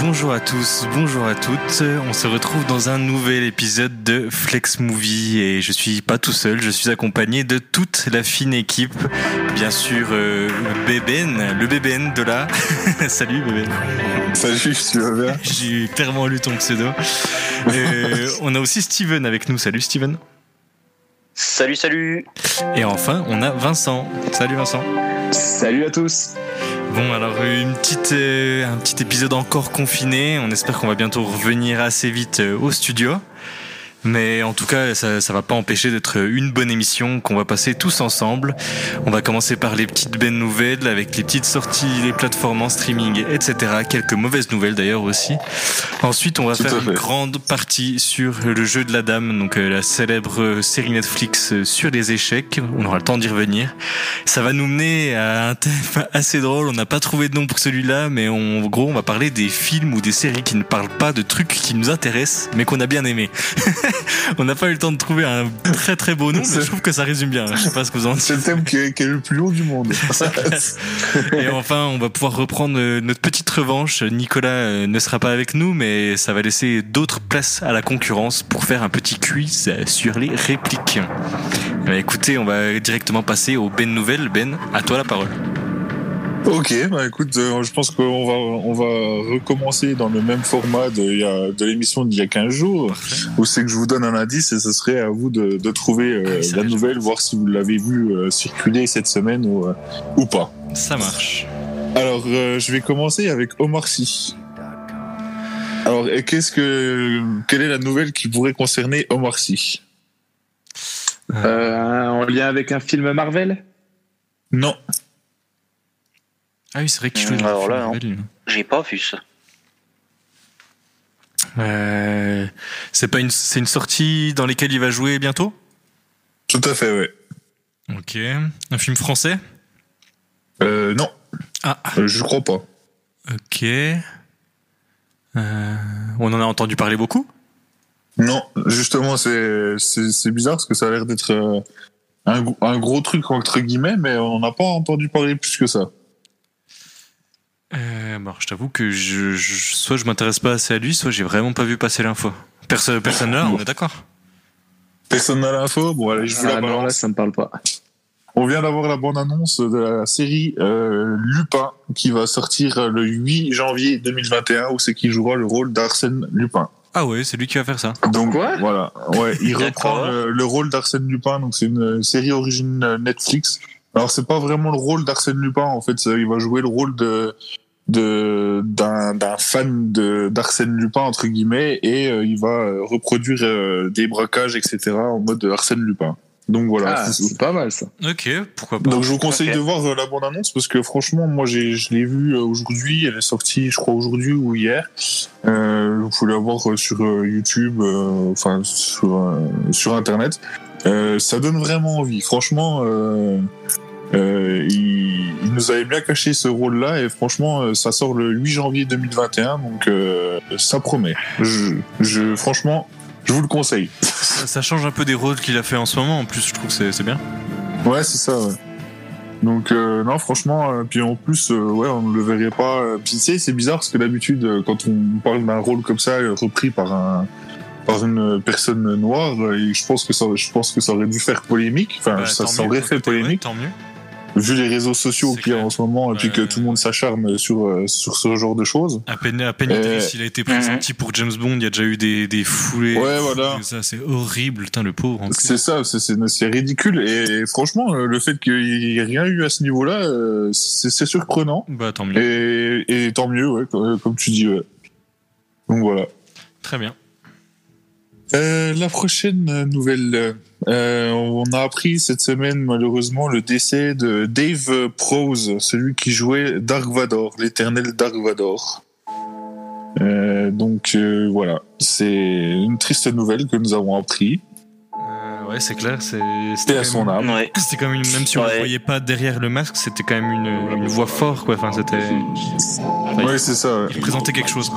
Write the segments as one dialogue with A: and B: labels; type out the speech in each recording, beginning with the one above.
A: Bonjour à tous, bonjour à toutes. On se retrouve dans un nouvel épisode de Flex Movie et je suis pas tout seul, je suis accompagné de toute la fine équipe. Bien sûr, euh, le BBN, le BBN de là. Salut BBN.
B: Salut, tu vas bien
A: J'ai clairement lu ton pseudo. Euh, on a aussi Steven avec nous. Salut Steven.
C: Salut, salut.
A: Et enfin, on a Vincent. Salut Vincent.
B: Salut à tous
A: Bon, alors une petite, euh, un petit épisode encore confiné. On espère qu'on va bientôt revenir assez vite euh, au studio. Mais en tout cas, ça, ça va pas empêcher d'être une bonne émission qu'on va passer tous ensemble. On va commencer par les petites belles nouvelles avec les petites sorties, les plateformes en streaming, etc. Quelques mauvaises nouvelles d'ailleurs aussi. Ensuite, on va
B: Tout
A: faire une grande partie sur le jeu de la dame, donc euh, la célèbre série Netflix euh, sur les échecs. On aura le temps d'y revenir. Ça va nous mener à un thème assez drôle. On n'a pas trouvé de nom pour celui-là, mais on- en gros, on va parler des films ou des séries qui ne parlent pas de trucs qui nous intéressent, mais qu'on a bien aimé. on n'a pas eu le temps de trouver un très très beau nom, mais je trouve que ça résume bien. Je sais pas ce que vous en dites.
B: C'est le thème qui est, qui est le plus long du monde.
A: Et enfin, on va pouvoir reprendre euh, notre petite revanche. Nicolas euh, ne sera pas avec nous, mais ça va laisser d'autres places à la concurrence pour faire un petit quiz sur les répliques. Eh bien, écoutez, on va directement passer aux Ben Nouvelles. Ben, à toi la parole.
B: Ok, bah écoute, euh, je pense qu'on va, on va recommencer dans le même format de, il y a- de l'émission d'il y a 15 jours, où c'est que je vous donne un indice et ce serait à vous de, de trouver euh,
A: Ah
B: la nouvelle, voir si vous l'avez vu euh, circuler cette semaine ou, euh, ou pas.
A: Ça marche.
B: Alors, euh, je vais commencer avec Omar Sy. Alors, et qu'est-ce que, quelle est la nouvelle qui pourrait concerner Omar Sy?
D: Euh, en lien avec un film Marvel?
B: Non,
A: Ah oui, c'est vrai qu'il joue dans
C: Alors
A: le film
C: là,
A: lui.
C: J'ai pas vu ça.
A: Euh, c'est pas une, c'est une sortie dans laquelle il va jouer bientôt?
B: tout à fait, ouais.
A: Ok. Un film français?
B: Euh, non,
A: Ah.
B: euh, je crois pas.
A: Ok. Euh, on en a entendu parler beaucoup?
B: Non, justement, c'est c'est c'est bizarre parce que ça a l'air d'être euh, un, gros- un gros truc entre guillemets, mais on n'a pas entendu parler plus que ça.
A: Euh, bon, je t'avoue que je, je- soit je m'intéresse pas assez à lui, soit j'ai vraiment pas vu passer l'info. Personne, personne là, on est d'accord?
B: Personne n'a l'info? Bon, allez, je vous la
D: Ah non, là,
B: balance.
D: ça me parle pas.
B: On vient d'avoir la bande annonce de la série euh, Lupin qui va sortir le 8 janvier 2021 où c'est qui jouera le rôle d'Arsène Lupin.
A: Ah ouais, c'est lui qui va faire ça.
B: Donc
D: Quoi?
B: voilà, ouais, il reprend le, le rôle d'Arsène Lupin. Donc c'est une série origine euh, Netflix. Alors c'est pas vraiment le rôle d'Arsène Lupin en fait, il va jouer le rôle de de d'un d'un fan de d'Arsène Lupin entre guillemets et euh, il va euh, reproduire euh, des braquages etc en mode Arsène Lupin. Donc voilà.
D: Ah,
B: C'est-
D: pas mal ça.
A: Ok, pourquoi pas.
B: donc je vous conseille de voir la bande annonce parce que franchement moi j'ai je l'ai vue aujourd'hui, elle est sortie je crois aujourd'hui ou hier. Euh, vous pouvez la voir sur YouTube, euh, enfin sur euh, sur internet. Euh, ça donne vraiment envie. Franchement, euh, euh, il, il nous avait bien caché ce rôle-là et franchement euh, ça sort le 8 janvier 2021 donc ça promet. Je, je franchement je vous le conseille.
A: ça, ça change un peu des rôles qu'il a fait en ce moment. En plus, je trouve que c'est bien.
B: Ouais, c'est ça. Ouais. Donc euh, non, franchement, euh, puis en plus, euh, ouais, on ne le verrait pas. Puis c'est bizarre parce que d'habitude, quand on parle d'un rôle comme ça repris par un par une personne noire, euh, et je pense que ça, je pense que ça aurait dû faire polémique. Enfin,
A: Bah,
B: ça, aurait fait polémique
A: tant mieux.
B: vu les réseaux sociaux qu'il y a en ce moment et puis que tout le monde s'acharne sur euh, sur ce genre de choses.
A: À peine, à peine
B: Euh,
A: il a été pressenti pour James Bond. Il y a déjà eu des, des foulées.
B: Ouais, voilà.
A: Ça, c'est horrible, putain, le pauvre.
B: C'est ça, c'est- ridicule et, franchement, euh, le fait qu'il n'y ait rien eu à ce niveau-là, euh, c'est surprenant.
A: Bah, tant mieux.
B: Et, et tant mieux, ouais, comme, comme tu dis. Ouais. Donc voilà.
A: Très bien.
B: Euh, la prochaine nouvelle, euh, on a appris cette semaine malheureusement le décès de Dave Prose, celui qui jouait Dark Vador, l'éternel Dark Vador. Euh, donc voilà, c'est une triste nouvelle que nous avons appris.
A: Ouais, c'est clair. c'est-
B: C'était à son
A: même-
B: âme.
C: Ouais.
A: C'était quand même même si on ne
C: Ouais.
A: voyait pas derrière le masque, c'était quand même une, une voix forte, quoi. Enfin, c'était.
B: Ouais, c'est ça. ouais.
A: Il représentait quelque chose.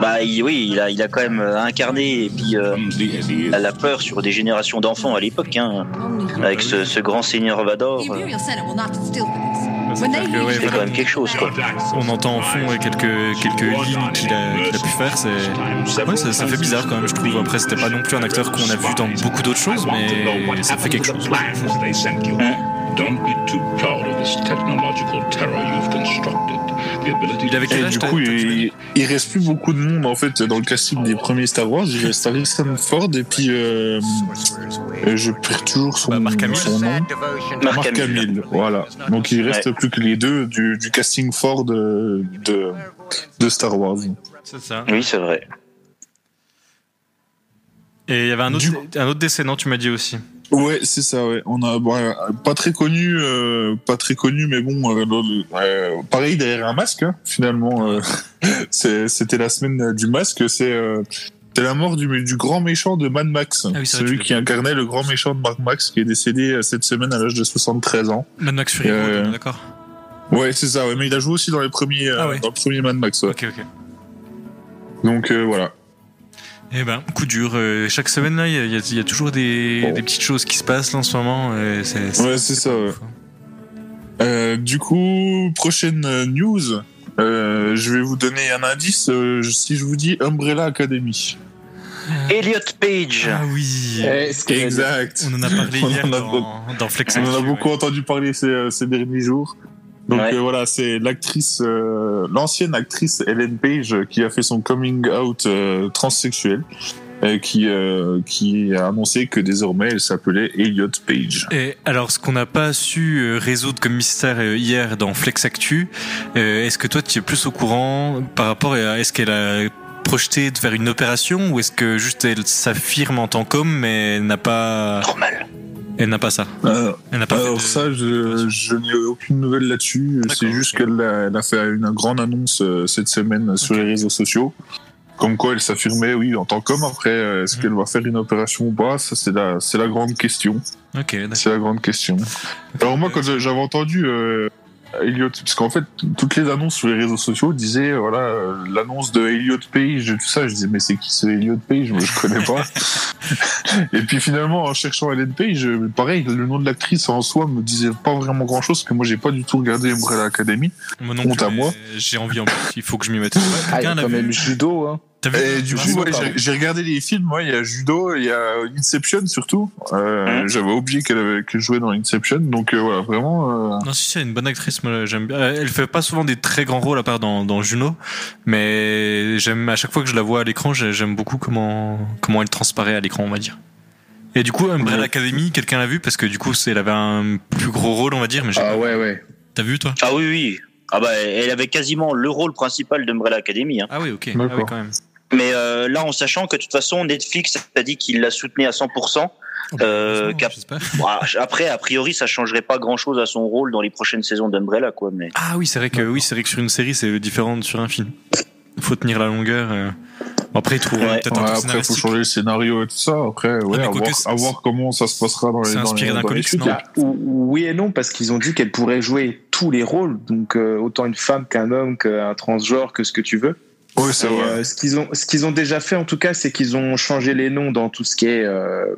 C: Bah il- oui, il a, il a quand même euh, incarné et puis euh, la la peur sur des générations d'enfants à l'époque, hein, avec ce, ce grand seigneur Vador. Euh,
A: C'est-à-dire que, ouais,
C: quand même quelque chose, quoi.
A: on entend en fond ouais, quelques, quelques lignes qu'il a, qu'il a pu faire. C'est... Ouais, ça, ça fait bizarre quand même, je trouve. Après, c'était pas non plus un acteur qu'on a vu dans beaucoup d'autres choses, mais ça fait quelque chose.
E: Don't be too proud of this technological terror you've constructed. The ability
A: Il avait quel
B: Et
A: âge
B: du coup, il, il reste plus beaucoup de monde en fait dans le casting des premiers Star Wars. Il reste Harrison Ford et puis euh, euh, je perds toujours son,
A: Bah, Mark Hamill.
B: son nom.
C: Mark
B: Mark
C: Hamill.
B: Hamill, voilà. Donc il reste plus que les deux du, du casting Ford de, de, de Star Wars.
A: C'est ça.
C: Oui, c'est vrai.
A: Et il y avait un autre,
B: Du-
A: un autre décédant, tu m'as dit aussi.
B: Ouais, c'est ça. Ouais, on a euh, pas très connu, euh, pas très connu, mais bon, euh, pareil derrière un masque. hein, finalement, euh, c'était la semaine du masque. C'est euh, c'est la mort du, du grand méchant de Mad Max,
A: Ah oui,
B: celui qui incarnait le grand méchant de Mad Max, qui est décédé euh, cette semaine à l'âge de 73 ans.
A: Mad Max Fury
B: Euh,
A: d'accord.
B: Ouais, c'est ça. Ouais, mais il a joué aussi dans les premiers,
A: Ah ouais.
B: dans le premier Mad Max. Ouais.
A: Ok, ok.
B: Donc euh, voilà.
A: Eh ben, coup dur. euh, chaque semaine, là, il y, a- il y a- il y a toujours des,
B: Bon.
A: des petites choses qui se passent là, en ce moment. euh, c'est,
B: Ouais, c'est ça, ouais.
A: hein.
B: Euh, du coup, prochaine news. Euh, je vais vous donner un indice. euh, si je vous dis Umbrella Academy.
C: Elliot Page.
A: Ah oui.
D: Eh.
B: Exact.
A: On en a parlé hier
B: en a
A: dans, dans Flex
B: On en a beaucoup
A: ouais.
B: entendu parler ces, ces derniers jours. Donc
C: Ouais.
B: euh, voilà, c'est l'actrice, euh, l'ancienne actrice Ellen Page qui a fait son coming out euh, transsexuel, qui euh, qui a annoncé que désormais elle s'appelait Elliot Page.
A: Et alors, ce qu'on n'a pas su euh, résoudre comme mystère euh, hier dans Flex Actu, euh, est-ce que toi tu es plus au courant par rapport à est-ce qu'elle a projeté de faire une opération ou est-ce que juste elle s'affirme en tant qu'homme mais elle n'a pas
C: Normal.
A: Elle n'a pas ça
B: Euh,
A: elle n'a pas fait
B: alors
A: de-
B: ça, je, je n'ai aucune nouvelle là-dessus. C'est juste qu'elle a, elle a fait une grande annonce euh, cette semaine sur les réseaux sociaux. Comme quoi elle s'affirmait, oui, en tant qu'homme. Après, euh, est-ce
A: Mhm.
B: qu'elle va faire une opération ou pas? Ça, c'est la, c'est la grande question.
A: ok d'accord.
B: C'est la grande question. Alors moi, quand j'avais entendu euh, Elliot, parce qu'en fait, toutes les annonces sur les réseaux sociaux disaient, voilà, euh, l'annonce de Elliot Page, tout ça, je disais, mais c'est qui ce Elliot Page? Moi, je connais pas. Et puis finalement, en cherchant Ellen Page, euh, pareil, le nom de l'actrice en soi me disait pas vraiment grand-chose, parce que moi, j'ai pas du tout regardé Umbrella Academy.
A: Moi non
B: honte
A: plus,
B: à moi.
A: J'ai envie en plus. Il faut que je m'y mette.
D: Ah, il y a quand
A: vu
D: même judo, hein.
A: T'as vu
B: Et du coup, ouais, j'ai- regardé les films, moi, il y a Judo, il y a Inception surtout. Euh,
C: Hein
B: J'avais oublié qu'elle jouait dans Inception, donc euh, voilà, vraiment. euh,
A: Non, si, c'est une bonne actrice, moi j'aime bien. Elle fait pas souvent des très grands rôles à part dans, dans Juno, mais j'aime à chaque fois que je la vois à l'écran, j'ai- j'aime beaucoup comment, comment elle transparaît à l'écran, on va dire. Et du coup, Umbrella
B: Ouais.
A: Academy, quelqu'un l'a vu? Parce que du coup, elle avait un plus gros rôle, on va dire, mais
D: Ah ouais, ouais.
A: T'as vu toi?
C: Ah oui, oui. Ah bah, elle avait quasiment le rôle principal d'Umbrella Academy. Hein.
A: Ah oui, ok. Ah oui, quand même.
C: Mais euh, là, en sachant que de toute façon, Netflix a dit qu'il la soutenait à 100%. Euh,
A: j'espère.
C: Bon, après, a priori, ça changerait pas grand-chose à son rôle dans les prochaines saisons d'Umbrella, quoi. Mais
A: Ah oui, c'est vrai que oui, c'est vrai que sur une série, c'est différent de sur un film. Faut tenir la longueur. euh. Après, ils trouveront
C: Ouais.
A: peut-être
B: Ouais,
A: un truc
B: après, faut changer le scénario et tout ça. Après, ouais,
A: mais
B: à, voir,
A: c'est-
B: à voir comment ça se passera dans les
A: c'est
B: dans
A: inspiré
B: les-
A: d'un comics, non
D: Bah, ou- oui et non, parce qu'ils ont dit qu'elle pourrait jouer tous les rôles, donc euh, autant une femme qu'un homme, qu'un transgenre, que ce que tu veux.
B: Ouais, c'est vrai.
D: euh, ce qu'ils ont, ce qu'ils ont déjà fait en tout cas, c'est qu'ils ont changé les noms dans tout ce qui est euh,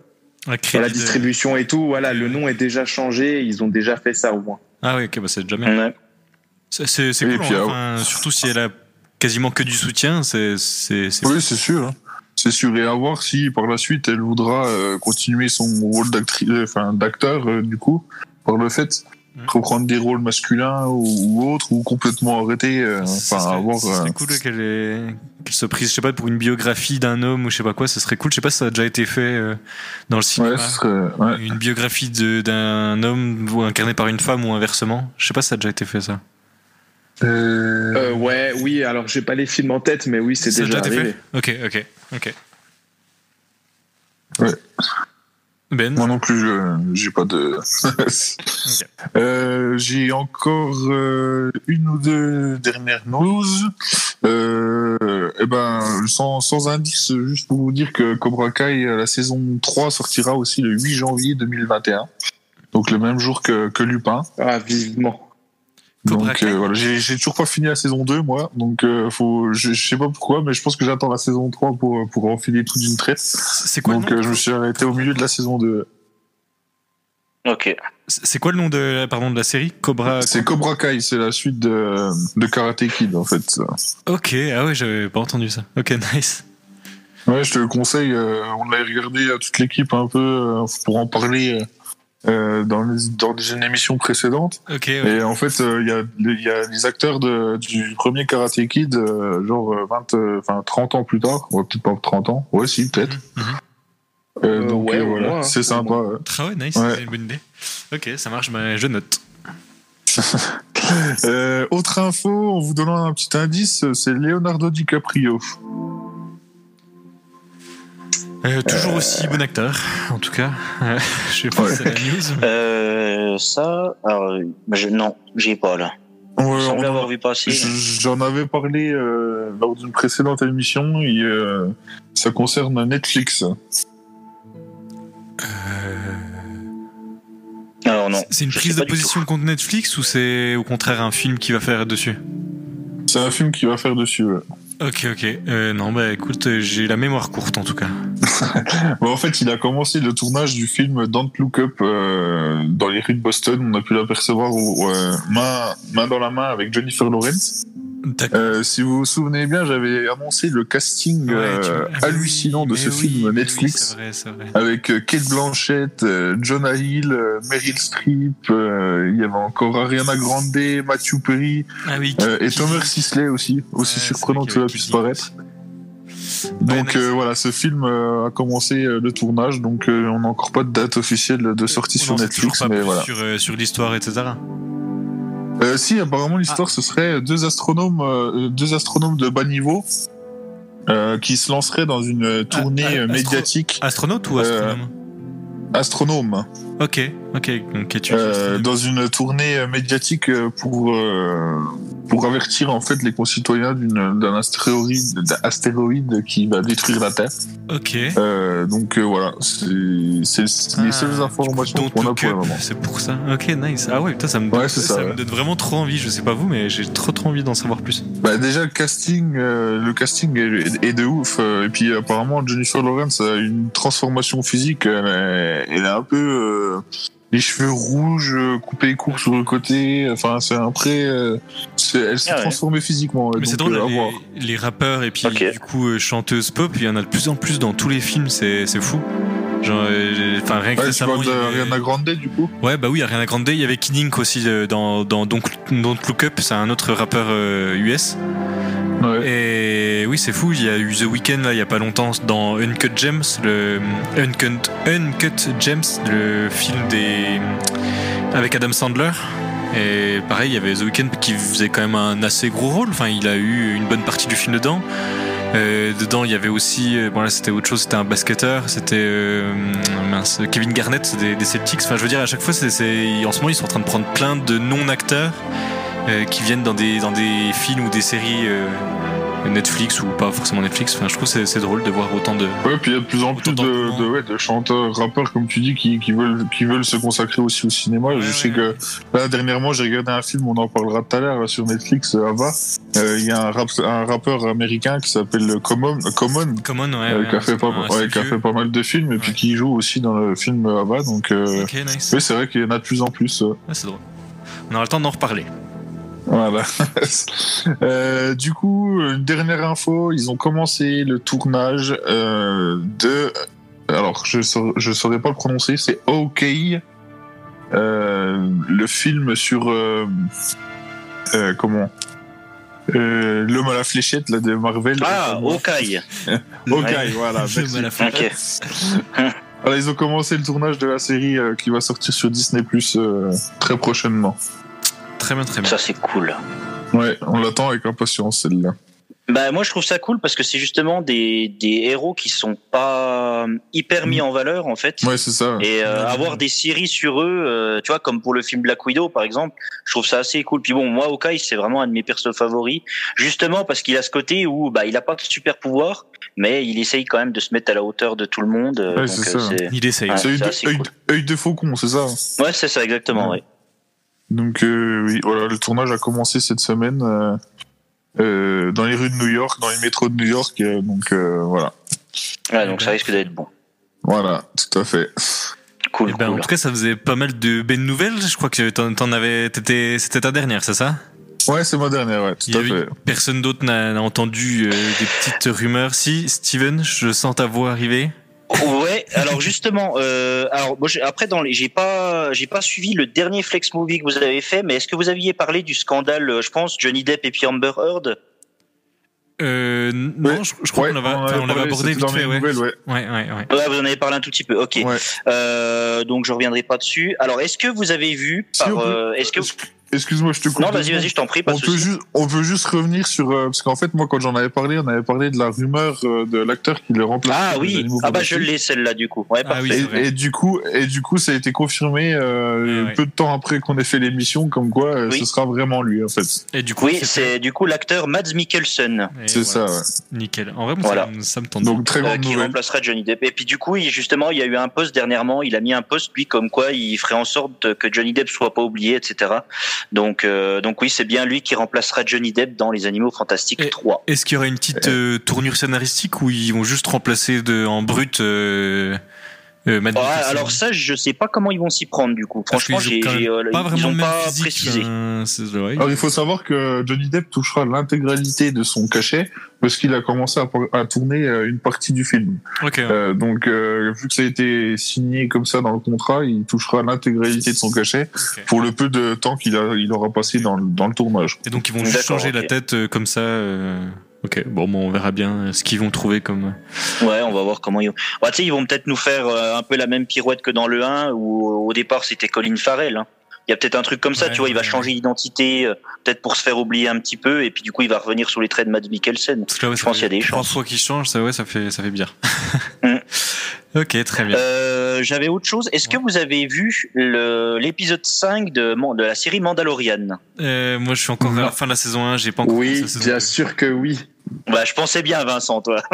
D: la
A: de-
D: distribution et tout. Voilà, le nom est déjà changé. Ils ont déjà fait ça au moins.
A: Ah oui, ok, bah c'est déjà bien.
C: ouais.
A: C'est c'est- cool,
B: puis,
A: hein,
B: ah,
A: enfin, surtout si elle a quasiment que du soutien, c'est c'est c'est-
B: Oui, c'est sûr. hein. C'est sûr. Et à voir si par la suite elle voudra euh, continuer son rôle d'actrice, enfin d'acteur euh, du coup, par le fait. Reprendre des rôles masculins ou, ou autres, ou complètement arrêter. euh,
A: Ça
B: Enfin,
A: serait-
B: à voir.
A: ça serait
B: euh,
A: cool qu'elle ait- se prise, je sais pas, pour une biographie d'un homme ou je sais pas quoi, ça serait cool. Je sais pas si ça a déjà été fait euh, dans le cinéma.
B: Ouais, ce serait. Ouais.
A: Une biographie de- d'un homme ou incarné par une femme ou inversement. Je sais pas si ça a déjà été fait ça.
B: Euh,
D: Euh, ouais, oui. Alors j'ai pas les films en tête, mais oui, c'est
A: Ça a
D: déjà
A: déjà été
D: arrivé.
A: Ok, ok, ok.
B: Ouais.
A: Ben,
B: Moi non plus, j'ai pas de. Euh, j'ai encore euh, une ou deux dernières news. Euh, eh ben, sans, sans indice, juste pour vous dire que Cobra Kai, la saison 3 sortira aussi le 8 janvier 2021. Donc le même jour que, que Lupin.
D: Ah, vivement.
B: Donc euh, voilà, j'ai j'ai toujours pas fini la saison 2 moi, donc euh, faut, je, je sais pas pourquoi, mais je pense que j'attends la saison 3 pour pour enfiler tout d'une traite.
A: c'est quoi le
B: Donc
A: nom
B: euh, je me suis arrêté au milieu de la saison 2.
C: Ok.
A: C'est quoi le nom de, pardon, de la série? Cobra.
B: C'est Cobra Kai, c'est la suite de, de Karate Kid en fait.
A: Ok, ah ouais, j'avais pas entendu ça. Ok, nice.
B: Ouais, je te le conseille. euh, on l'a regardé à toute l'équipe un peu euh, pour en parler euh, dans, les, dans une émission précédente.
A: Ouais.
B: Et en fait, euh, il y, a, il y a les acteurs de, du premier Karate Kid, euh, genre euh, 20, euh, enfin 30 ans plus tard, ouais, peut-être pas 30 ans, ouais, si, peut-être.
A: Mhm.
B: Euh,
D: Euh,
B: donc
D: ouais,
B: euh, voilà, c'est sympa.
A: Ah ouais, nice,
B: Ouais.
A: c'est une bonne idée. Ok, ça marche, bah, je note.
B: Euh, autre info, en vous donnant un petit indice, c'est Leonardo DiCaprio.
A: Euh, toujours aussi bon acteur, en tout cas. Euh, je sais pas si c'est la news. mais-
C: Euh, ça, alors, je, non, j'y ai pas là.
B: Ouais, on
C: avoir vu passer.
B: J'en avais parlé euh, lors d'une précédente émission et ça concerne Netflix.
C: Alors non.
A: C'est une prise de position contre Netflix ou c'est au contraire un film qui va faire dessus?
B: C'est un film qui va faire dessus. ouais.
A: Ok, ok. Euh, non, bah écoute, euh, j'ai la mémoire courte en tout cas.
B: Bon, en fait, il a commencé le tournage du film Don't Look Up euh, dans les rues de Boston. On a pu l'apercevoir main dans la main avec Jennifer Lawrence. Euh, si vous vous souvenez bien, j'avais annoncé le casting
A: Ouais,
B: euh,
A: ah,
B: hallucinant
A: oui,
B: de ce
A: oui,
B: film
A: oui,
B: Netflix.
A: vrai, vrai.
B: avec euh, Kate Blanchett, Jonah Hill, Meryl Streep, euh, il y avait encore Ariana Grande, Matthew Perry
A: Ah
B: et Thomas Sisley aussi, aussi
A: Ouais,
B: surprenant que cela puisse paraître.
A: Ouais,
B: Donc euh, voilà, ce film euh, a commencé euh, le tournage, donc on n'a encore pas de date officielle de sortie
A: On
B: sur Netflix, mais voilà.
A: Sur, sur l'histoire, etc.
B: Euh, si, apparemment
A: Ah.
B: l'histoire ce serait deux astronomes, euh, deux astronomes de bas niveau. euh, qui se lanceraient dans une tournée
A: ah,
B: euh,
A: astro-
B: médiatique
A: Astronaute ou
B: Euh,
A: astronome
B: astronome
A: Ok, ok. Donc, tu
B: dans une tournée médiatique pour pour avertir en fait les concitoyens d'une d'un astéroïde astéroïde qui va détruire la Terre.
A: Ok.
B: Euh, donc euh, voilà, c'est les
A: Ah,
B: seules informations qu'on a pour le moment.
A: C'est pour ça. Ok, nice. Ah ouais, putain, ça me,
B: Ouais, c'est ça,
A: me donne vraiment trop envie. Je sais pas vous, mais j'ai trop trop envie d'en savoir plus.
B: Bah déjà le casting, euh, le casting est, est de ouf. et puis apparemment Jennifer Lawrence a une transformation physique. Elle est, elle est un peu les cheveux rouges, euh, coupés courts sur le côté. Enfin c'est un pré. euh, elle s'est
C: Ah ouais.
B: transformée physiquement.
A: Mais c'est drôle,
B: euh,
A: les, les rappeurs et puis du coup euh, chanteuses pop, il y en a de plus en plus dans tous les films, c'est c'est fou. Genre, enfin rien que
B: Ouais,
A: y avait-
B: d'Ariana Grande du coup
A: Ouais, bah oui, Ariana Grande. Il y avait Kid Ink aussi dans, dans Don't, Don't Look Up, c'est un autre rappeur euh, US.
B: Ouais.
A: Et oui, c'est fou. Il y a eu The Weeknd là, il y a pas longtemps dans Uncut Gems, le Uncut, Uncut Gems, le film des avec Adam Sandler. Et pareil, il y avait The Weeknd qui faisait quand même un assez gros rôle. Enfin, il a eu une bonne partie du film dedans. Euh, dedans, il y avait aussi, euh, bon là c'était autre chose, c'était un basketteur, c'était euh, Kevin Garnett des, des Celtics. Enfin, je veux dire, à chaque fois, c'est, en ce moment, ils sont en train de prendre plein de non-acteurs qui viennent dans des, dans des films ou des séries Netflix ou pas forcément Netflix. Enfin, je trouve c'est, c'est drôle de voir autant de.
B: Ouais, puis il y a de plus en plus de,
A: d'engouement.
B: de, ouais, de chanteurs, rappeurs, comme tu dis, qui, qui, veulent, qui veulent se consacrer aussi au cinéma.
A: Ouais,
B: je
A: ouais,
B: sais que là, dernièrement, j'ai regardé un film, on en parlera tout à l'heure, sur Netflix, euh, Ava. Euh, Il y a un, rap, un rappeur américain qui s'appelle Common, Common
A: Common, ouais.
B: euh, qui, a fait pas, qui a fait mal de films, et puis qui joue aussi dans le film Ava. Donc, euh,
A: Ok, nice.
B: oui, c'est vrai qu'il y en a de plus en plus. euh.
A: Ouais, c'est drôle. On aura le temps d'en reparler.
B: Voilà. Euh, du coup, une dernière info, ils ont commencé le tournage euh, de. Alors, je saurais, je saurais pas le prononcer, c'est OK. Euh, le film sur. euh, euh, comment euh, L'homme à la fléchette là, de Marvel.
C: Ah, Hawkeye.
B: OK,
C: Ouais.
B: voilà.
A: Je
B: merci.
A: me la fais.
C: Ok.
B: Voilà, ils ont commencé le tournage de la série euh, qui va sortir sur Disney Plus très prochainement.
A: Très bien, très bien.
C: Ça, c'est cool.
B: Ouais, on l'attend avec impatience celle-là.
C: Bah, moi, je trouve ça cool parce que c'est justement des, des héros qui sont pas hyper mis en valeur, en fait.
B: Ouais, c'est ça.
C: Et euh, avoir des séries sur eux, euh, tu vois, comme pour le film Black Widow, par exemple, je trouve ça assez cool. Puis bon, moi, Hawkeye, c'est vraiment un de mes persos favoris, justement parce qu'il a ce côté où bah, il a pas de super pouvoir, mais il essaye quand même de se mettre à la hauteur de tout le monde. euh,
B: Ouais,
C: donc,
B: c'est ça.
A: Il essaye.
C: Ouais.
B: c'est œil, de-
C: cool.
B: faucon, c'est ça
C: Ouais, c'est ça, exactement,
B: Ouais.
C: ouais.
B: Donc euh, oui, voilà, le tournage a commencé cette semaine euh, euh, dans les rues de New York, dans les métros de New York. donc euh, voilà,
C: Ouais, donc ça risque d'être bon.
B: voilà, tout à fait.
C: cool.
A: Eh ben,
C: cool.
A: En tout cas, ça faisait pas mal de belles nouvelles. Je crois que t'en, t'en avais, t'étais, c'était ta dernière, c'est ça?
B: Ouais, c'est ma dernière, ouais, tout à fait.
A: Personne d'autre n'a, n'a entendu euh, des petites rumeurs. Si, Steven, je sens ta voix arriver.
C: Ouais, alors justement, euh, alors moi j'ai- après dans les, j'ai pas, j'ai pas suivi le dernier Flex Movie que vous avez fait, mais est-ce que vous aviez parlé du scandale, euh, je pense, Johnny Depp et puis Amber Heard?
A: Euh, non,
B: Ouais.
A: je, je crois
B: Ouais,
A: qu'on l'avait, enfin,
B: avait
A: on l'avait abordé vite
B: dans
A: fait,
B: les
A: ouais.
B: nouvelles, ouais.
A: Ouais, ouais, ouais.
C: Ouais, vous en avez parlé un tout petit peu. Ok.
B: Ouais.
C: Euh, donc je reviendrai pas dessus. Alors est-ce que vous avez vu par, euh, est-ce que
B: Excuse-moi, je te coupe.
C: non, vas-y, vas-y, je t'en prie, pas
B: On peut, juste, on peut juste revenir sur euh, parce qu'en fait moi quand j'en avais parlé on avait parlé de la rumeur euh, de l'acteur qui le remplace
C: Ah oui, ah bah je l'ai celle-là du coup. Ouais,
A: Ah oui,
B: et, et du coup et du coup ça a été confirmé euh,
A: Ouais, ouais.
B: peu de temps après qu'on ait fait l'émission comme quoi euh,
C: Oui.
B: ce sera vraiment lui en fait
A: Et du coup,
C: Oui, c'est du coup l'acteur Mads Mikkelsen
B: c'est
A: voilà.
B: ça ouais.
A: Nickel. En vrai, moi,
C: Voilà.
A: ça, me- ça me tente.
B: donc très
C: euh, qui
B: nouvelle
C: remplacera Johnny Depp. Et puis du coup, il, justement, il y a eu un post dernièrement. Il a mis un post lui comme quoi il ferait en sorte que Johnny Depp soit pas oublié, etc. Donc, euh, donc oui, c'est bien lui qui remplacera Johnny Depp dans Les Animaux Fantastiques
A: Et-
C: 3.
A: Est-ce qu'il y aura une petite euh, tournure scénaristique où ils vont juste remplacer de, en brut euh, euh,
C: alors ça, je sais pas comment ils vont s'y prendre du coup. Franchement,
A: ont
C: j'ai, euh,
A: pas
C: ils
A: vraiment
C: ont
A: le même
C: pas
A: physique.
C: précisé.
B: alors il faut savoir que Johnny Depp touchera l'intégralité de son cachet parce qu'il a commencé à, à tourner euh, une partie du film. Euh, donc euh, vu que ça a été signé comme ça dans le contrat il touchera l'intégralité de son cachet pour le peu de temps qu'il a il aura passé dans le, dans le tournage
A: Et donc ils vont changer la tête euh, comme ça. Ok, bon, bon, on verra bien ce qu'ils vont trouver comme.
C: Ouais, on va voir comment ils. Ouais, tu sais, ils vont peut-être nous faire euh, un peu la même pirouette que dans le 1 où au départ c'était Colin Farrell. hein. Il y a peut-être un truc comme ça,
A: Ouais,
C: tu vois, il va changer d'identité, euh, peut-être pour se faire oublier un petit peu, et puis du coup il va revenir sur les traits de Mads Mikkelsen.
A: Parce que là, ouais,
C: Je pense qu'il y a des chances.
A: fois qu'ils changent, ça, ouais, ça fait, ça fait bien.
C: Mm.
A: ok, très bien.
C: Euh, J'avais autre chose. Est-ce que vous avez vu le- l'épisode 5 de, la série Mandalorian?
A: Euh, moi, je suis encore à la fin de la saison 1, j'ai pas encore
D: Oui, bien
A: 2.
D: sûr que oui.
C: Bah, je pensais bien, Vincent, toi.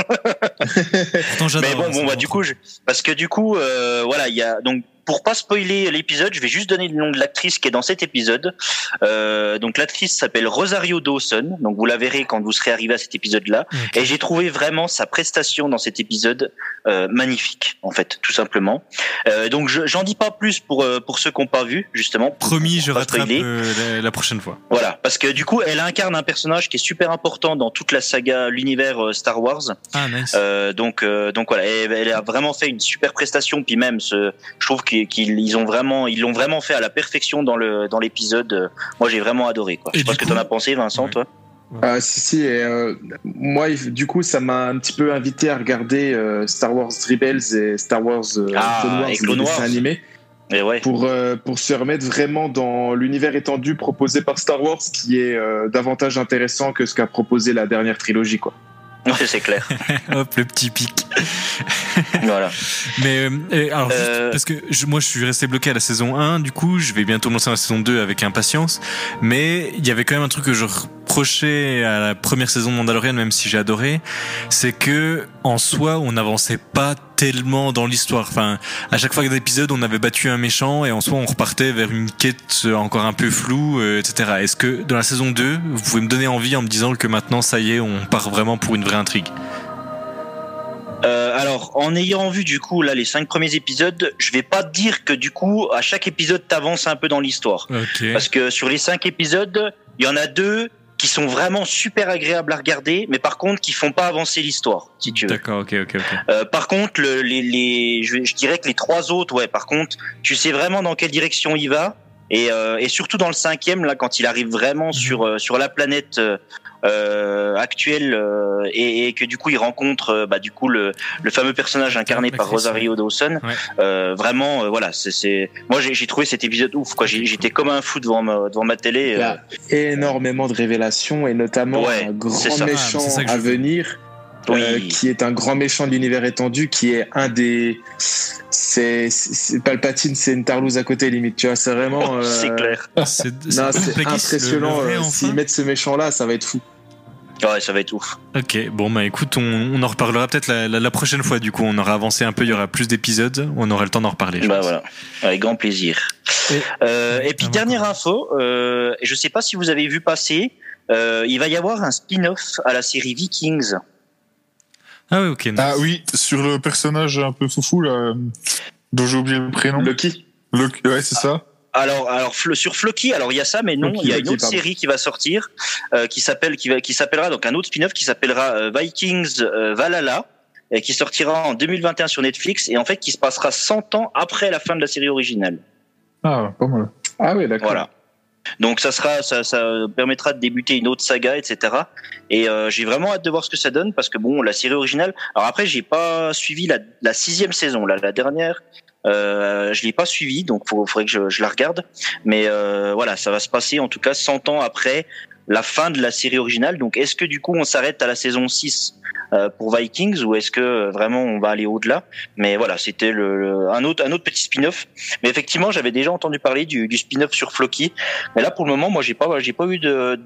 A: Pourtant, j'adore.
C: Mais bon, bon, bah, du coup, je- parce que du coup, euh, voilà, il y a donc pour pas spoiler l'épisode, je vais juste donner le nom de l'actrice qui est dans cet épisode. Euh, donc l'actrice s'appelle Rosario Dawson. Donc vous la verrez quand vous serez arrivé à cet épisode-là. Et j'ai trouvé vraiment sa prestation dans cet épisode euh, magnifique, en fait, tout simplement. Euh, donc je- j'en dis pas plus pour pour ceux qui n'ont pas vu, justement.
A: Promis, je rattrape la, la prochaine fois.
C: Voilà, parce que du coup, elle incarne un personnage qui est super important dans toute la saga, l'univers Star Wars.
A: Ah, nice.
C: Donc, donc voilà, elle, elle a vraiment fait une super prestation. Puis même, ce, je trouve qu'ils qu'ils- ils ont vraiment, ils l'ont vraiment fait à la perfection dans le dans l'épisode. Euh, Moi, j'ai vraiment adoré. Quoi. Je sais pas ce que t'en as pensé, Vincent,
A: Ouais.
C: toi.
D: Ah, si, si. Et, euh, moi, du coup, ça m'a un petit peu invité à regarder euh, Star Wars Rebels et Star Wars euh,
C: Ah,
D: Clone Wars, animé,
C: ouais.
D: pour, euh, pour se remettre vraiment dans l'univers étendu proposé par Star Wars, qui est euh, davantage intéressant que ce qu'a proposé la dernière trilogie. Quoi.
C: Ouais, c'est clair.
A: Hop, le petit pic.
C: voilà.
A: Mais euh, alors juste
C: Euh,
A: parce que je- moi je suis resté bloqué à la saison 1 du coup je vais bientôt me lancer dans la saison 2 avec impatience mais il y avait quand même un truc que je reprochais à la première saison de Mandalorian même si j'ai adoré c'est que en soi on n'avançait pas tellement dans l'histoire. Enfin à chaque fois d'épisode on avait battu un méchant et en soi on repartait vers une quête encore un peu floue euh, etc est-ce que dans la saison 2 vous pouvez me donner envie en me disant que maintenant ça y est on part vraiment pour une vraie intrigue?
C: Euh, alors, en ayant vu du coup là les cinq premiers épisodes, je vais pas dire que du coup à chaque épisode t'avances un peu dans l'histoire. Parce que sur les cinq épisodes, il y en a deux qui sont vraiment super agréables à regarder, mais par contre qui font pas avancer l'histoire, si tu veux.
A: d'accord ok ok ok
C: Euh, par contre, le, les, les, je, je dirais que les trois autres, ouais. Par contre, tu sais vraiment dans quelle direction il va, et, euh, et surtout dans le cinquième, là, quand il arrive vraiment sur euh, sur la planète euh, actuelle euh, et, et que du coup il rencontre bah, du coup le, le fameux personnage incarné par Rosario Dawson.
A: Ouais.
C: Euh, vraiment, euh, voilà, c'est. Moi, j'ai trouvé cet épisode ouf. Quoi, j'étais comme un fou devant ma devant ma télé.
D: Il y
C: euh,
D: a énormément de révélations et notamment
C: Ouais,
D: un grand.
A: Ah,
D: méchant
A: je
D: à
A: veux.
D: venir.
C: Oui.
D: euh, qui est un grand méchant de l'univers étendu, qui est un des. C'est Palpatine, c'est une Tarlouse à côté limite, tu vois. C'est vraiment. euh,
C: c'est clair.
A: C'est
D: impressionnant. euh,
A: enfin
D: S'ils mettent ce méchant-là, ça va être fou.
C: Ouais, ça va être ouf.
A: Ok, bon bah écoute, on, on en reparlera peut-être la, la, la prochaine fois. Du coup, on aura avancé un peu, il y aura plus d'épisodes, on aura le temps d'en reparler. je
C: Bah
A: pense.
C: voilà, avec grand plaisir.
A: Et-
C: Euh, et puis
A: Ah,
C: dernière info, euh, je sais pas si vous avez vu passer, euh, il va y avoir un spin-off à la série Vikings.
A: Ah oui, ok. nice.
B: Ah oui, sur le personnage un peu foufou là. dont j'ai oublié le prénom.
D: Lucky.
B: Loki, ouais, c'est ça.
C: Alors, alors sur Floki, alors il y a ça, mais non, il y a une autre série qui va sortir, euh, qui s'appelle, qui, va- qui s'appellera donc un autre spin-off qui s'appellera euh, Vikings euh, Valhalla, et qui sortira en 2021 sur Netflix, et en fait qui se passera 100 ans après la fin de la série originale.
B: Ah, pas mal.
D: Ah oui, d'accord.
C: Voilà. Donc ça sera, ça, ça permettra de débuter une autre saga, etc. Et euh, j'ai vraiment hâte de voir ce que ça donne parce que bon, la série originale. Alors après, j'ai pas suivi la, la sixième saison, là, la dernière. Euh, je l'ai pas suivi, donc il faudrait que je, je la regarde. Mais euh, voilà, ça va se passer en tout cas 100 ans après la fin de la série originale. Donc est-ce que du coup on s'arrête à la saison 6 euh, pour Vikings ou est-ce que euh, vraiment on va aller au-delà? Mais voilà, c'était le, le- un autre un autre petit spin-off. Mais effectivement, j'avais déjà entendu parler du, du spin-off sur Floki. Mais là, pour le moment, moi, j'ai pas, j'ai pas eu de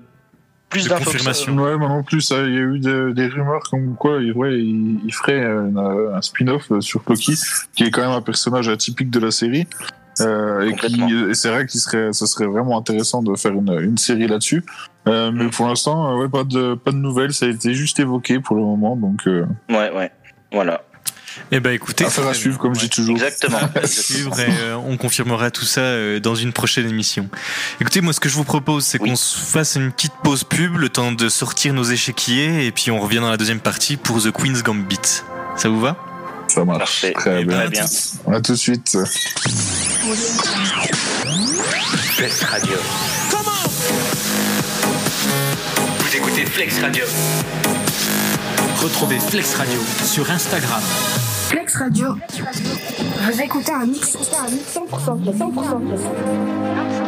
C: plus
A: confirmation.
B: Ouais, moi non plus, il y a eu des, des rumeurs comme quoi il, ouais, il, il ferait euh, un spin-off euh, sur Loki, qui est quand même un personnage atypique de la série. Euh, et qui,
C: Complètement.
B: et c'est vrai qu'il serait, ce serait vraiment intéressant de faire une, une série là-dessus. Euh, mais pour l'instant, euh, ouais, pas de, pas de nouvelles, ça a été juste évoqué pour le moment, donc euh,
C: Ouais, ouais. Voilà.
A: Eh ben écoutez,
B: affaire à suivre,
A: bien.
B: comme
A: Ouais.
B: je dis toujours.
C: Exactement.
A: à suivre et euh, on confirmera tout ça euh, dans une prochaine émission. Écoutez, moi ce que je vous propose c'est
C: Oui.
A: qu'on se fasse une petite pause pub, le temps de sortir nos échiquiers et puis on revient dans la deuxième partie pour The Queen's Gambit. Ça vous va?
B: Ça marche.
C: Parfait.
B: Très bien.
A: ben,
C: bien.
B: À tout de suite.
F: Flex Radio. Comment Vous écoutez Flex Radio. Retrouvez Flex Radio sur Instagram.
G: Flex Radio. Vous écoutez un mix 100%, 100%,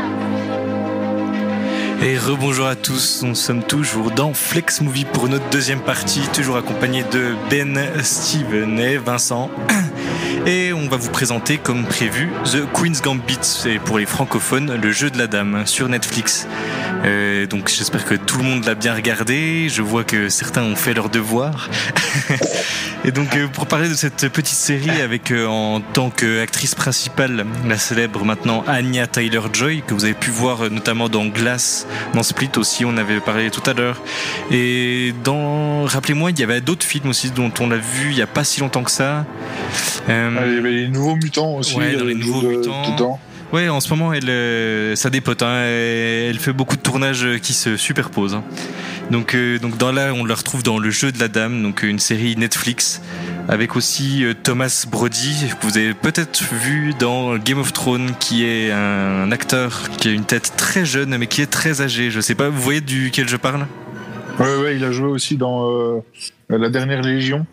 A: Et rebonjour à tous, nous sommes toujours dans Flex Movie pour notre deuxième partie, toujours accompagné de Ben, Steven et Vincent. Et on va vous présenter comme prévu The Queen's Gambit, c'est pour les francophones le jeu de la dame sur Netflix. Euh, donc j'espère que tout le monde l'a bien regardé, je vois que certains ont fait leur devoir. Et donc euh, pour parler de cette petite série avec euh, en tant qu'actrice principale la célèbre maintenant Anya Tyler-Joy que vous avez pu voir euh, notamment dans Glass, dans Split aussi on avait parlé tout à l'heure. Et dans rappelez-moi il y avait d'autres films aussi dont on l'a vu il y a pas si longtemps que ça.
B: Il y avait les nouveaux mutants aussi.
A: Ouais, dans les
B: euh,
A: Nouveaux
B: de-
A: Mutants.
B: Dedans.
A: Ouais, en ce moment, elle, euh, ça dépote. Hein, elle fait beaucoup de tournages euh, qui se superposent. hein. Donc, euh, donc dans là, on la retrouve dans Le Jeu de la Dame, donc euh, une série Netflix, avec aussi euh, Thomas Brody, que vous avez peut-être vu dans Game of Thrones, qui est un acteur qui a une tête très jeune, mais qui est très âgé. Je sais pas, vous voyez duquel je parle?
B: Ouais, ouais, il a joué aussi dans euh, La Dernière Légion.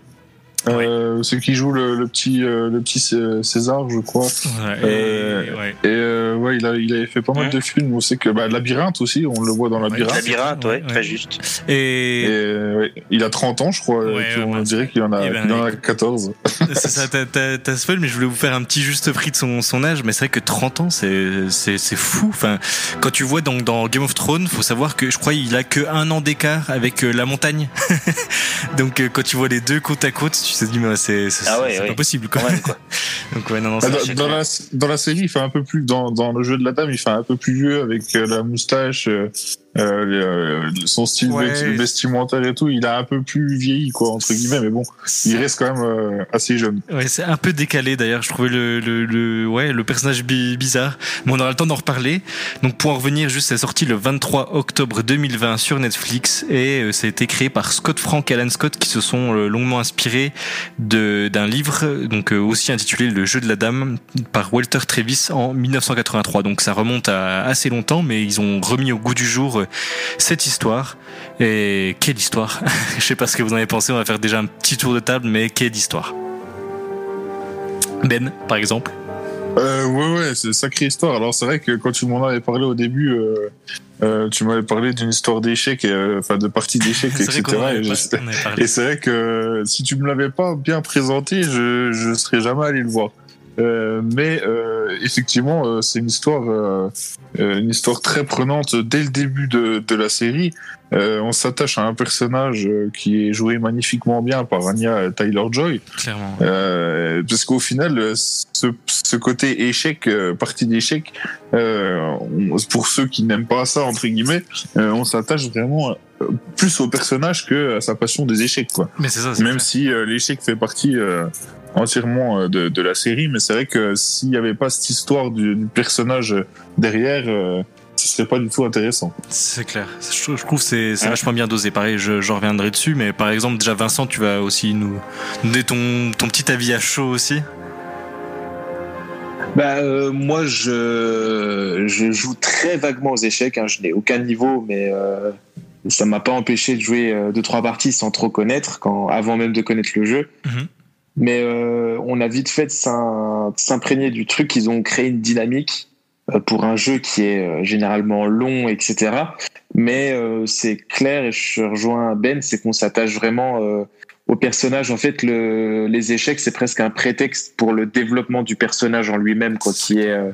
B: Euh, C'est qui joue le, le petit, euh, le petit Cé- César, je crois.
A: Ouais,
B: Euh,
A: et- ouais.
B: Et euh, ouais, il, a, il avait fait pas mal de films. On sait que bah, Labyrinthe aussi, on le voit dans Labyrinthe.
C: Labyrinthe, ouais,
A: Ouais,
C: très juste.
A: Et,
B: Et euh, ouais, il a 30 ans, je crois. Et on dirait qu'il en a,
A: eh ben,
B: qu'il en a 14.
A: C'est ça, t'as- t'as t'as spoil, mais je voulais vous faire un petit juste prix de son, son âge, mais c'est vrai que 30 ans, c'est c'est c'est fou. Enfin, quand tu vois donc dans Game of Thrones, faut savoir que je crois il a que un an d'écart avec euh, la montagne. donc euh, quand tu vois les deux côte à côte, tu te dis mais c'est c'est
C: Ah ouais,
A: pas possible quoi.
C: Quand même, quoi.
A: donc ouais non non.
B: Ah,
A: c'est-
B: dans, dans la, dans la série, il fait un peu plus dans, dans le jeu de la dame, il fait un peu plus vieux avec euh, la moustache, euh, son style
A: Ouais.
B: vestimentaire et tout. Il a un peu plus vieilli, quoi, entre guillemets, mais bon, il reste quand même euh, assez jeune.
A: Ouais, c'est un peu décalé d'ailleurs. Je trouvais le, le, le- ouais, le personnage bi- bizarre. Mais on aura le temps d'en reparler. Donc pour en revenir, juste, c'est sorti le 23 octobre 2020 sur Netflix et euh, ça a été créé par Scott Frank et Alan Scott qui se sont euh, longuement inspirés d'un livre, donc aussi intitulé Le Jeu de la Dame par Walter Travis en 1983. Donc ça remonte à assez longtemps, mais ils ont remis au goût du jour euh, cette histoire. Et quelle histoire Je sais pas ce que vous en avez pensé. On va faire déjà un petit tour de table, mais quelle histoire? Ben, par exemple.
B: Euh, ouais, ouais, c'est une sacrée histoire. Alors c'est vrai que quand tu m'en avais parlé au début, euh, euh, tu m'avais parlé d'une histoire d'échecs, euh, enfin de
A: C'est vrai
B: etc. Et c'est vrai que si tu me l'avais pas bien présenté, je je serais jamais allé le voir. Euh, mais euh, effectivement, euh, c'est une histoire, euh, euh, une histoire très prenante dès le début de, de la série. Euh, on s'attache à un personnage qui est joué magnifiquement bien par Anya Tyler-Joy.
A: Clairement.
B: Euh, parce qu'au final, ce, ce côté échec, euh, partie d'échec, euh, pour ceux qui n'aiment pas ça entre guillemets, euh, on s'attache vraiment plus au personnage que à sa passion des échecs, quoi.
A: Mais c'est ça.
B: Même
A: clair.
B: si euh, l'échec fait partie, euh, entièrement euh, de, de la série, mais c'est vrai que s'il n'y avait pas cette histoire du, du personnage derrière, euh, ce serait pas du tout intéressant.
A: C'est clair. Je, je trouve que c'est c'est vachement bien dosé. Pareil, je, je reviendrai dessus, mais par exemple, déjà Vincent, tu vas aussi nous donner ton, ton petit avis à chaud aussi.
D: Bah, euh, moi, je, je joue très vaguement aux échecs. Hein. Je n'ai aucun niveau, mais euh, ça m'a pas empêché de jouer euh, deux trois parties sans trop connaître, quand avant même de connaître le jeu.
A: Mhm.
D: Mais euh, on a vite fait de s'im- s'imprégner du truc. Ils ont créé une dynamique euh, pour un jeu qui est euh, généralement long, etc. Mais euh, c'est clair, et je rejoins Ben, c'est qu'on s'attache vraiment euh, au personnage. En fait, le, les échecs, c'est presque un prétexte pour le développement du personnage en lui-même, qui est euh,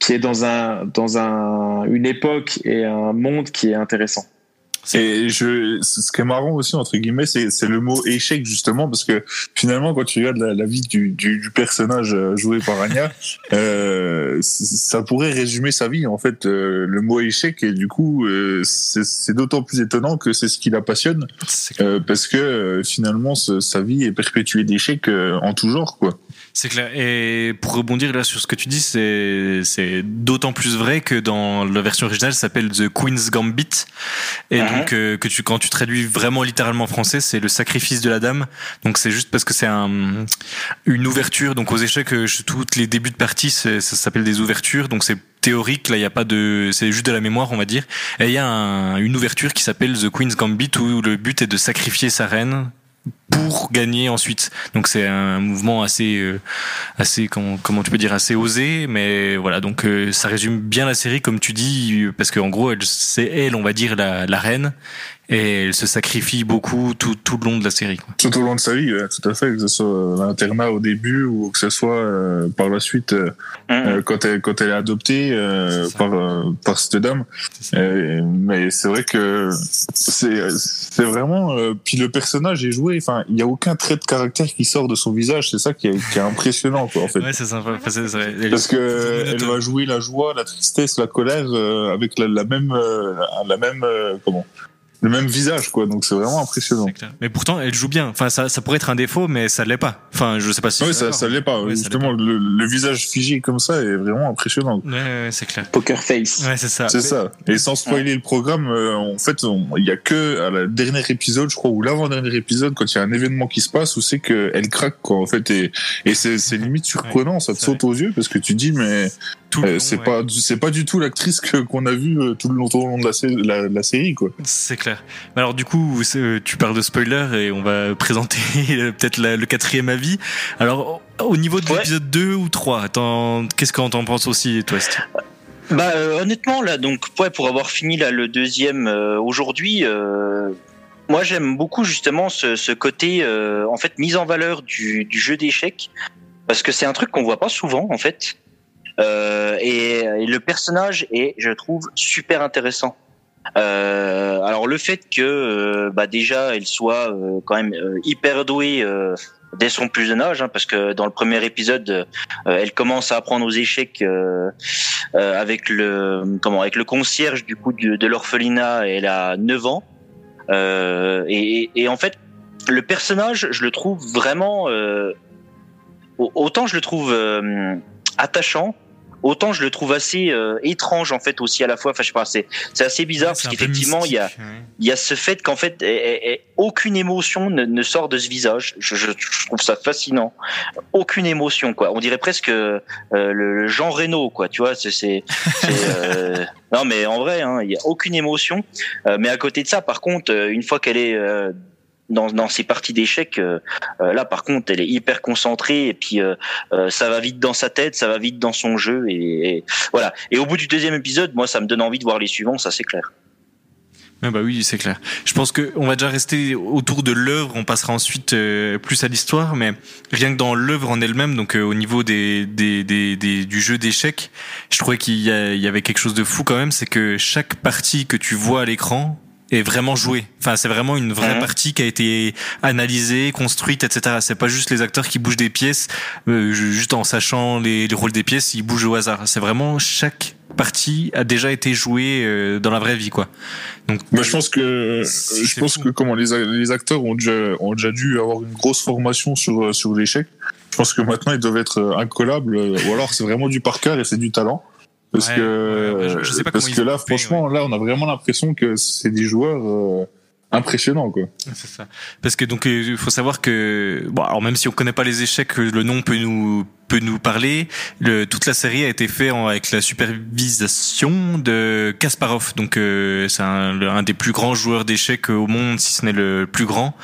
D: qui est dans un dans un une époque et un monde qui est intéressant.
B: Et je, ce qui est marrant aussi entre guillemets, c'est c'est le mot échec justement parce que finalement quand tu regardes la, la vie du, du, du personnage euh, joué par Anya, euh, ça pourrait résumer sa vie en fait. euh, le mot échec et du coup euh, c'est c'est d'autant plus étonnant que c'est ce qui la passionne
A: C'est
B: euh, parce que euh, finalement ce- sa vie est perpétuée d'échecs euh, en tout genre quoi.
A: C'est clair. Et pour rebondir là sur ce que tu dis, c'est d'autant plus vrai que dans la version originale, ça s'appelle The Queen's Gambit. Et
C: Mhm.
A: donc euh, que tu quand tu traduis vraiment littéralement en français, c'est le sacrifice de la dame. Donc c'est juste parce que c'est un une ouverture. Donc aux échecs, euh, toutes les débuts de partie, ça s'appelle des ouvertures. Donc c'est théorique. Là, il y a pas de, c'est juste de la mémoire, on va dire. Et il y a un- une ouverture qui s'appelle The Queen's Gambit où le but est de sacrifier sa reine pour gagner ensuite. Donc c'est un mouvement assez, euh, assez comment, comment tu peux dire assez osé, mais voilà. Donc euh, ça résume bien la série comme tu dis, parce qu'en gros, elle, c'est elle, on va dire la, la reine, et elle se sacrifie beaucoup tout, tout le long de la série. Quoi.
B: Tout au long de sa vie, ouais, tout à fait, que ce soit l'internat au début ou que ce soit euh, par la suite euh, quand elle quand elle est adoptée euh, par euh, par cette dame. Mais c'est vrai que c'est c'est vraiment euh, puis le personnage est joué. Enfin, il y a aucun trait de caractère qui sort de son visage. C'est ça qui est, qui est impressionnant quoi en fait.
A: Ouais, c'est sympa.
B: Parce que elle va jouer la joie, la tristesse, la colère euh, avec la, la même euh, la même euh, comment? Le même visage quoi. Donc c'est vraiment impressionnant.
A: Clair. Mais pourtant, elle joue bien. Enfin, ça, ça pourrait être un défaut, mais ça l'est pas. Enfin, je sais pas si.
B: Oui, ça, ça l'est pas. Justement, le, le visage figé comme ça est vraiment impressionnant.
A: Ouais, ouais, c'est clair.
D: Poker face.
A: Ouais, c'est ça.
B: C'est
A: Mais-
B: ça. Et sans spoiler le programme, euh, en fait, on- il y a que à la dernier épisode, je crois, ou l'avant-dernier épisode, quand il y a un événement qui se passe, où c'est qu'elle craque, quoi, en fait. Et, et c'est, c'est limite surprenant, ça te saute aux yeux, parce que tu dis, mais euh,
A: long,
B: c'est
A: ouais.
B: pas, du- c'est pas du tout l'actrice que, qu'on a vue euh, tout le long, tout le long de la, la série, quoi.
A: C'est clair. Mais Alors du coup, euh, tu parles de spoiler et on va présenter euh, peut-être le quatrième avis. Alors au au niveau de
C: Ouais.
A: l'épisode 2 ou 3, attends, qu'est-ce que t'en penses aussi, toi Steve
C: Bah euh, honnêtement là donc ouais, pour avoir fini là le deuxième euh, aujourd'hui euh, moi j'aime beaucoup justement ce, ce côté en fait mise en valeur du, du jeu d'échecs parce que c'est un truc qu'on voit pas souvent en fait et, et le personnage est je trouve super intéressant euh, alors le fait que euh, bah déjà elle soit euh, quand même euh, hyper douée euh, dès son plus jeune âge hein, parce que dans le premier épisode elle commence à apprendre aux échecs avec le comment avec le concierge du coup de, de l'orphelinat elle a 9 ans. Et, et en fait le personnage je le trouve vraiment au- autant je le trouve attachant autant je le trouve assez euh, étrange en fait aussi à la fois enfin je sais pas c'est c'est assez bizarre parce qu'effectivement il y a
A: ouais.
C: il y a ce fait qu'en fait, eh, eh, eh, aucune émotion ne, ne sort de ce visage. Je, je- je trouve ça fascinant. Aucune émotion, quoi. On dirait presque euh, le, le Jean Reno, quoi. Tu vois, c'est, euh, non, mais en vrai, hein, il y a aucune émotion. Euh, mais à côté de ça, par contre, euh, une fois qu'elle est euh, dans, ses parties d'échecs, euh, euh, là, par contre, elle est hyper concentrée et puis euh, ça va vite dans sa tête, ça va vite dans son jeu et, voilà. Et au bout du deuxième épisode, moi, ça me donne envie de voir les suivants, ça c'est clair.
A: Ouais, bah oui, c'est clair. Je pense que on va déjà rester autour de l'œuvre. On passera ensuite plus à l'histoire, mais rien que dans l'œuvre en elle-même, donc au niveau du jeu d'échecs, je trouvais qu'il y avait quelque chose de fou quand même, c'est que chaque partie que tu vois à l'écran est vraiment jouée. Enfin, c'est vraiment une vraie partie qui a été analysée, construite, etc. C'est pas juste les acteurs qui bougent des pièces, euh, ju- juste en sachant les, les rôles des pièces, ils bougent au hasard. C'est vraiment chaque partie a déjà été jouée euh, dans la vraie vie, quoi. Donc,
B: Bah, je pense que
A: C'est
B: je pense
A: fou.
B: que comment les, a- les acteurs ont déjà ont déjà dû avoir une grosse formation sur euh, sur l'échec Je pense que maintenant, ils doivent être euh, incollables, euh, ou alors c'est vraiment du par cœur et c'est du talent. Parce
A: Ouais,
B: que,
A: ouais, ouais, je- je sais pas
B: parce que là, franchement, là, on a vraiment l'impression que c'est des joueurs euh, impressionnants, quoi.
A: C'est ça. Parce que donc il faut savoir que bon alors même si on connaît pas les échecs, le nom peut nous peut nous parler. Le, toute la série a été faite avec la supervision de Kasparov. Donc euh, c'est un, un des plus grands joueurs d'échecs au monde, si ce n'est le plus grand,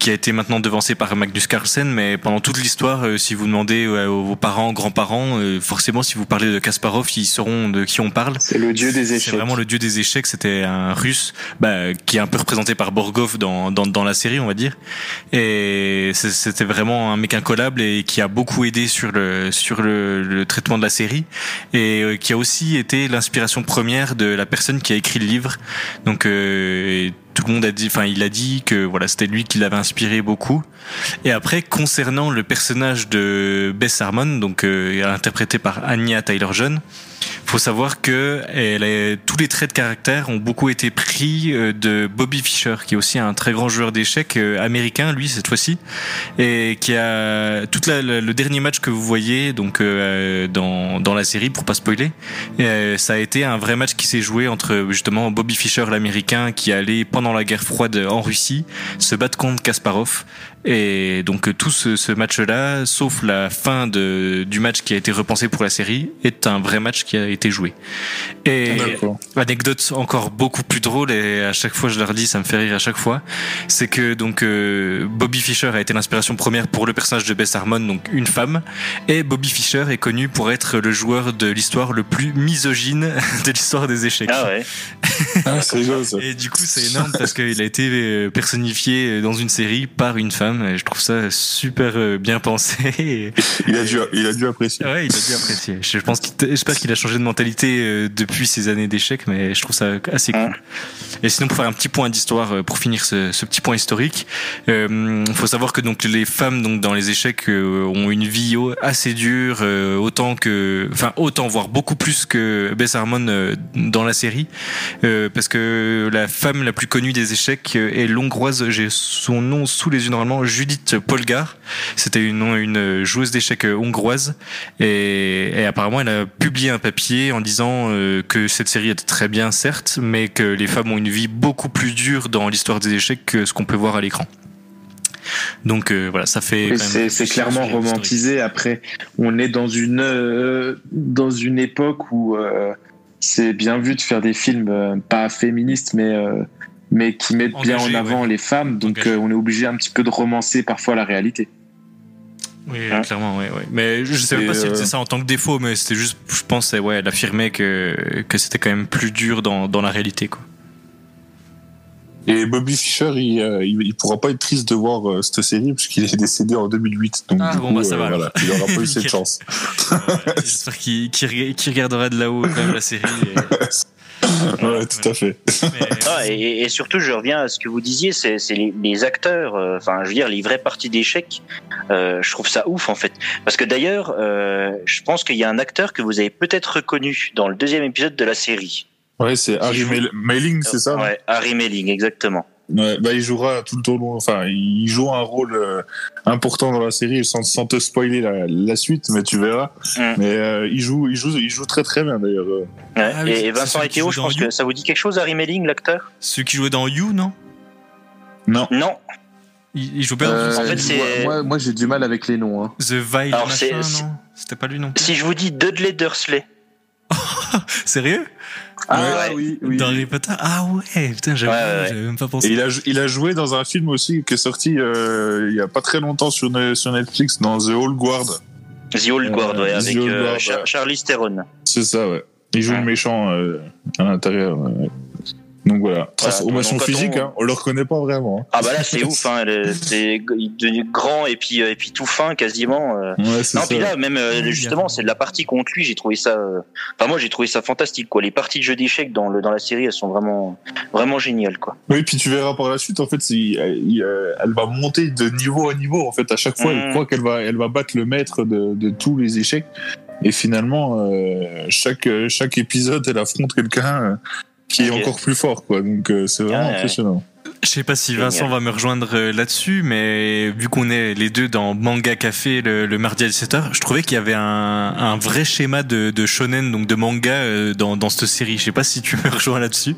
A: qui a été maintenant devancé par Magnus Carlsen. Mais pendant toute l'histoire, euh, si vous demandez euh, aux vos parents, grands-parents, euh, forcément si vous parlez de Kasparov, ils sauront de qui on parle.
D: C'est le dieu des
A: C'est
D: échecs.
A: vraiment le dieu des échecs. C'était un russe bah, qui est un peu représenté par Borgov dans, dans, dans la série, on va dire. Et c'est- c'était vraiment un mec incollable et qui a beaucoup aidé sur le, sur le, le traitement de la série et euh, qui a aussi été l'inspiration première de la personne qui a écrit le livre. Donc euh, tout le monde a dit, enfin il a dit que voilà c'était lui qui l'avait inspiré beaucoup. Et après concernant le personnage de Bess Harmon, donc euh, interprété par Anya Taylor-Joy, faut savoir que elle tous les traits de caractère ont beaucoup été pris euh, de Bobby Fischer, qui est aussi un très grand joueur d'échecs euh, américain, lui cette fois-ci, et qui a tout le dernier match que vous voyez donc euh, dans dans la série pour pas spoiler, euh, ça a été un vrai match qui s'est joué entre justement Bobby Fischer l'américain qui allait pendant la guerre froide en Russie se battre contre Kasparov et donc euh, tout ce, ce match-là, sauf la fin de, du match qui a été repensé pour la série, est un vrai match qui a été joué. Et anecdote encore beaucoup plus drôle et à chaque fois je leur dis, ça me fait rire à chaque fois, c'est que donc euh, Bobby Fischer a été l'inspiration première pour le personnage de Bess Harmon, donc une femme, et Bobby Fischer est connu pour être le joueur de l'histoire le plus misogyne de l'histoire des échecs.
C: Ah ouais.
B: Ah, c'est.
A: Et du coup, c'est énorme parce qu'il a été euh, personnifié dans une série par une femme. Je trouve ça super euh, bien pensé.
B: Il a dû, il a dû apprécier.
A: Ouais, il a dû apprécier. Je pense j'espère qu'il a changé de mentalité euh, depuis ces années d'échecs, mais je trouve ça assez cool. Et sinon, pour faire un petit point d'histoire, euh, pour finir ce, ce petit point historique, il faut savoir que donc les femmes donc dans les échecs euh, ont une vie assez dure, euh, autant que, enfin autant voire beaucoup plus que Bess Harmon dans la série, parce que la femme la plus connue des échecs est l'hongroise, j'ai son nom sous les yeux normalement, Judith Polgar. C'était une, une joueuse d'échecs hongroise et, et apparemment elle a publié un papier en disant euh, que cette série était très bien certes, mais que les femmes ont une vie beaucoup plus dure dans l'histoire des échecs que ce qu'on peut voir à l'écran. Donc euh, voilà, ça fait.
D: C'est clairement romantisé. Après, on est dans une euh, dans une époque où euh, c'est bien vu de faire des films pas féministes, mais mais qui mettent bien en avant
A: ouais.
D: les femmes. Donc, euh, on est obligé un petit peu de romancer parfois la réalité.
A: Oui,
C: Hein
A: clairement, ouais, ouais. Mais je sais même pas si elle
B: euh,
A: faisait ça en tant que défaut, mais c'était juste, je pense, ouais, elle affirmait que que c'était quand même plus dur dans dans la réalité, quoi.
B: Et Bobby Fischer, il, euh, il, pourra pas être triste de voir euh, cette série puisqu'il est décédé en 2008. Donc
A: Ah,
B: du
A: bon,
B: coup,
A: bah, ça va,
B: voilà, il aura pas eu cette chance.
A: Euh, J'espère qu'il qu'il regardera de là-haut quand même la série. et-
B: Ouais, tout à fait.
A: mais-
C: Ah, et, et surtout, je reviens à ce que vous disiez, c'est les, les acteurs, euh, enfin, je veux dire, les vraies parties d'échecs. Euh, je trouve ça ouf, en fait. Parce que d'ailleurs, euh, je pense qu'il y a un acteur que vous avez peut-être reconnu dans le deuxième épisode de la série.
B: Ouais, c'est Harry Mailing, c'est ça
C: Ouais, Harry Melling, exactement.
B: Ouais, bah, il jouera tout le long. Enfin, il joue un rôle euh, important dans la série sans, sans te spoiler la, la suite, mais tu verras.
C: Mm.
B: Mais euh, il joue, il joue, il joue très très bien d'ailleurs. euh.
C: Ouais.
A: Ah oui,
C: et, Vincent
A: joue
C: je pense
A: You.
C: que ça vous dit quelque chose, Harry Melling, l'acteur?
A: Ceux qui jouaient dans You, non?
B: Non,
C: Non.
A: il, il joue pas dans
D: Euh,
C: en fait, c'est-
D: moi, moi j'ai du mal avec les noms. hein.
A: The Vile
C: Alors,
A: machin, non? C'était pas lui non? plus
C: Si je vous dis Dudley Dursley,
A: Sérieux?
D: Ah
C: Ouais.
D: oui, oui.
A: Dans Harry Potter? Ah ouais, putain, j'avais
C: Ouais, ouais, ouais.
A: j'avais même pas
B: Et
A: pensé.
B: il a, il a joué dans un film aussi qui est sorti euh, il y a pas très longtemps sur, ne- sur Netflix, dans The Old Guard.
C: The Old Guard,
B: Euh,
C: ouais,
B: The
C: avec
B: Old
C: euh,
B: Guard,
C: Char-
B: ouais.
C: Charlize Theron.
B: C'est ça, ouais. Il joue
C: Ouais.
B: le méchant euh, à l'intérieur. ouais. Donc voilà. Transformation
C: donc, quand
B: physique,
C: on-
B: hein, on le reconnaît pas vraiment. hein.
C: Ah bah là c'est ouf, hein, c'est il est devenu grand et puis euh, et puis tout fin quasiment. euh.
B: Ouais,
C: Non
B: ça.
C: puis là même euh, justement c'est de la partie contre lui j'ai trouvé ça. Enfin moi j'ai trouvé ça fantastique quoi. Les parties de jeu d'échecs dans le dans la série elles sont vraiment vraiment géniales quoi.
B: Oui, puis tu verras par la suite, en fait, il- elle va monter de niveau à niveau. En fait, à chaque fois, elle croit qu'elle va, elle va battre le maître de, de tous les échecs. Et finalement, euh, chaque, chaque épisode, elle affronte quelqu'un qui est encore plus fort, quoi. Donc, euh, c'est vraiment
C: ouais.
B: impressionnant.
A: Je sais pas si
C: Génial.
A: Vincent va me rejoindre euh, là-dessus, mais vu qu'on est les deux dans Manga Café le, le mardi à 17h, je trouvais qu'il y avait un, un vrai schéma de, de shonen, donc de manga euh, dans, dans cette série. Je sais pas si tu me rejoins là-dessus.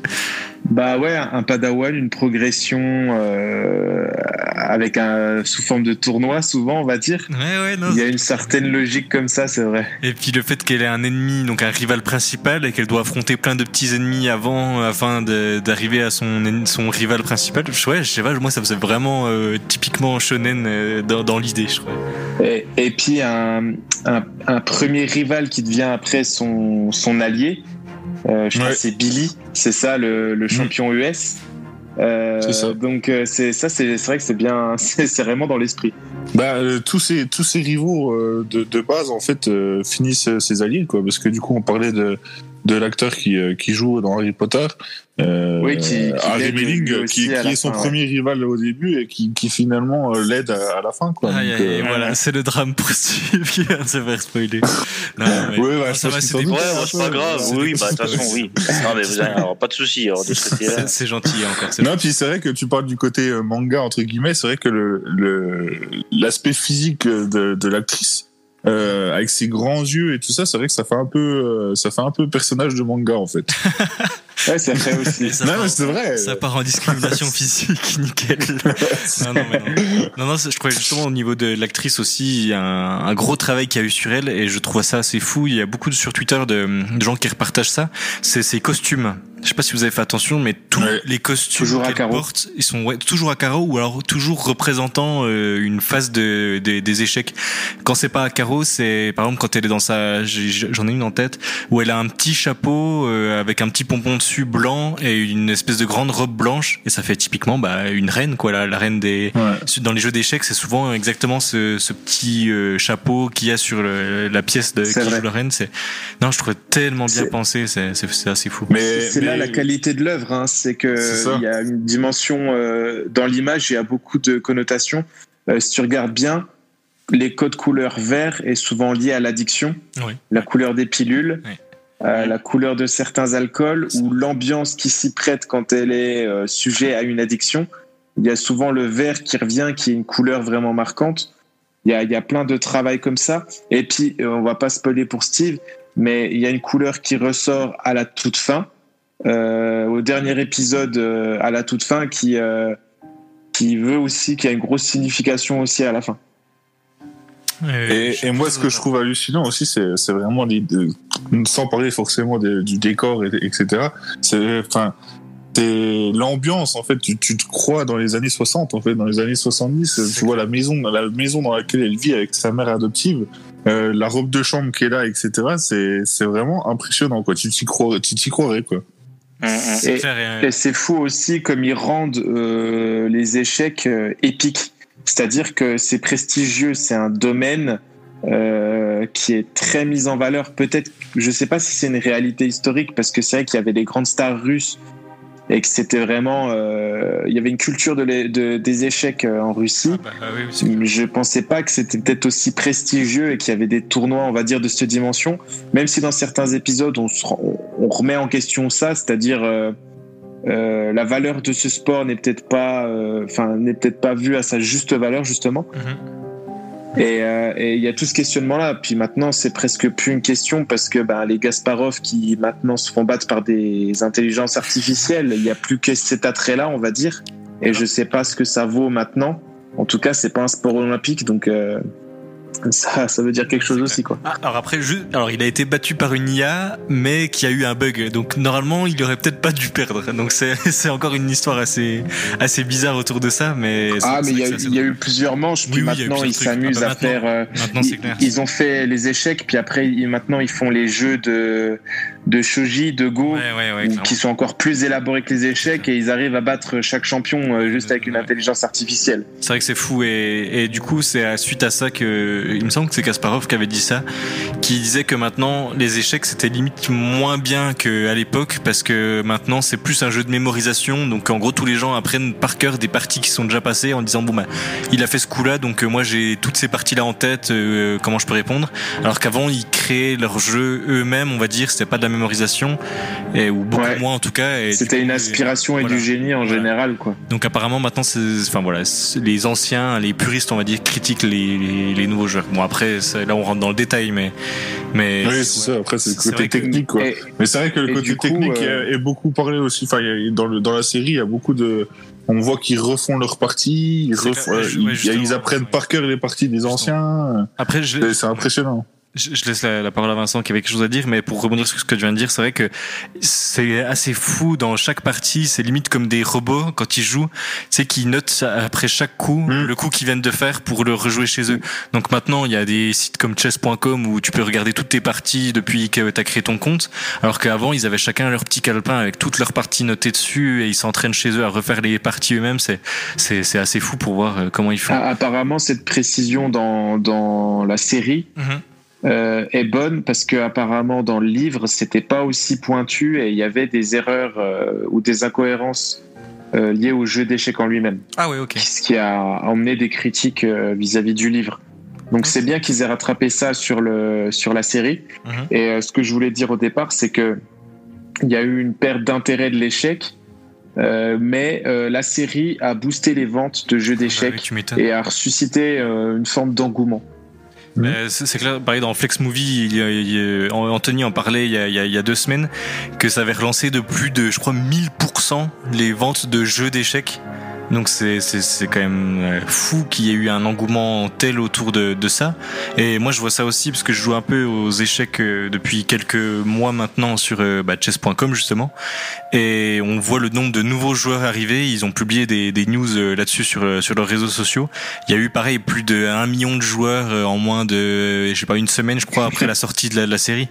D: Bah ouais, un padawan, une progression euh, avec un sous forme de tournoi souvent, on va dire.
A: Ouais, ouais, non.
D: Il y a une certaine logique comme ça, c'est vrai.
A: Et puis le fait qu'elle ait un ennemi, donc un rival principal, et qu'elle doit affronter plein de petits ennemis avant, afin d'arriver à son, son rival principal. Ouais, je sais pas, moi ça faisait vraiment euh, typiquement shonen euh, dans, dans l'idée, je crois.
D: Et, et puis un, un, un premier rival qui devient après son, son allié, euh, je crois que c'est Billy, c'est ça le, le champion US. Euh,
B: ça.
D: Donc euh, c'est ça, c'est c'est vrai que c'est bien, c'est vraiment dans l'esprit.
B: Bah, euh, tous ces tous ces rivaux euh, de, de base en fait euh, finissent euh, ses alliés quoi parce que du coup on parlait de de l'acteur qui euh, qui joue dans Harry Potter euh,
D: Oui, qui-
B: Harry Melling est son
D: fin,
B: premier rival au début et qui, qui finalement euh, l'aide à, à la fin quoi Donc,
A: aïe,
B: euh,
A: et voilà, c'est le drame poursuivi qui vient de se faire spoiler. Non, mais-
B: je
A: ça va, c'est des-.
C: Ouais, c'est pas grave. Oui, bah de toute façon, oui. Non, mais vous avez alors, pas de souci.
A: C'est- gentil encore.
B: Non, puis c'est vrai que tu parles du côté euh, manga entre guillemets. C'est vrai que le le- l'aspect physique de, de l'actrice euh, avec ses grands yeux et tout ça, c'est vrai que ça fait un peu euh, ça fait un peu personnage de manga en fait.
D: Ouais, c'est vrai aussi.
B: Non, c'est vrai.
A: Ça part en discrimination physique, nickel. non, non, mais non. Non, non, je trouvais justement au niveau de l'actrice aussi, il y a un, un gros travail qu'il y a eu sur elle et je trouve ça assez fou. Il y a beaucoup de, sur Twitter de, de gens qui repartagent ça. C'est ses costumes. Je sais pas si vous avez fait attention, mais tous
B: Ouais.
A: les costumes qu'elle porte, ils sont ouais, toujours à carreaux ou alors toujours représentant euh, une phase de, des- des échecs. Quand c'est pas à carreaux, c'est par exemple quand elle est dans sa, j'en ai une en tête, où elle a un petit chapeau euh, avec un petit pompon dessus blanc et une espèce de grande robe blanche et ça fait typiquement bah, une reine quoi, la, la reine des.
B: Ouais.
A: Dans les jeux d'échecs, c'est souvent exactement ce, ce petit euh, chapeau qu'il y a sur le- la pièce de qui joue la reine. C'est non, je trouvais tellement bien pensé, c'est assez fou.
B: Mais,
D: C'est là la qualité de l'œuvre, hein, c'est que il y a une dimension euh, dans l'image, il y a beaucoup de connotations. Euh, si tu regardes bien, les codes couleurs vert est souvent lié à l'addiction,
A: Oui.
D: la couleur des pilules,
A: Oui.
D: Euh, la couleur de certains alcools ou l'ambiance qui s'y prête quand elle est euh, sujet à une addiction. Il y a souvent le vert qui revient, qui est une couleur vraiment marquante. Il y a, il y a plein de travail comme ça. Et puis, euh, on va pas spoiler pour Steve, mais il y a une couleur qui ressort à la toute fin, euh, au dernier épisode à la toute fin, qui qui veut aussi, qui a une grosse signification aussi à la fin.
B: Et, et moi, ce que je trouve hallucinant aussi, c'est vraiment sans parler forcément du décor, et, etc. C'est enfin, l'ambiance en fait. Tu, tu te crois dans les années 60, en fait, dans les années 70.
A: C'est
B: Tu vois la maison, la maison dans laquelle elle vit avec sa mère adoptive, euh, la robe de chambre qui est là, etc. C'est c'est vraiment impressionnant quoi. Tu t'y croirais, tu t'y croirais quoi.
C: Hum, hum.
A: C'est
D: Et-
A: clair, et-
D: Et c'est fou aussi comme ils rendent euh, les échecs euh, épiques. C'est-à-dire que c'est prestigieux, c'est un domaine euh, qui est très mis en valeur. Peut-être, je sais pas si c'est une réalité historique, parce que c'est vrai qu'il y avait des grandes stars russes et que c'était vraiment, euh, il y avait une culture de les- de- des échecs euh, en Russie.
A: Ah bah, ah oui, oui, c'est-
D: Je pensais pas que c'était peut-être aussi prestigieux et qu'il y avait des tournois, on va dire, de cette dimension. Même si dans certains épisodes, on, se rend- on remet en question ça, c'est-à-dire euh, euh, la valeur de ce sport n'est peut-être pas, euh, enfin, n'est peut-être pas vue à sa juste valeur justement.
A: Mhm.
D: Et euh, et il y a tout ce questionnement-là. Puis maintenant, c'est presque plus une question parce que ben, les Gasparov qui maintenant se font battre par des intelligences artificielles, il n'y a plus que cet attrait-là, on va dire. Et je sais pas ce que ça vaut maintenant. En tout cas, c'est pas un sport olympique, donc ça, ça veut dire quelque chose aussi, quoi.
A: Ah, alors après, alors il a été battu par une IA, mais qui a eu un bug. Donc normalement, il aurait peut-être pas dû perdre. Donc c'est c'est encore une histoire assez assez bizarre autour de ça, mais
D: Ah, mais il y, a eu- y a plusieurs manches, puis
A: Oui, oui, il
D: maintenant ils s'amusent
A: Ah bah
D: à
A: maintenant-
D: faire. euh,
A: drôle. Maintenant, c'est
D: ils,
A: clair.
D: ils ont fait les échecs, puis après, ils, maintenant ils font les jeux de, de shoji, de go.
A: Ouais,
D: qui sont encore plus élaborés que les échecs et ils arrivent à battre chaque champion euh, juste avec une intelligence artificielle.
A: C'est vrai que c'est fou et, et du coup c'est à- suite à ça que il me semble que c'est Kasparov qui avait dit ça, qui disait que maintenant les échecs c'était limite moins bien qu'à l'époque parce que maintenant c'est plus un jeu de mémorisation donc en gros tous les gens apprennent par cœur des parties qui sont déjà passées en disant bon bah il a fait ce coup là donc euh, moi j'ai toutes ces parties là en tête euh, comment je peux répondre? Alors qu'avant ils créaient leur jeu eux-mêmes on va dire c'était pas de la mémorisation, et, ou beaucoup
D: Ouais.
A: moins en tout cas.
D: C'était une
A: coup,
D: inspiration et
A: voilà.
D: du génie en
A: Voilà.
D: général, quoi.
A: Donc apparemment maintenant, c'est, enfin voilà, les anciens, les puristes, on va dire, critiquent les, les, les nouveaux joueurs. Bon après, là on rentre dans le détail, mais mais
B: Oui, c'est ça. Après, c'est le côté
A: que-
B: technique, quoi.
D: Et-
B: Mais c'est vrai que le
D: Et
B: côté
D: coup,
B: technique
D: euh,
B: est, est beaucoup parlé aussi. Enfin, dans, le, dans la série, il y a beaucoup de. On voit qu'ils refont leurs parties, ils,
A: C'est
B: refont-
A: clair,
B: euh,
A: ouais,
B: ils-
A: justement,
B: ils apprennent
A: ouais.
B: par cœur les parties des anciens.
A: après
B: c'est impressionnant.
A: Je, je laisse la, la parole à Vincent qui avait quelque chose à dire, mais pour rebondir sur ce que tu viens de dire, c'est vrai que c'est assez fou dans chaque partie. C'est limite comme des robots quand ils jouent, tu sais, qui notent après chaque coup
B: Mm.
A: le coup qu'ils viennent de faire pour le rejouer chez eux. Donc maintenant, il y a des sites comme chess.com où tu peux regarder toutes tes parties depuis que tu as créé ton compte, alors qu'avant, ils avaient chacun leur petit calepin avec toutes leurs parties notées dessus et ils s'entraînent chez eux à refaire les parties eux-mêmes. C'est c'est c'est assez fou pour voir euh, comment ils font.
D: Ah, apparemment, cette précision dans, dans la série
A: Mhm.
D: Euh, est bonne parce que apparemment dans le livre, c'était pas aussi pointu et il y avait des erreurs euh, ou des incohérences euh, liées au jeu d'échecs en lui-même,
A: Ah ouais, ok.
D: ce qui a emmené des critiques vis-à-vis du livre. Donc c'est bien qu'ils aient rattrapé ça sur le sur la série.
A: Mhm.
D: Et ce que je voulais dire au départ, c'est que il y a eu une perte d'intérêt de l'échec, euh, mais euh, la série a boosté les ventes de jeux
A: Bah oui,
D: d'échecs et a ressuscité euh, une forme d'engouement.
A: Euh, c'est clair, pareil dans Flex Movie, il y a- il y a- Anthony en parlait il y, a, il y a- il y a deux semaines, que ça avait relancé de plus de, je crois, 1000% les ventes de jeux d'échecs. Donc c'est c'est c'est quand même euh, fou qu'il y ait eu un engouement tel autour de, de ça. Et moi je vois ça aussi parce que je joue un peu aux échecs euh, depuis quelques mois maintenant sur euh, bah, chess.com justement. Et on voit le nombre de nouveaux joueurs arriver. Ils ont publié des, des news là-dessus sur, sur leurs réseaux sociaux. Il y a eu pareil plus de 1 million de joueurs en moins de, je sais pas, une semaine je crois après la sortie de la série.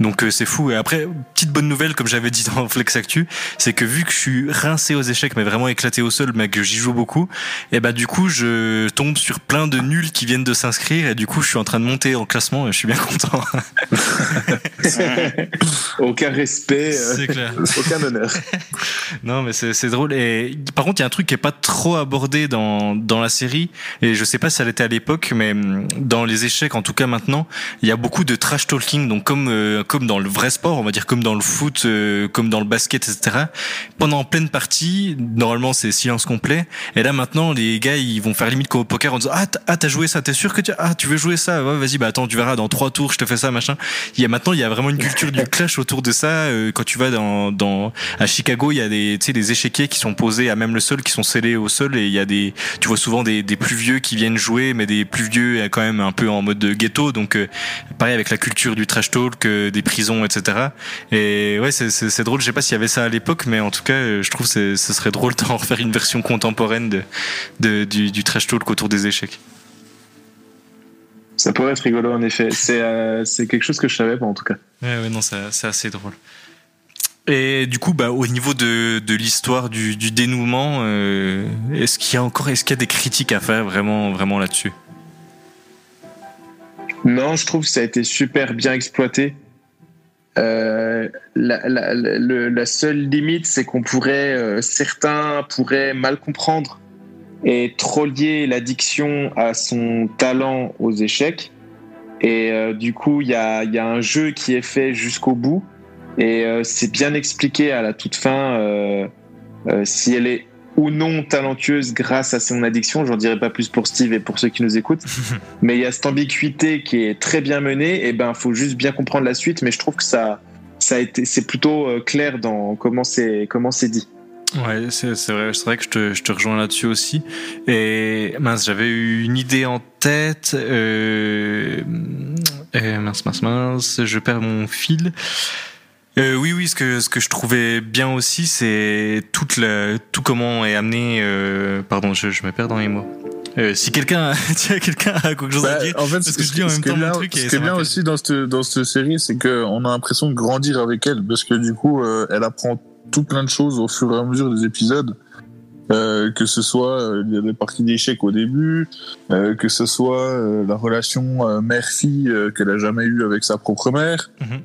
A: Donc euh, c'est fou. Et après, petite bonne nouvelle, comme j'avais dit dans Flex Actu, c'est que vu que je suis rincé aux échecs, mais vraiment éclaté au sol, mais que j'y joue beaucoup, et bah du coup je tombe sur plein de nuls qui viennent de s'inscrire, et du coup je suis en train de monter en classement, et je suis bien content.
D: Aucun respect, euh,
A: clair.
D: aucun honneur.
A: Non, mais c'est c'est drôle. Et par contre, il y a un truc qui est pas trop abordé dans dans la série. Et je sais pas si ça l'était à l'époque, mais hum, dans les échecs, en tout cas maintenant, il y a beaucoup de trash talking. Donc comme euh, comme dans le vrai sport, on va dire comme dans le foot, euh, comme dans le basket, etc. Pendant pleine partie, normalement c'est silence complet. Et là maintenant, les gars, ils vont faire limite comme au poker en disant ah t'as- ah t'as joué ça, t'es sûr que tu ah tu veux jouer ça, ouais vas-y bah attends tu verras dans trois tours je te fais ça machin. Il y a maintenant il y a vraiment une culture du clash autour de ça. Euh, quand tu vas dans dans à Chicago, il y a des, tu sais, des échiquiers qui sont posés à même le sol, qui sont scellés au sol, et il y a des, tu vois souvent des, des plus vieux qui viennent jouer, mais des plus vieux euh, quand même un peu en mode de ghetto, donc euh, pareil avec la culture du trash talk, euh, des prisons, etc. Et ouais, c'est, drôle. Je sais pas s'il y avait ça à l'époque, mais en tout cas, je trouve que ce serait drôle d'en refaire une version contemporaine de, de du, du trash talk autour des échecs.
D: Ça pourrait être rigolo en effet. C'est euh, quelque chose que je savais pas en tout cas.
A: Ouais, ouais, non, c'est c'est assez drôle. Et du coup, bah, au niveau de, de l'histoire du, du dénouement, euh, est-ce qu'il y a encore, est-ce qu'il y a des critiques à faire vraiment, vraiment là-dessus?
D: Non, je trouve que ça a été super bien exploité. Euh, la, la, la- le- la seule limite, c'est qu'on pourrait, euh, certains pourraient mal comprendre et trop lier l'addiction à son talent aux échecs. Et euh, du coup, il y a, un jeu qui est fait jusqu'au bout. Et c'est bien expliqué à la toute fin si elle est ou non talentueuse grâce à son addiction. J'en dirai pas plus pour Steve et pour ceux qui nous écoutent. mais il y a cette ambiguïté qui est très bien menée. Et ben, faut juste bien comprendre la suite. Mais je trouve que ça, ça a été, c'est plutôt euh, clair dans comment c'est, comment c'est dit.
A: Ouais, c'est c'est vrai, c'est vrai que je te, je te rejoins là-dessus aussi. Et mince, j'avais eu une idée en tête. Euh, euh, mince, mince, mince, je perds mon fil. Euh, oui, oui, ce que ce que je trouvais bien aussi, c'est toute la, tout comment est amené. Euh, pardon, je, je me perds dans les mots. Euh, si quelqu'un, tiens, quelqu'un a quelque chose à
B: Bah,
A: dire.
B: en fait,
A: parce
B: ce,
A: que je dis en même temps mon
B: bien,
A: truc
B: ce qui est bien aussi dans cette, dans cette série, c'est qu'on a l'impression de grandir avec elle, parce que du coup, euh, elle apprend tout plein de choses au fur et à mesure des épisodes. Euh, que ce soit euh, les parties d'échecs au début, euh, que ce soit la relation mère-fille qu'elle a jamais eue avec sa propre mère,
A: Mhm.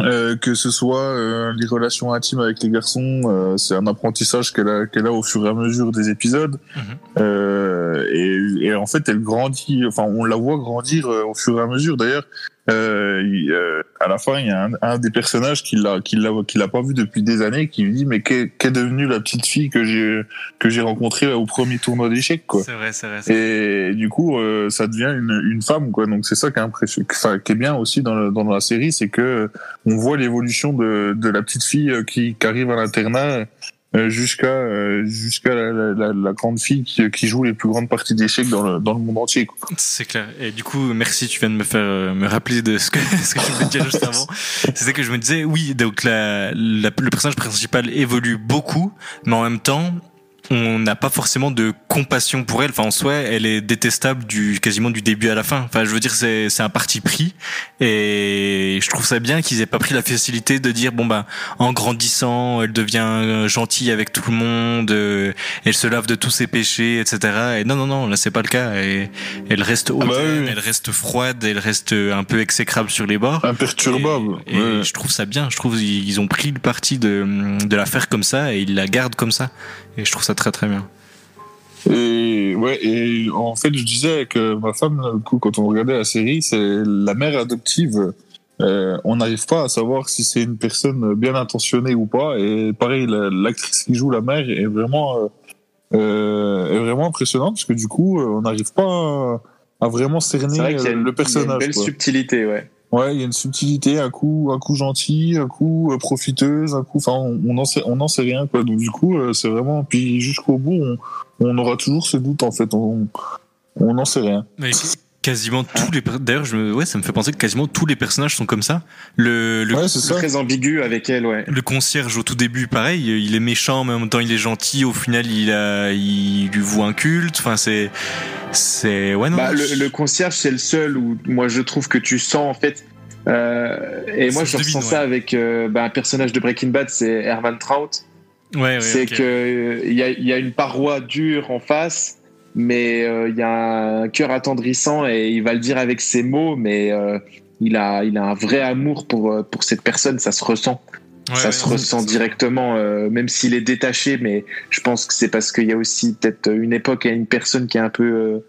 B: Euh, que ce soit euh, les relations intimes avec les garçons, euh, c'est un apprentissage qu'elle a, qu'elle a au fur et à mesure des épisodes.
A: Mhm.
B: Euh, et, et en fait, elle grandit. Enfin, on la voit grandir euh, au fur et à mesure. D'ailleurs, euh, euh, à la fin, il y a un, un des personnages qui l'a, qui l'a, qui l'a pas vu depuis des années, qui lui dit mais qu'est, qu'est devenue la petite fille que j'ai, que j'ai rencontrée au premier tournoi d'échecs, quoi.
A: C'est vrai, c'est vrai.
B: Et du coup, euh, ça devient une, une femme, quoi. Donc c'est ça qui est impressionnant, enfin, qui est bien aussi dans, le, dans la série, c'est que on voit l'évolution de, de la petite fille euh, qui, qui arrive à l'internat euh, jusqu'à euh, jusqu'à la, la, la, la grande fille qui, qui joue les plus grandes parties d'échecs dans le, dans le monde entier.
A: C'est clair. Et du coup, merci, tu viens de me faire euh, me rappeler de ce que, ce que je voulais dire juste avant. C'était que je me disais, oui, donc la- le personnage principal évolue beaucoup, mais en même temps, on n'a pas forcément de compassion pour elle. Enfin, en soi, elle est détestable du quasiment du début à la fin. Enfin, je veux dire, c'est c'est un parti pris, et je trouve ça bien qu'ils aient pas pris la facilité de dire bon bah en grandissant, elle devient euh, gentille avec tout le monde, euh, elle se lave de tous ses péchés, etc. Et non non non, là c'est pas le cas. Et elle reste hautaine,
B: bah oui.
A: elle reste froide, elle reste un peu exécrable sur les bords.
B: Imperturbable.
A: Et, et
B: ouais.
A: je trouve ça bien. Je trouve ils ont pris le parti de, de la faire comme ça et ils la gardent comme ça. Et je trouve ça très très bien.
B: Et ouais, et en fait, je disais euh, ma femme, du coup, quand on regardait la série, c'est la mère adoptive. Euh, on n'arrive pas à savoir si c'est une personne bien intentionnée ou pas. Et pareil, la- l'actrice qui joue la mère est vraiment, euh, euh, est vraiment impressionnante parce que du coup, on n'arrive pas à, à vraiment cerner
D: C'est vrai qu'il y a une,
B: le
D: il y a une
B: personnage.
D: belle
B: quoi.
D: subtilité, ouais.
B: Ouais, il y a une subtilité, un coup, un coup gentil, un coup euh, profiteuse, un coup, enfin, on n'en sait, on n'en sait rien, quoi. Donc du coup, euh, c'est vraiment, puis jusqu'au bout, on, on aura toujours ce doute, en fait. On, n'en sait rien.
A: Quasiment tous les per- d'ailleurs je me ouais ça me fait penser que quasiment tous les personnages sont comme ça le le,
B: Ouais, c'est.
D: Très ambigu avec elle, ouais.
A: le concierge au tout début pareil il est méchant mais en même temps il est gentil au final il a il lui voue un culte enfin c'est c'est ouais non
D: Bah, le, le concierge, c'est le seul où moi je trouve que tu sens en fait. euh, et moi je
A: se
D: ressens ça avec euh, bah, un personnage de Breaking Bad, c'est Herman Trout.
A: ouais, ouais,
D: c'est
A: ok.
D: que euh, il y a, il y a une paroi dure en face, mais euh, il y a un cœur attendrissant et il va le dire avec ses mots, mais euh, il a il a un vrai amour pour euh, pour cette personne, ça se ressent.
A: Ouais,
D: ça
A: ouais,
D: se ressent directement, euh, même s'il est détaché, mais je pense que c'est parce qu'il y a aussi peut-être une époque et une personne qui est un peu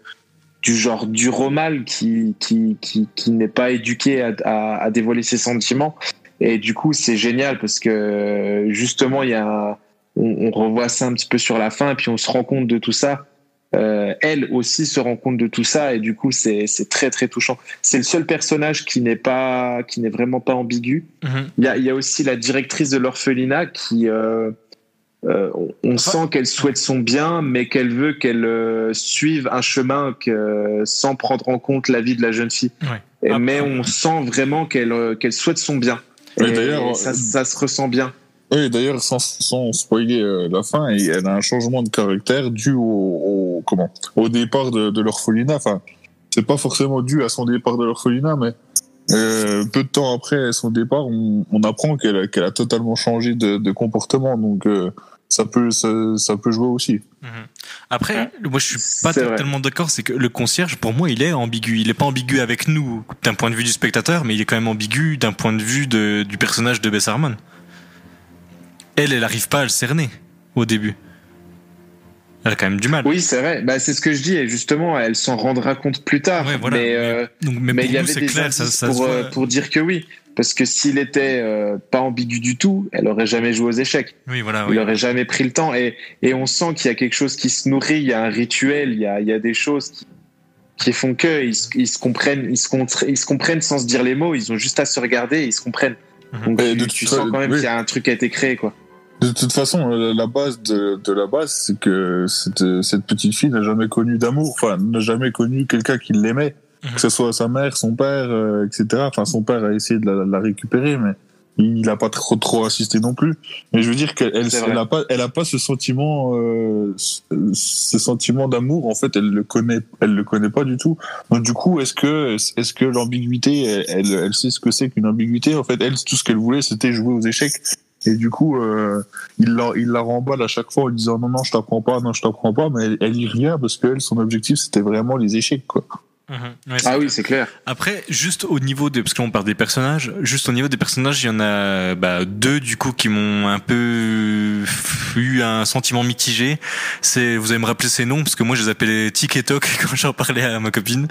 D: du genre du romal, qui, qui, qui, qui n'est pas éduqué à, à, à dévoiler ses sentiments. Et du coup, c'est génial parce que justement, il y a, on, on revoit ça un petit peu sur la fin, et puis on se rend compte de tout ça. Euh, elle aussi se rend compte de tout ça, et du coup, c'est très très touchant. C'est le seul personnage qui n'est pas, qui n'est vraiment pas ambigu.
A: Mhm.
D: Il y a, il y a aussi la directrice de l'orphelinat qui, euh, euh, on, sent qu'elle souhaite son bien, mais qu'elle veut qu'elle euh, suive un chemin que, sans prendre en compte la vie de la jeune fille.
A: Ouais.
D: Et- mais on sent vraiment qu'elle euh, qu'elle souhaite son bien. Et
B: d'ailleurs,
D: ça, ça se ressent bien.
B: Oui, d'ailleurs, sans, sans spoiler euh, la fin, et elle a un changement de caractère dû au, au comment, au départ de, de l'orphelinat. Enfin, c'est pas forcément dû à son départ de l'orphelinat, mais euh, peu de temps après son départ, on, on apprend qu'elle a, qu'elle a totalement changé de, de comportement. Donc, euh, ça peut, ça, ça peut jouer aussi.
A: Mhm. Après, moi je suis pas totalement d'accord, c'est que le concierge, pour moi, il est ambigu. Il est pas ambigu avec nous d'un point de vue du spectateur, mais il est quand même ambigu d'un point de vue de, du personnage de Bess Harmon. Elle, elle arrive pas à le cerner au début. Elle a quand même du mal.
D: Oui, c'est vrai. Bah, c'est ce que je dis. Et justement, elle s'en rendra compte plus tard.
A: Ouais, voilà.
D: Mais, euh,
A: Donc, mais,
D: mais
A: pour
D: il y
A: nous,
D: avait des
A: clair, ça, ça
D: pour, euh,
A: voit.
D: pour dire que oui. Parce que s'il était euh, pas ambigu du tout, elle aurait jamais joué aux échecs.
A: Oui, voilà,
D: Il
A: oui.
D: aurait jamais pris le temps. Et, et on sent qu'il y a quelque chose qui se nourrit, il y a un rituel, il y a, il y a des choses qui, qui font que ils, se- ils se comprennent, ils se, contre- ils se comprennent sans se dire les mots. Ils ont juste à se regarder et ils se comprennent.
A: Mhm.
D: Donc
B: Et
D: tu, sens quand même
B: oui.
D: qu'il y a un truc qui a été créé, quoi.
B: De toute façon, euh, la base de, de la base, c'est que cette, cette petite fille n'a jamais connu d'amour, enfin, n'a jamais connu quelqu'un qui l'aimait,
A: Mhm.
B: que ce soit sa mère, son père, euh, etc. Enfin, son père a essayé de la, la récupérer, mais il n'a pas trop, trop assisté non plus. Mais je veux dire qu'elle elle, a pas, elle a pas ce sentiment, euh, ce, ce sentiment d'amour. En fait, elle le connaît, elle le connaît pas du tout. Donc du coup, est-ce que, est-ce que l'ambiguïté, elle, elle sait ce que c'est qu'une ambiguïté? En fait, elle, tout ce qu'elle voulait, c'était jouer aux échecs. Et du coup, euh, il la, il la remballe à chaque fois en disant non, non, je t'apprends pas, non, je t'apprends pas, mais elle, elle y revient parce que elle, son objectif, c'était vraiment les échecs, quoi.
A: Mhm. Ouais,
D: Ah
A: clair.
D: oui, c'est clair.
A: Après, juste au niveau des, parce qu'on parle des personnages, juste au niveau des personnages, il y en a bah, deux du coup qui m'ont un peu eu un sentiment mitigé. C'est, vous allez me rappeler ces noms parce que moi je les appelais Tic et Toc quand j'en parlais à ma copine.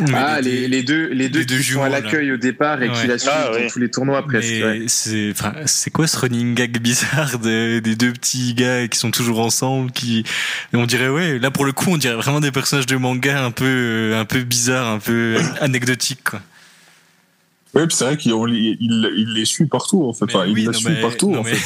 A: Mais
D: Ah, les, les deux, les deux
A: les deux
D: qui sont à
A: jumeaux, là.
D: l'accueil au départ et qui
A: Ouais.
D: la suivent
C: Ah, ouais.
D: dans tous les tournois presque.
A: C'est, enfin, c'est quoi ce running gag bizarre de- des deux petits gars qui sont toujours ensemble, qui, on dirait ouais, là pour le coup, on dirait vraiment des personnages de manga un peu, euh, un peu bizarres, un peu anecdotiques quoi.
B: Ouais, puis c'est vrai qu'il il, il les suit partout, en fait. Enfin, il
A: oui,
B: suit
A: mais-
B: partout,
A: non,
B: en fait.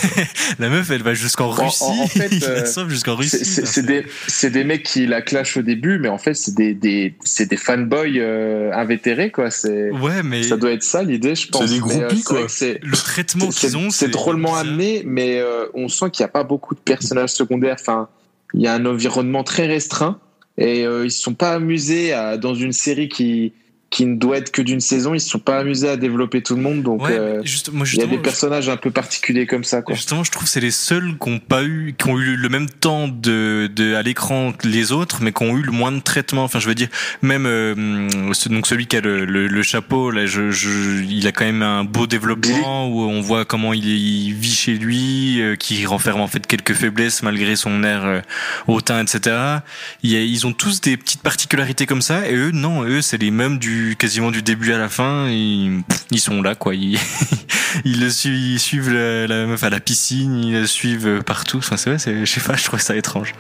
A: la meuf, elle va jusqu'en
D: En-
A: Russie,
D: en- en fait,
A: il
D: euh,
A: jusqu'en Russie.
D: C'est- C'est c'est des, c'est des mecs qui la clashent au début, mais en fait, c'est des, des, c'est des fanboys euh, invétérés, quoi. C'est,
A: Ouais, mais
D: ça doit être ça l'idée, je pense.
B: des
D: Mais,
B: groupies,
D: euh, c'est vrai
B: quoi.
D: c'est-
A: le traitement
D: c'est-
A: qu'ils ont,
D: c'est drôlement
A: bizarre.
D: amené, mais euh, on sent qu'il n'y a pas beaucoup de personnages secondaires. Enfin, il y a un environnement très restreint et euh, ils se sont pas amusés à, dans une série qui qui ne doit être que d'une saison. Ils se sont pas amusés à développer tout le monde, donc
A: Ouais,
D: euh,
A: mais juste, moi,
D: il y a des personnages un peu particuliers comme ça, quoi.
A: Justement, je trouve que c'est les seuls qui ont pas eu, qui ont eu le même temps de, de à l'écran que les autres, mais qui ont eu le moins de traitement. Enfin, je veux dire, même euh, ce- donc celui qui a le, le, le chapeau, là, je, je, il a quand même un beau développement où on voit comment il, vit chez lui, euh, qui renferme en fait quelques faiblesses malgré son air euh, hautain, etc. Il y a- ils ont tous des petites particularités comme ça, et eux, non, eux, c'est les mêmes du quasiment du début à la fin. Ils, ils sont là, quoi. Ils, ils le suivent, ils suivent la, la meuf à la piscine, ils le suivent partout. Enfin, c'est vrai, je sais pas, je trouve ça étrange.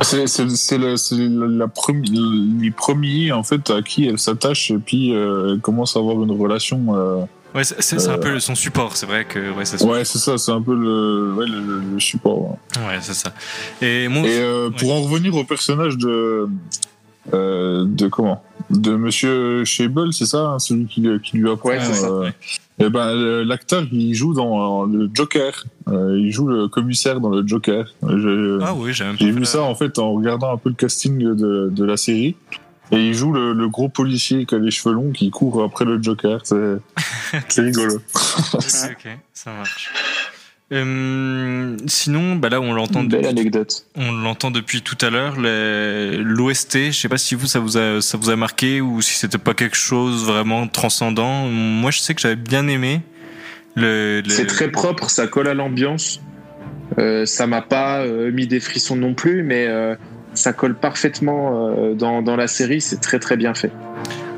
B: Ah, C'est la, la premi- les premiers, en fait, à qui elle s'attache et puis euh, elle commence à avoir une relation. euh,
A: Ouais, c'est, un peu le- son support, c'est vrai que, ouais, c'est ça.
B: Ouais, c'est ça, c'est un peu le, ouais, le, support. ouais.
A: Ouais, c'est ça. Et moi,
B: Et euh, pour en revenir au personnage de. Euh, de comment? De Monsieur Shable, c'est ça, hein, celui qui, qui lui apprend.
D: Ouais,
B: euh, eh ben, l'acteur, il joue dans le Joker. Euh, il joue le commissaire dans le Joker.
A: Ah oui, j'ai
B: vu
A: la-
B: ça en fait en regardant un peu le casting de, de la série. Et il joue le, le gros policier qui a les cheveux longs qui court après le Joker. C'est rigolo.
A: Ok, ok, ça marche. Euh, sinon, bah là, on l'entend,
D: belle
A: depuis,
D: anecdote.
A: on l'entend depuis tout à l'heure. L'OST, je sais pas si vous ça vous a ça vous a marqué ou si c'était pas quelque chose vraiment transcendant. Moi, je sais que j'avais bien aimé. Le, le-
D: C'est très propre, ça colle à l'ambiance. Euh, ça m'a pas euh, mis des frissons non plus, mais euh, ça colle parfaitement euh, dans, dans la série. C'est très très bien fait.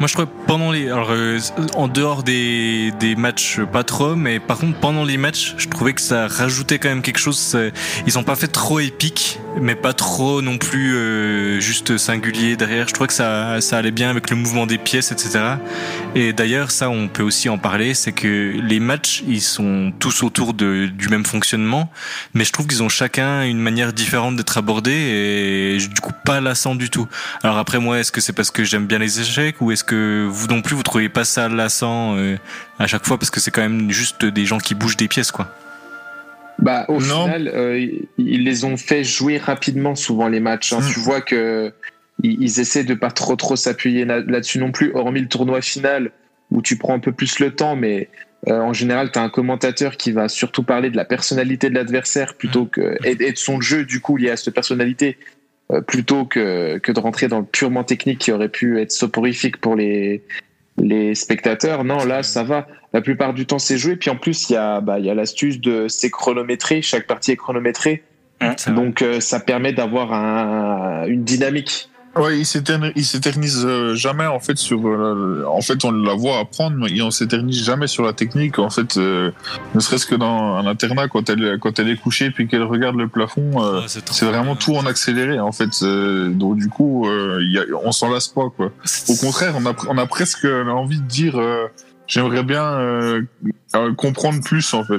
A: Moi, je crois que pendant les, alors euh, en dehors des, des matchs, euh, pas trop, mais par contre pendant les matchs, je trouvais que ça rajoutait quand même quelque chose. Ils ont pas fait trop épique, mais pas trop non plus euh, juste singulier derrière. Je trouvais que ça, ça allait bien avec le mouvement des pièces, etc. Et d'ailleurs, ça, on peut aussi en parler, c'est que les matchs, ils sont tous autour de, du même fonctionnement, mais je trouve qu'ils ont chacun une manière différente d'être abordés et du coup pas lassant du tout. Alors après moi, est-ce que c'est parce que j'aime bien les échecs ou est-ce que vous non plus vous trouvez pas ça lassant euh, à chaque fois parce que c'est quand même juste des gens qui bougent des pièces quoi.
D: Bah, au
B: Non.
D: final, euh, ils- les ont fait jouer rapidement souvent les matchs. hein.
B: Mm.
D: Tu vois que ils, ils essaient de pas trop trop s'appuyer là- là-dessus non plus, hormis le tournoi final où tu prends un peu plus le temps, mais euh, en général, tu as un commentateur qui va surtout parler de la personnalité de l'adversaire plutôt que et, et de son jeu du coup lié à cette personnalité plutôt que que de rentrer dans le purement technique qui aurait pu être soporifique pour les les spectateurs. Non, là, ça va. La plupart du temps, c'est joué. Puis en plus, il y a, bah, il y a l'astuce de c'est chronométré. Chaque partie est chronométrée. Donc, euh, ça permet d'avoir un, une dynamique.
B: Ouais, il s'éterne- il s'éternise euh, jamais en fait sur. euh, en fait, on la voit apprendre, mais on s'éternise jamais sur la technique. En fait, euh, ne serait-ce que dans un internat, quand elle quand elle est couchée puis qu'elle regarde le plafond, euh,
A: Oh, c'est
B: vraiment tout en accéléré. En fait, euh, donc du coup, euh, y a, on s'en lasse pas quoi. Au contraire, on a on a presque envie de dire. euh, J'aimerais bien comprendre plus en fait.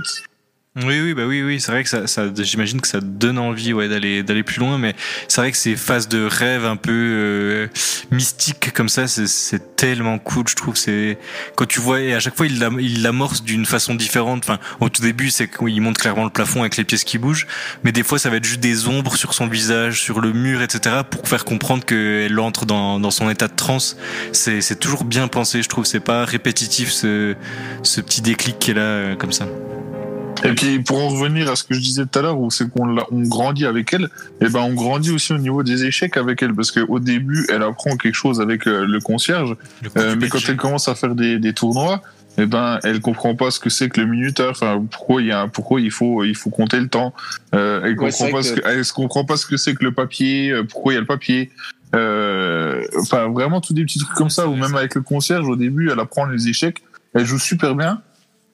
A: Oui, oui, bah oui, oui, c'est vrai que ça, ça j'imagine que ça donne envie, ouais, d'aller, d'aller plus loin, mais c'est vrai que ces phases de rêve un peu euh, mystiques comme ça, c'est, tellement cool, je trouve. C'est quand tu vois, et à chaque fois, il, l'am- il l'amorce d'une façon différente. Enfin, au tout début, c'est qu'il montre clairement le plafond avec les pièces qui bougent, mais des fois, ça va être juste des ombres sur son visage, sur le mur, etc., pour faire comprendre qu'elle entre dans, dans son état de transe. C'est, c'est toujours bien pensé, je trouve. C'est pas répétitif ce, ce petit déclic qui est là, euh, comme ça.
B: Et puis pour en revenir à ce que je disais tout à l'heure, où c'est qu'on on grandit avec elle, et ben on grandit aussi au niveau des échecs avec elle, parce qu'au début elle apprend quelque chose avec euh, le concierge,
A: Le
B: euh, mais quand elle commence à faire des, des tournois, eh ben, elle comprend pas ce que c'est que le minuteur. Enfin, pourquoi il y a, pourquoi il faut, il faut compter le temps. Euh, elle
D: Ouais,
B: comprend pas ce
D: que-
B: elle se comprend pas ce que c'est que le papier. euh, Pourquoi il y a le papier. Euh, enfin, vraiment tous des petits trucs comme ça. Ou même avec le concierge, au début, elle apprend les échecs. Elle joue super bien.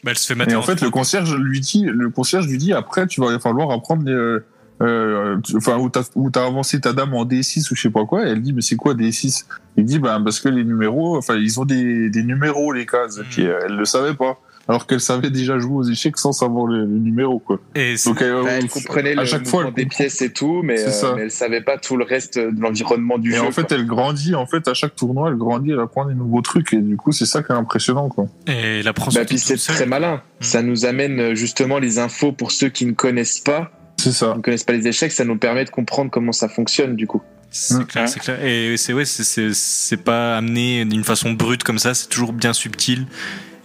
A: Bah, elle se fait mettre
B: Et en fait, le concierge lui dit, le concierge lui dit après, tu vas falloir apprendre les, euh, euh, enfin, où t'as, où t'as avancé ta dame en D6 ou je sais pas quoi. Et elle dit, mais c'est quoi D6? Il dit, ben, parce que les numéros, enfin, ils ont des, des numéros, les cases.
A: Mhm.
B: Puis euh, elle le savait pas. Alors qu'elle savait déjà jouer aux échecs sans savoir le, le numéro, quoi.
A: Et c'est-
B: Donc,
D: Enfin, elle comprenait
B: à
D: le
B: chaque fois, elle
D: des pièces et tout, mais, euh, mais elle savait pas tout le reste de l'environnement du
B: et
D: jeu.
B: en fait,
D: quoi.
B: elle grandit, en fait, à chaque tournoi, elle grandit, elle apprend des nouveaux trucs. Et du coup, c'est ça qui est impressionnant, quoi.
A: et apprend
D: Bah, puis c'est très malin. Ça nous amène euh, justement les infos pour ceux qui ne connaissent pas,
B: C'est ça.
D: qui ne connaissent pas les échecs, ça nous permet de comprendre comment ça fonctionne du coup.
A: C'est clair, c'est clair. Et c'est ouais, c'est pas amené d'une façon brute comme ça. C'est toujours bien subtil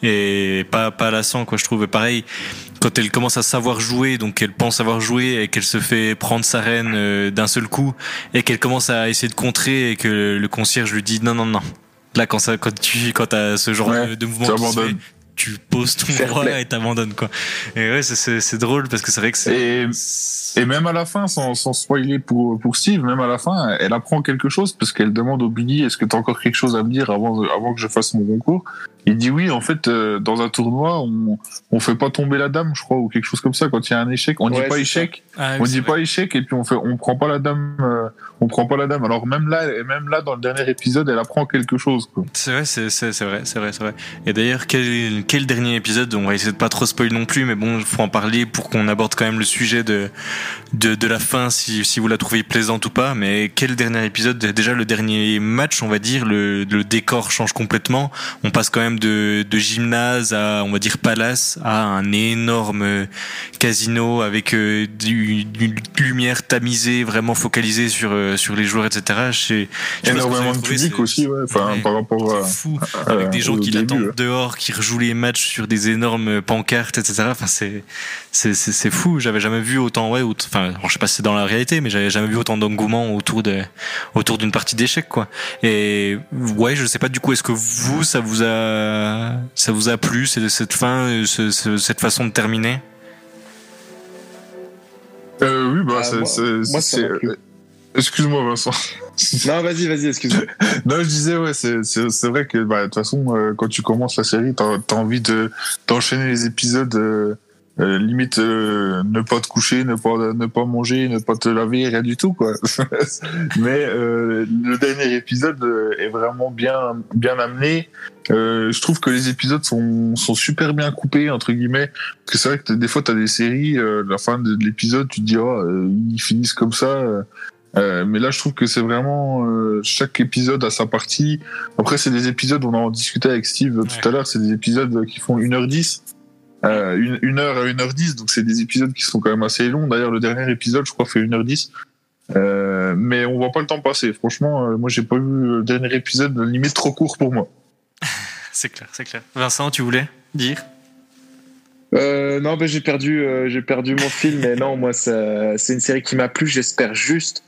A: et pas pas lassant quoi. Je trouve. Et pareil, quand elle commence à savoir jouer, donc elle pense savoir jouer et qu'elle se fait prendre sa reine euh, d'un seul coup et qu'elle commence à essayer de contrer et que le concierge lui dit non non non. Là quand ça quand tu quand t'as ce genre
B: Ouais,
A: de, de mouvement
B: tu
A: qui se
B: abandonnes.
A: fait, tu poses ton
D: play.
A: et t'abandonnes quoi. Et ouais, c'est- drôle parce que c'est vrai que c'est
B: Et, et même à la fin, sans, sans spoiler pour, pour Steve, même à la fin, elle apprend quelque chose parce qu'elle demande au Billy est-ce que tu as encore quelque chose à me dire avant, avant que je fasse mon concours? Il dit oui, en fait, euh, dans un tournoi, on, on fait pas tomber la dame, je crois, ou quelque chose comme ça. Quand il y a un échec, on
D: Ouais,
B: dit pas échec,
A: Ah,
B: on dit pas échec, et puis on fait, on prend pas la dame, euh, on prend pas la dame. Alors même là, et même là, dans le dernier épisode, elle apprend quelque chose.
A: C'est vrai, c'est vrai, c'est vrai, c'est vrai. Et d'ailleurs, quel, quel dernier épisode On va essayer de pas trop spoiler non plus, mais bon, il faut en parler pour qu'on aborde quand même le sujet de de, de la fin, si, si vous la trouvez plaisante ou pas. Mais quel dernier épisode? Déjà le dernier match, on va dire, le, le décor change complètement. On passe quand même de, de gymnase à, on va dire, palace à un énorme casino avec euh, du, du lumière tamisée, vraiment focalisée sur euh, sur les joueurs, etc. Vous
B: Énormément de public aussi, ouais. Enfin,
A: Ouais.
B: par rapport à.
A: fou
B: à-
A: avec des gens qui l'attendent dehors, qui rejouent les matchs sur des énormes pancartes, etc. Enfin, c'est c'est c'est c'est fou. J'avais jamais vu autant, ouais, aut- enfin, je sais pas si c'est dans la réalité, mais j'avais jamais vu autant d'engouement autour de autour d'une partie d'échecs, quoi. Et ouais, je sais pas du coup, est-ce que vous, ça vous a ça vous a plu, cette fin, euh, ce- ce- cette façon de terminer?
B: Euh, oui, bah,
D: Ah,
B: c'est. euh, Excuse-moi, Vincent.
D: Non, vas-y, vas-y, excuse-moi.
B: Non, je disais, ouais, c'est, vrai que, bah, de toute façon, euh, quand tu commences la série, t'as, t'as envie de, d'enchaîner les épisodes, euh, limite, euh, ne pas te coucher, ne pas, ne pas manger, ne pas te laver, rien du tout, quoi. Mais, euh, le dernier épisode euh, est vraiment bien, bien amené. Euh, je trouve que les épisodes sont, sont super bien coupés, entre guillemets. Parce que c'est vrai que des fois, t'as des séries, euh, la fin de l'épisode, tu te dis, oh, ils finissent comme ça, euh, mais là, je trouve que c'est vraiment euh, chaque épisode a sa partie. Après, c'est des épisodes, on en discutait avec Steve tout
A: Ouais.
B: à l'heure, c'est des épisodes qui font 1h10. Euh, une, une heure à 1h10, donc c'est des épisodes qui sont quand même assez longs. D'ailleurs, le dernier épisode, je crois, fait 1h10. Euh, mais on voit pas le temps passer. Franchement, euh, moi, j'ai pas vu le dernier épisode limite trop court pour moi.
A: C'est clair, c'est clair. Vincent, tu voulais dire?
D: Euh, non, ben j'ai perdu, euh, j'ai perdu mon film, mais non, moi, ça- c'est une série qui m'a plu. J'espère juste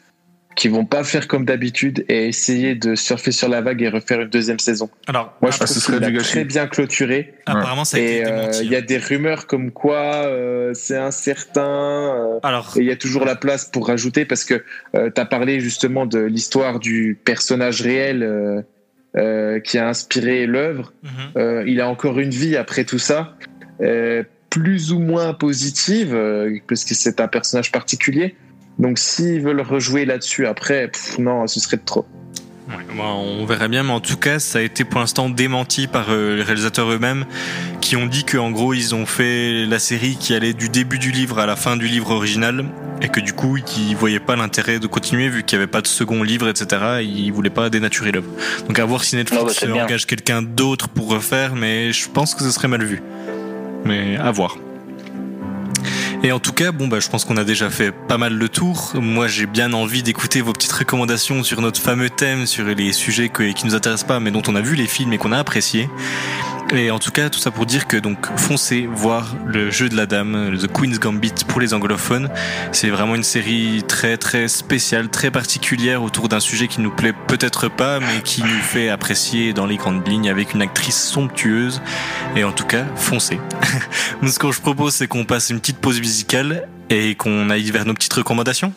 D: qu'ils vont pas faire comme d'habitude et essayer de surfer sur la vague et refaire une deuxième saison.
A: Alors,
D: Moi, je
B: ce
D: trouve
B: serait
D: qu'il a
B: du gâchis.
D: très bien clôturé.
A: apparemment, ça a
D: Et
A: été
D: euh,
A: démenti.
D: il y a
A: hein.
D: des rumeurs comme quoi euh, c'est incertain. euh,
A: Alors,
D: et il y a toujours la place pour rajouter parce que tu as parlé justement de l'histoire du personnage réel euh, euh, qui a inspiré l'œuvre.
A: mhm.
D: Euh, il a encore une vie après tout ça, euh, plus ou moins positive, euh, parce que c'est un personnage particulier. Donc s'ils veulent rejouer là-dessus après, pff, non, ce serait trop.
A: Ouais, bon, on verra bien, mais en tout cas, ça a été pour l'instant démenti par euh, les réalisateurs eux-mêmes, qui ont dit qu'en gros, ils ont fait la série qui allait du début du livre à la fin du livre original, et que du coup, ils voyaient pas l'intérêt de continuer vu qu'il n'y avait pas de second livre, etc. Ils voulaient pas dénaturer l'œuvre. Donc à voir si Netflix
C: Ah bah, bien.
A: engage quelqu'un d'autre pour refaire, mais je pense que ce serait mal vu. Mais à voir. Et en tout cas, bon bah je pense qu'on a déjà fait pas mal le tour. Moi, j'ai bien envie d'écouter vos petites recommandations sur notre fameux thème, sur les sujets que- qui nous intéressent pas, mais dont on a vu les films et qu'on a appréciés. Et en tout cas, tout ça pour dire que donc foncez voir le jeu de la dame, The Queen's Gambit pour les anglophones. C'est vraiment une série très très spéciale, très particulière autour d'un sujet qui nous plaît peut-être pas, mais qui nous fait apprécier dans les grandes lignes avec une actrice somptueuse. Et en tout cas, foncez. Ce que je propose, c'est qu'on passe une petite pause musicale et qu'on aille vers nos petites recommandations.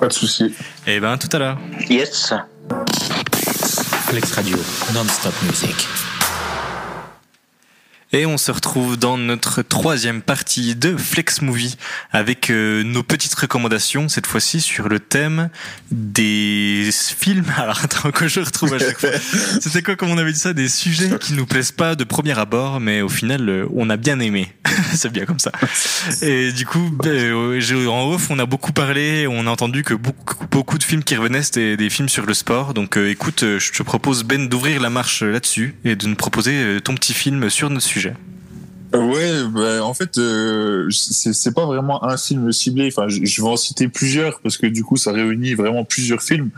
B: Pas de souci.
A: Et ben, à tout à l'heure.
C: Yes.
F: Flex Radio, non-stop music.
A: Et on se retrouve dans notre troisième partie de Flex Movie avec euh, nos petites recommandations, cette fois-ci sur le thème des films. Alors attends, que je retrouve à chaque fois. C'était quoi, comme on avait dit ça, des sujets qui nous plaisent pas de premier abord, mais au final, euh, on a bien aimé. C'est bien comme ça. Et du coup, ben, euh, en off, on a beaucoup parlé, on a entendu que beaucoup, beaucoup de films qui revenaient, c'était des films sur le sport. Donc écoute, je te propose Ben d'ouvrir la marche là-dessus et de nous proposer ton petit film sur notre sujet.
B: Ouais, bah, en fait, euh, c'est pas vraiment un film ciblé. Enfin, je, je vais en citer plusieurs parce que du coup, ça réunit vraiment plusieurs films.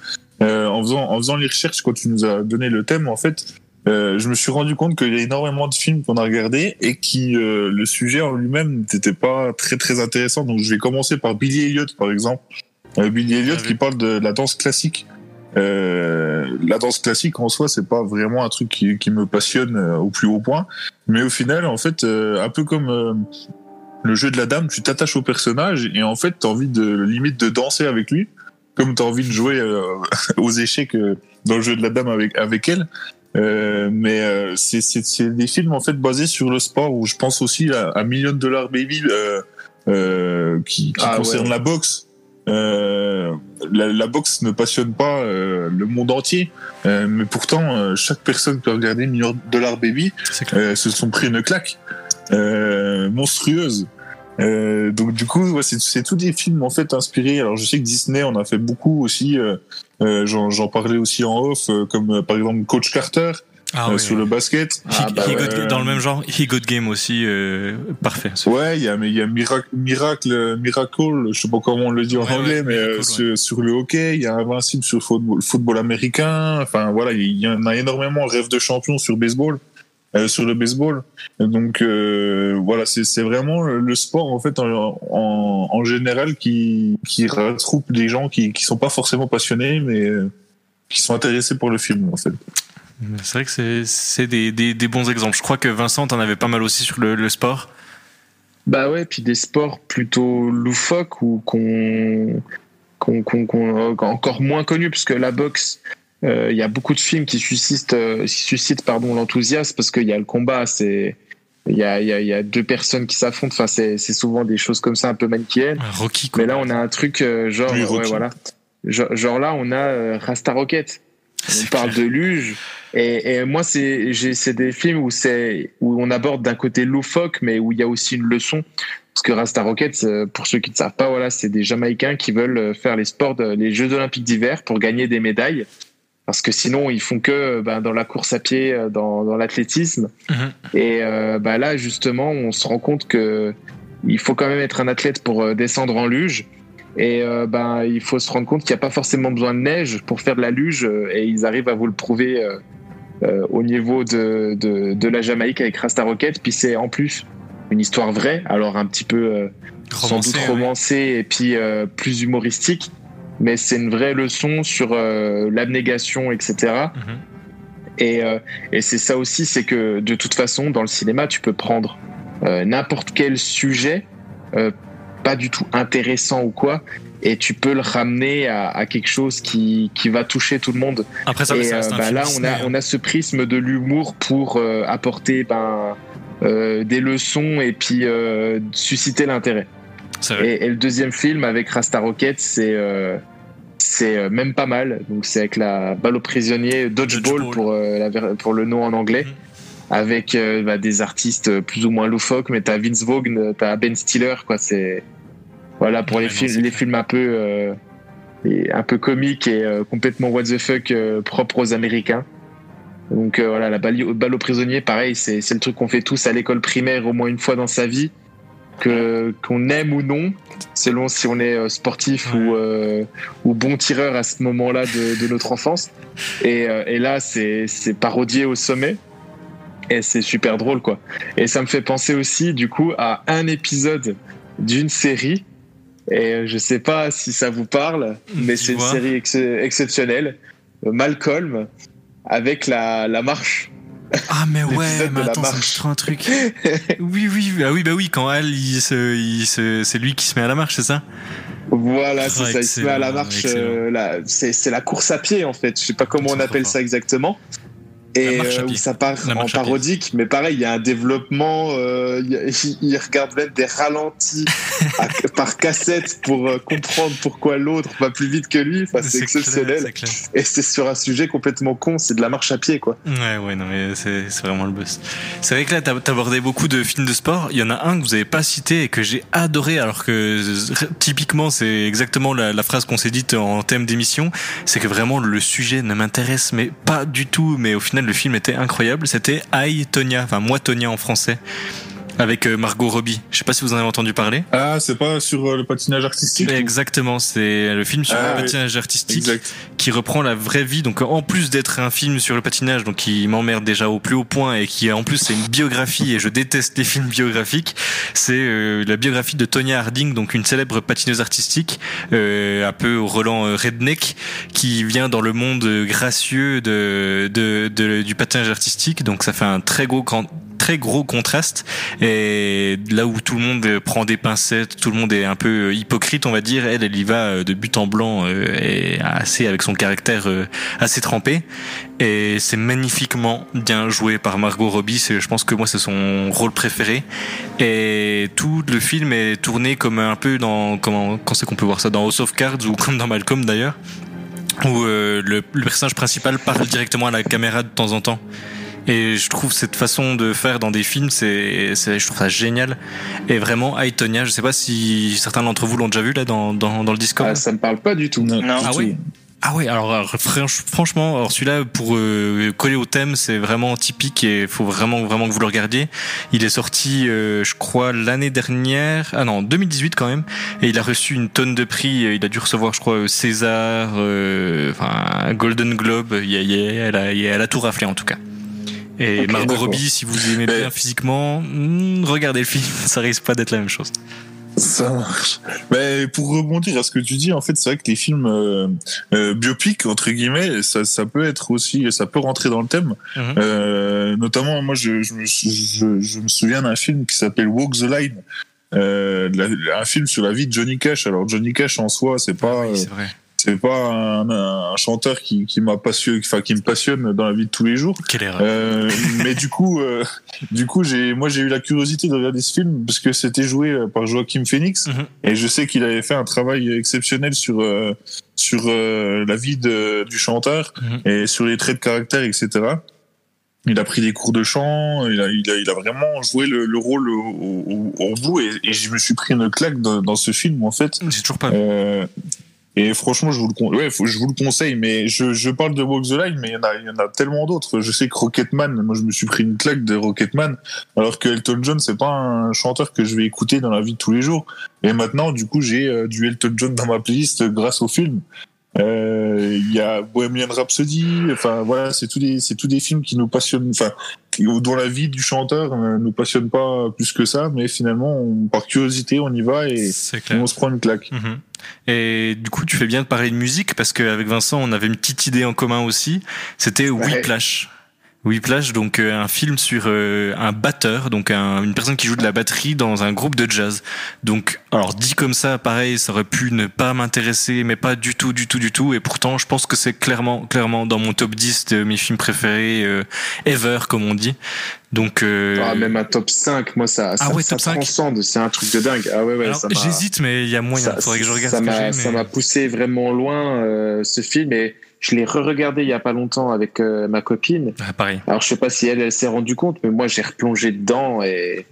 B: Euh, en faisant en faisant les recherches, quand tu nous as donné le thème, en fait, euh, je me suis rendu compte qu'il y a énormément de films qu'on a regardés et qui euh, le sujet en lui-même n'était pas très très intéressant. Donc, je vais commencer par Billy Elliot, par exemple. Billy Elliot
A: Ah
B: qui parle de la danse classique. Euh, la danse classique en soi, c'est pas vraiment un truc qui, qui me passionne euh, au plus haut point. Mais au final, en fait, euh, un peu comme euh, le jeu de la dame, tu t'attaches au personnage et en fait, t'as envie de limite de danser avec lui, comme t'as envie de jouer euh, aux échecs euh, dans le jeu de la dame avec avec elle. Euh, mais euh, c'est c'est c'est des films en fait basés sur le sport où je pense aussi à, à Million Dollar Baby euh, euh, qui, qui
D: Ah
B: concerne
D: ouais.
B: la boxe. Euh, la, la boxe ne passionne pas euh, le monde entier, euh, mais pourtant euh, chaque personne qui a regardé Million Dollar Baby
A: clair.
B: euh, se sont pris une claque euh, monstrueuse. Euh, donc du coup, ouais, c'est tous des films en fait inspirés. Alors je sais que Disney en a fait beaucoup aussi. euh, euh, J'en parlais aussi en off, euh, comme par exemple Coach Carter
A: Ah
B: euh,
A: ouais.
B: le basket.
A: He-
D: Ah, bah
A: He
B: ouais.
A: Got- dans le même genre, He Got Game aussi, euh, parfait.
B: Ouais, il y a mais il y a Miracle, Miracle, Miracle, je sais pas comment on le dit en
A: Ouais,
B: anglais,
A: ouais,
B: mais euh, sur, sur le hockey, il y a Invincible sur le football, football américain. Enfin voilà, il y en a énormément. Rêve de champion sur baseball, euh, sur le baseball. Donc euh, voilà, c'est vraiment le sport en fait en, en, en général qui qui regroupe des gens qui qui sont pas forcément passionnés, mais euh, qui sont intéressés pour le film en fait.
A: C'est vrai que c'est- c'est des, des, des bons exemples. Je crois que Vincent en avait pas mal aussi sur le, le sport.
D: Bah ouais, puis des sports plutôt loufoques ou qu'on qu'on qu'on qu'on- encore moins connus, parce que la boxe, euh, il y a beaucoup de films qui suscitent, euh, qui suscitent pardon l'enthousiasme parce qu'il y a le combat, c'est il y a, il y, a, il y a deux personnes qui s'affrontent, enfin c'est c'est souvent des choses comme ça un peu manichéennes.
A: Rocky, quoi.
D: Mais là on a un truc euh, genre ouais, voilà, genre, genre là on a euh, Rasta Rocket. On
A: C'est
D: parle
A: clair.
D: de luge. Et, et moi, c'est des films où, on aborde d'un côté loufoque, mais où il y a aussi une leçon. Parce que Rasta Rockets, pour ceux qui ne savent pas, voilà, c'est des Jamaïcains qui veulent euh, faire les sports, de- les Jeux Olympiques d'hiver pour gagner des médailles. Parce que sinon, ils font que ben, dans la course à pied, euh, dans, dans l'athlétisme.
A: Mhm.
D: Et euh, ben là, justement, on se rend compte que il faut quand même être un athlète pour descendre en luge. Et euh, ben, il faut se rendre compte qu'il n'y a pas forcément besoin de neige pour faire de la luge. Et ils arrivent à vous le prouver euh, euh, au niveau de, de, de la Jamaïque avec Rasta Rocket. Puis c'est en plus une histoire vraie, alors un petit peu euh, sans doute
A: ouais.
D: romancée et puis euh, plus humoristique. Mais c'est une vraie leçon sur l'abnégation, etc.
A: Mhm.
D: Et, euh, et c'est ça aussi, c'est que de toute façon, dans le cinéma, tu peux prendre n'importe quel sujet, pas du tout intéressant ou quoi, et tu peux le ramener à, à quelque chose qui, qui va toucher tout le monde.
A: Après ça,
D: et
A: ça
D: euh,
A: reste un
D: bah,
A: film
D: là, on a,
A: hein.
D: on a ce prisme de l'humour pour euh, apporter ben, euh, des leçons et puis euh, susciter l'intérêt. Et, et le deuxième film avec Rasta Rocket, c'est c'est même pas mal. Donc c'est avec la balle au prisonnier, Dodgeball,
A: Dodgeball.
D: pour la pour le nom en anglais,
A: Mhm.
D: avec euh, bah, des artistes plus ou moins loufoques, mais t'as Vince Vaughn, t'as Ben Stiller, quoi. C'est voilà pour les films les films un peu euh, et un peu comiques et euh, complètement what the fuck euh, propres aux Américains. Donc euh, voilà, la balle, balle au prisonnier, pareil, c'est c'est le truc qu'on fait tous à l'école primaire au moins une fois dans sa vie, que qu'on aime ou non, selon si on est sportif
A: Ouais.
D: ou euh, ou bon tireur à ce moment-là de, de notre enfance. Et, euh, et là, c'est c'est parodié au sommet. Et c'est super drôle, quoi. Et ça me fait penser aussi, du coup, à un épisode d'une série. Et je sais pas si ça vous parle, mais c'est une série ex- exceptionnelle. Malcolm, avec la, la marche.
A: Ah mais ouais, mais attends, ça me dit un truc. oui, oui, ah oui, bah oui, quand Al, il se, il se, c'est lui qui se met à la marche, c'est ça?
D: Voilà, c'est
A: Ah,
D: ça. Il se met à la marche. euh, c'est c'est la course à pied, en fait. Je sais pas comment
A: C'est
D: on appelle ça exactement. Et euh, où
A: pied.
D: ça part en parodique, mais pareil, il y a un développement. euh, il regarde même des ralentis à- par cassette pour euh, comprendre pourquoi l'autre va plus vite que lui. Enfin, c'est exceptionnel.
A: clair.
D: Et c'est sur un sujet complètement con. C'est de la marche à pied, quoi.
A: Ouais, ouais, non, mais c'est vraiment le boss. C'est vrai que là, abordé beaucoup de films de sport. Il y en a un que vous avez pas cité et que j'ai adoré, alors que euh, typiquement, c'est exactement la, la phrase qu'on s'est dite en thème d'émission. C'est que vraiment, le sujet ne m'intéresse, mais pas du tout. Mais au final, le film était incroyable. C'était I, Tonya, enfin, moi, Tonya en français. Avec euh, Margot Robbie. Je sais pas si vous en avez entendu parler.
B: Ah, c'est pas sur euh, le patinage artistique?
A: Exactement, c'est le film sur
B: Ah,
A: le
B: oui.
A: patinage artistique
B: Exact.
A: qui reprend la vraie vie. Donc en plus d'être un film sur le patinage, donc qui m'emmerde déjà au plus haut point et qui en plus c'est une biographie et je déteste les films biographiques. C'est euh, la biographie de Tonya Harding, donc une célèbre patineuse artistique, euh, un peu au Roland euh, redneck, qui vient dans le monde gracieux de, de, de- du patinage artistique. Donc ça fait un très gros grand très gros contraste et là où tout le monde prend des pincettes, tout le monde est un peu hypocrite, on va dire, elle, elle y va euh, de but en blanc euh, et assez avec son caractère euh, assez trempé. Et c'est magnifiquement bien joué par Margot Robbie. Je pense que moi c'est son rôle préféré. Et tout le film est tourné comme un peu dans comment quand c'est qu'on peut voir ça dans House of Cards ou comme dans Malcolm d'ailleurs, où le personnage principal parle directement à la caméra de temps en temps. Et je trouve cette façon de faire dans des films, c'est, c'est je trouve ça génial. Et vraiment, Aitonia, je sais pas si certains d'entre vous l'ont déjà vu là dans, dans, dans le Discord.
D: Ah, ça me parle pas du tout.
C: Non.
A: Ah oui Ah ouais, alors, alors, franch- franchement, alors celui-là pour euh, coller au thème, c'est vraiment typique et il faut vraiment vraiment que vous le regardiez. Il est sorti, euh, je crois, l'année dernière, ah non, 2018 quand même, et il a reçu une tonne de prix. Il a dû recevoir, je crois, euh, César, euh, enfin Golden Globe. Il a- il a- elle, a, elle a tout raflé en tout cas. Et Margot. Robbie, si vous aimez bien physiquement, hmm, regardez le film, ça risque pas d'être la même chose.
B: Ça marche. Mais pour rebondir à ce que tu dis, en fait, c'est vrai que les films euh, euh, biopiques entre guillemets, ça, ça peut être aussi, ça peut rentrer dans le thème.
A: Mhm.
B: Euh, notamment, moi, je, je, me sou- je, je me souviens d'un film qui s'appelle Walk the Line. La- un film sur la vie de Johnny Cash. Alors Johnny Cash en soi, c'est pas,
A: Oui,
B: euh,
A: c'est
B: pas un, un chanteur qui, qui m'a passionné, enfin qui me passionne dans la vie de tous les jours.
A: Quelle erreur.
B: Euh, mais du coup, euh, du coup, j'ai, moi, j'ai eu la curiosité de regarder ce film parce que c'était joué euh, par Joaquin Phoenix
A: Mhm.
B: et je sais qu'il avait fait un travail exceptionnel sur euh, sur la vie de, du chanteur
A: Mhm.
B: et sur les traits de caractère, etc. Il a pris des cours de chant, il a, il a, il a vraiment joué le, le rôle au, au, au bout et, et je me suis pris une claque dans, dans ce film en fait.
A: J'ai toujours pas vu.
B: Et franchement, je vous le, je vous le conseille, mais je, je parle de Walk the Line, mais il y en a, y en a tellement d'autres. Je sais que Rocketman, moi, je me suis pris une claque de Rocketman, alors que Elton John, c'est pas un chanteur que je vais écouter dans la vie de tous les jours. Et maintenant, du coup, j'ai euh, du Elton John dans ma playlist grâce au film. Euh, Il y a Bohemian Rhapsody, enfin voilà, c'est tous des, c'est tous des films qui nous passionnent, enfin, dont la vie du chanteur ne nous passionne pas plus que ça, mais finalement, on, par curiosité, on y va et on se prend une claque.
A: Mhm. Et du coup, tu fais bien de parler de musique parce qu'avec Vincent, on avait une petite idée en commun aussi. C'était Whiplash. Whiplash, donc euh, un film sur euh, un batteur, donc un- une personne qui joue de la batterie dans un groupe de jazz. Donc, alors dit comme ça, pareil, ça aurait pu ne pas m'intéresser, mais pas du tout, du tout, du tout. Et pourtant, je pense que c'est clairement, clairement dans mon top 10 de mes films préférés euh, ever, comme on dit. Donc, euh,
D: Ah, même un top 5, moi, ça, ça,
A: ouais,
D: ça
A: 5.
D: transcende. C'est un truc de dingue. Ah ouais, ouais,
A: j'hésite, mais il y a moyen.
D: ça-
A: Faudrait que je regarde
D: ça m'a poussé vraiment loin, euh, ce film. Et je l'ai re-regardé il y a pas longtemps avec euh, ma copine.
A: Ah, pareil.
D: Alors, je sais pas si elle, elle s'est rendue compte, mais moi, j'ai replongé dedans et,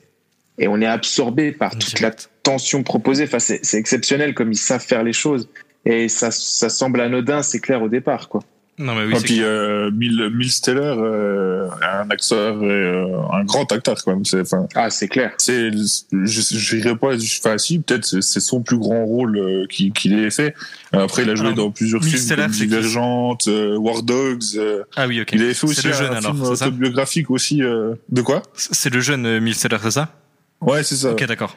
D: et on est absorbé par toute la tension proposée. Enfin, c'est c'est exceptionnel comme ils savent faire les choses. Et ça, ça semble anodin, c'est clair au départ, quoi.
A: Non, mais oui,
B: Et puis euh, Mill, Mill Steller, euh, un acteur, euh, un grand acteur quand même. C'est,
D: Ah, c'est clair.
B: c'est, je, dirais pas, enfin si, peut-être c'est, son plus grand rôle euh, qu'il, qu'il ait fait. Après, il a joué
A: Alors,
B: dans plusieurs
A: Mill
B: films
A: Steller, qui
B: Divergente, euh, War Dogs. euh,
A: Ah oui, ok.
B: il avait fait aussi
A: C'est le
B: un
A: jeune alors,
B: film
A: c'est ça
B: autobiographique aussi. euh, de quoi?
A: C'est le jeune euh, Milsteller, c'est ça?
B: Ouais, c'est ça.
A: Ok, d'accord.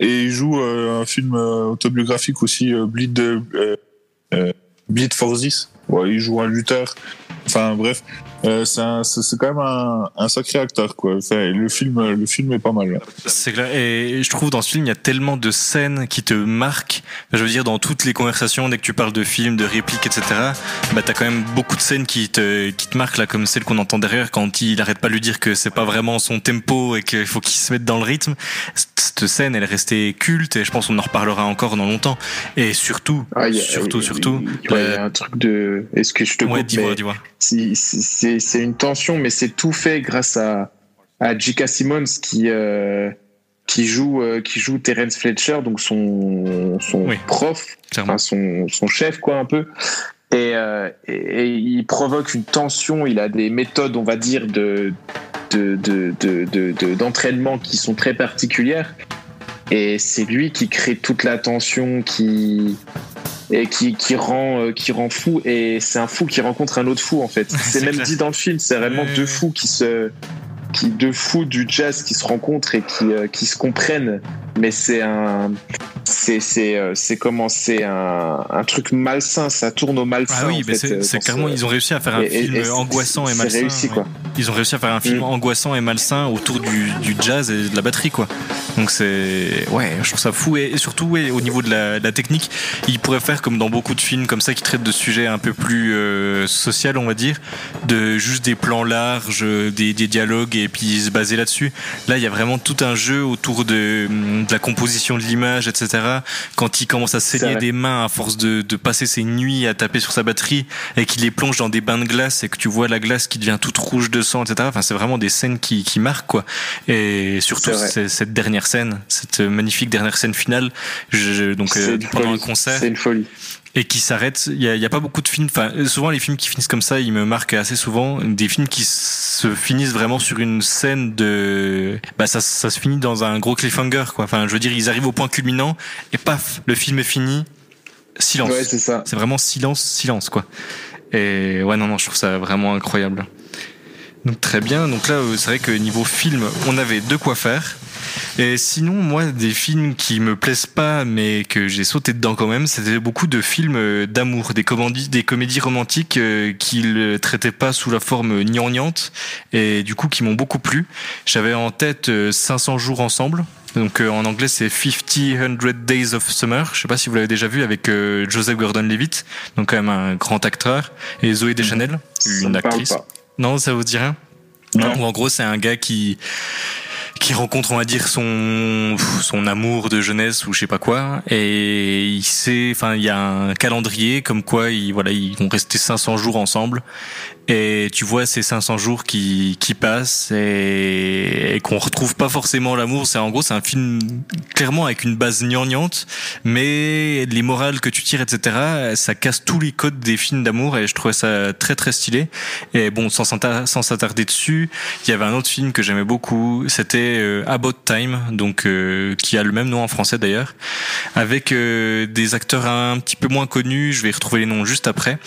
B: Et il joue euh, un film euh, autobiographique aussi, euh, Bleed, euh, euh, Bleed for This. Ouais, il joue un lutteur. Enfin bref, euh, c'est c'est quand même un, un sacré acteur quoi. Enfin, le film, le film est pas mal. là.
A: C'est clair. Et je trouve dans ce film, il y a tellement de scènes qui te marquent. Je veux dire, dans toutes les conversations, dès que tu parles de films, de répliques, etc., bah, t'as quand même beaucoup de scènes qui te, qui te marquent, là, comme celle qu'on entend derrière, quand il arrête pas de lui dire que c'est pas vraiment son tempo et qu'il faut qu'il se mette dans le rythme. Cette scène, elle est restée culte et je pense qu'on en reparlera encore dans longtemps. Et surtout,
D: Ah, il y a-
A: surtout,
D: il-
A: surtout,
D: il- ouais, y a un truc de. Est-ce que je te
A: ouais,
D: coupe c'est une tension, mais c'est tout fait grâce à, à J.K. Simmons qui, euh, qui, joue, euh, qui joue Terence Fletcher, donc son, son
A: Oui.
D: prof, enfin son, son chef, quoi, un peu. Et, euh, et, et il provoque une tension, il a des méthodes, on va dire, de de- de- de- de- de- d'entraînement qui sont très particulières. Et c'est lui qui crée toute la tension, qui et qui, qui rend euh, qui rend fou et c'est un fou qui rencontre un autre fou en fait c'est même
A: clair.
D: dit dans le film c'est vraiment deux fous qui se qui deux fous du jazz qui se rencontrent et qui euh, qui se comprennent mais c'est un c'est c'est euh, c'est comment c'est un, un truc malsain ça tourne au malsain
A: Ah oui, c'est
D: euh,
A: clairement,
D: ce-
A: ils ont réussi à faire un
D: et-
A: film
D: et
A: angoissant et malsain.
D: réussi,
A: ouais.
D: quoi.
A: Ils ont réussi à faire un film
D: Mm.
A: angoissant et malsain autour du, du jazz et de la batterie, quoi. Donc c'est, ouais, je trouve ça fou et, surtout, ouais, au niveau de la, de la technique, ils pourraient faire comme dans beaucoup de films comme ça qui traitent de sujets un peu plus euh, social, on va dire, de juste des plans larges, des, des dialogues et puis se baser là-dessus. Là, il y a vraiment tout un jeu autour de, de la composition de l'image, etc. Quand il commence à saigner des mains à force de, de passer ses nuits à taper sur sa batterie et qu'il les plonge dans des bains de glace et que tu vois la glace qui devient toute rouge de sang, etc. Enfin, c'est vraiment des scènes qui, qui marquent, quoi. Et surtout, cette dernière scène, cette magnifique dernière scène finale, je- je- donc euh, pendant un
D: folie.
A: concert,
D: c'est une folie
A: et qui s'arrête. Il y a, pas beaucoup de films. Enfin, souvent les films qui finissent comme ça, ils me marquent assez souvent. Des films qui se finissent vraiment sur une scène de. Bah ça, ça se finit dans un gros cliffhanger, quoi. Enfin, je veux dire, ils arrivent au point culminant et paf, le film est fini. Silence.
D: ouais c'est ça
A: C'est vraiment silence, silence, quoi. Et ouais, non, non, je trouve ça vraiment incroyable. Donc très bien. Donc là, euh, c'est vrai que niveau film, on avait de quoi faire. Et sinon, moi, des films qui me plaisent pas, mais que j'ai sauté dedans quand même, c'était beaucoup de films euh, d'amour, des comédies, des comédies romantiques euh, qui ne traitaient pas sous la forme gnangnante, et du coup qui m'ont beaucoup plu. J'avais en tête euh, 500 jours ensemble. Donc euh, en anglais c'est 50 100 Days of Summer. Je sais pas si vous l'avez déjà vu avec euh, Joseph Gordon-Levitt, donc quand même un grand acteur, et Zoé Deschanel,
D: ça
A: une actrice. Non, ça vous dit rien?
B: Non.
A: Ou en gros, c'est un gars qui qui rencontre, on va dire, son son amour de jeunesse ou je sais pas quoi, et il sait, enfin, il y a un calendrier comme quoi, ils voilà, ils vont rester 500 jours ensemble, et tu vois ces 500 jours qui qui passent et, et qu'on retrouve pas forcément l'amour. C'est en gros, c'est un film clairement avec une base gnangnante, mais les morales que tu tires, etc., ça casse tous les codes des films d'amour, et je trouvais ça très très stylé. Et bon, sans s'attar- sans s'attarder dessus, il y avait un autre film que j'aimais beaucoup, c'était euh, About Time, donc euh, qui a le même nom en français d'ailleurs, avec euh, des acteurs un petit peu moins connus. Je vais retrouver les noms juste après.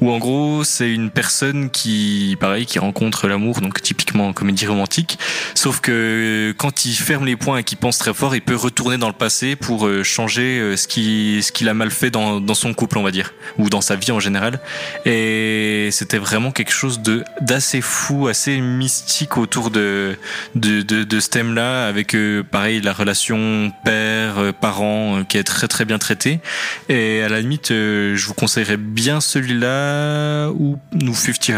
A: Où en gros, c'est une personne qui, pareil, qui rencontre l'amour, donc typiquement comédie romantique. Sauf que quand il ferme les poings et qu'il pense très fort, il peut retourner dans le passé pour euh, changer euh, ce qui ce qu'il a mal fait dans dans son couple, on va dire, ou dans sa vie en général. Et c'était vraiment quelque chose de d'assez fou, assez mystique autour de de de, ce thème-là, avec euh, pareil la relation père euh, parent euh, qui est très très bien traitée. Et à la limite, euh, je vous conseillerais bien celui-là ou nous 50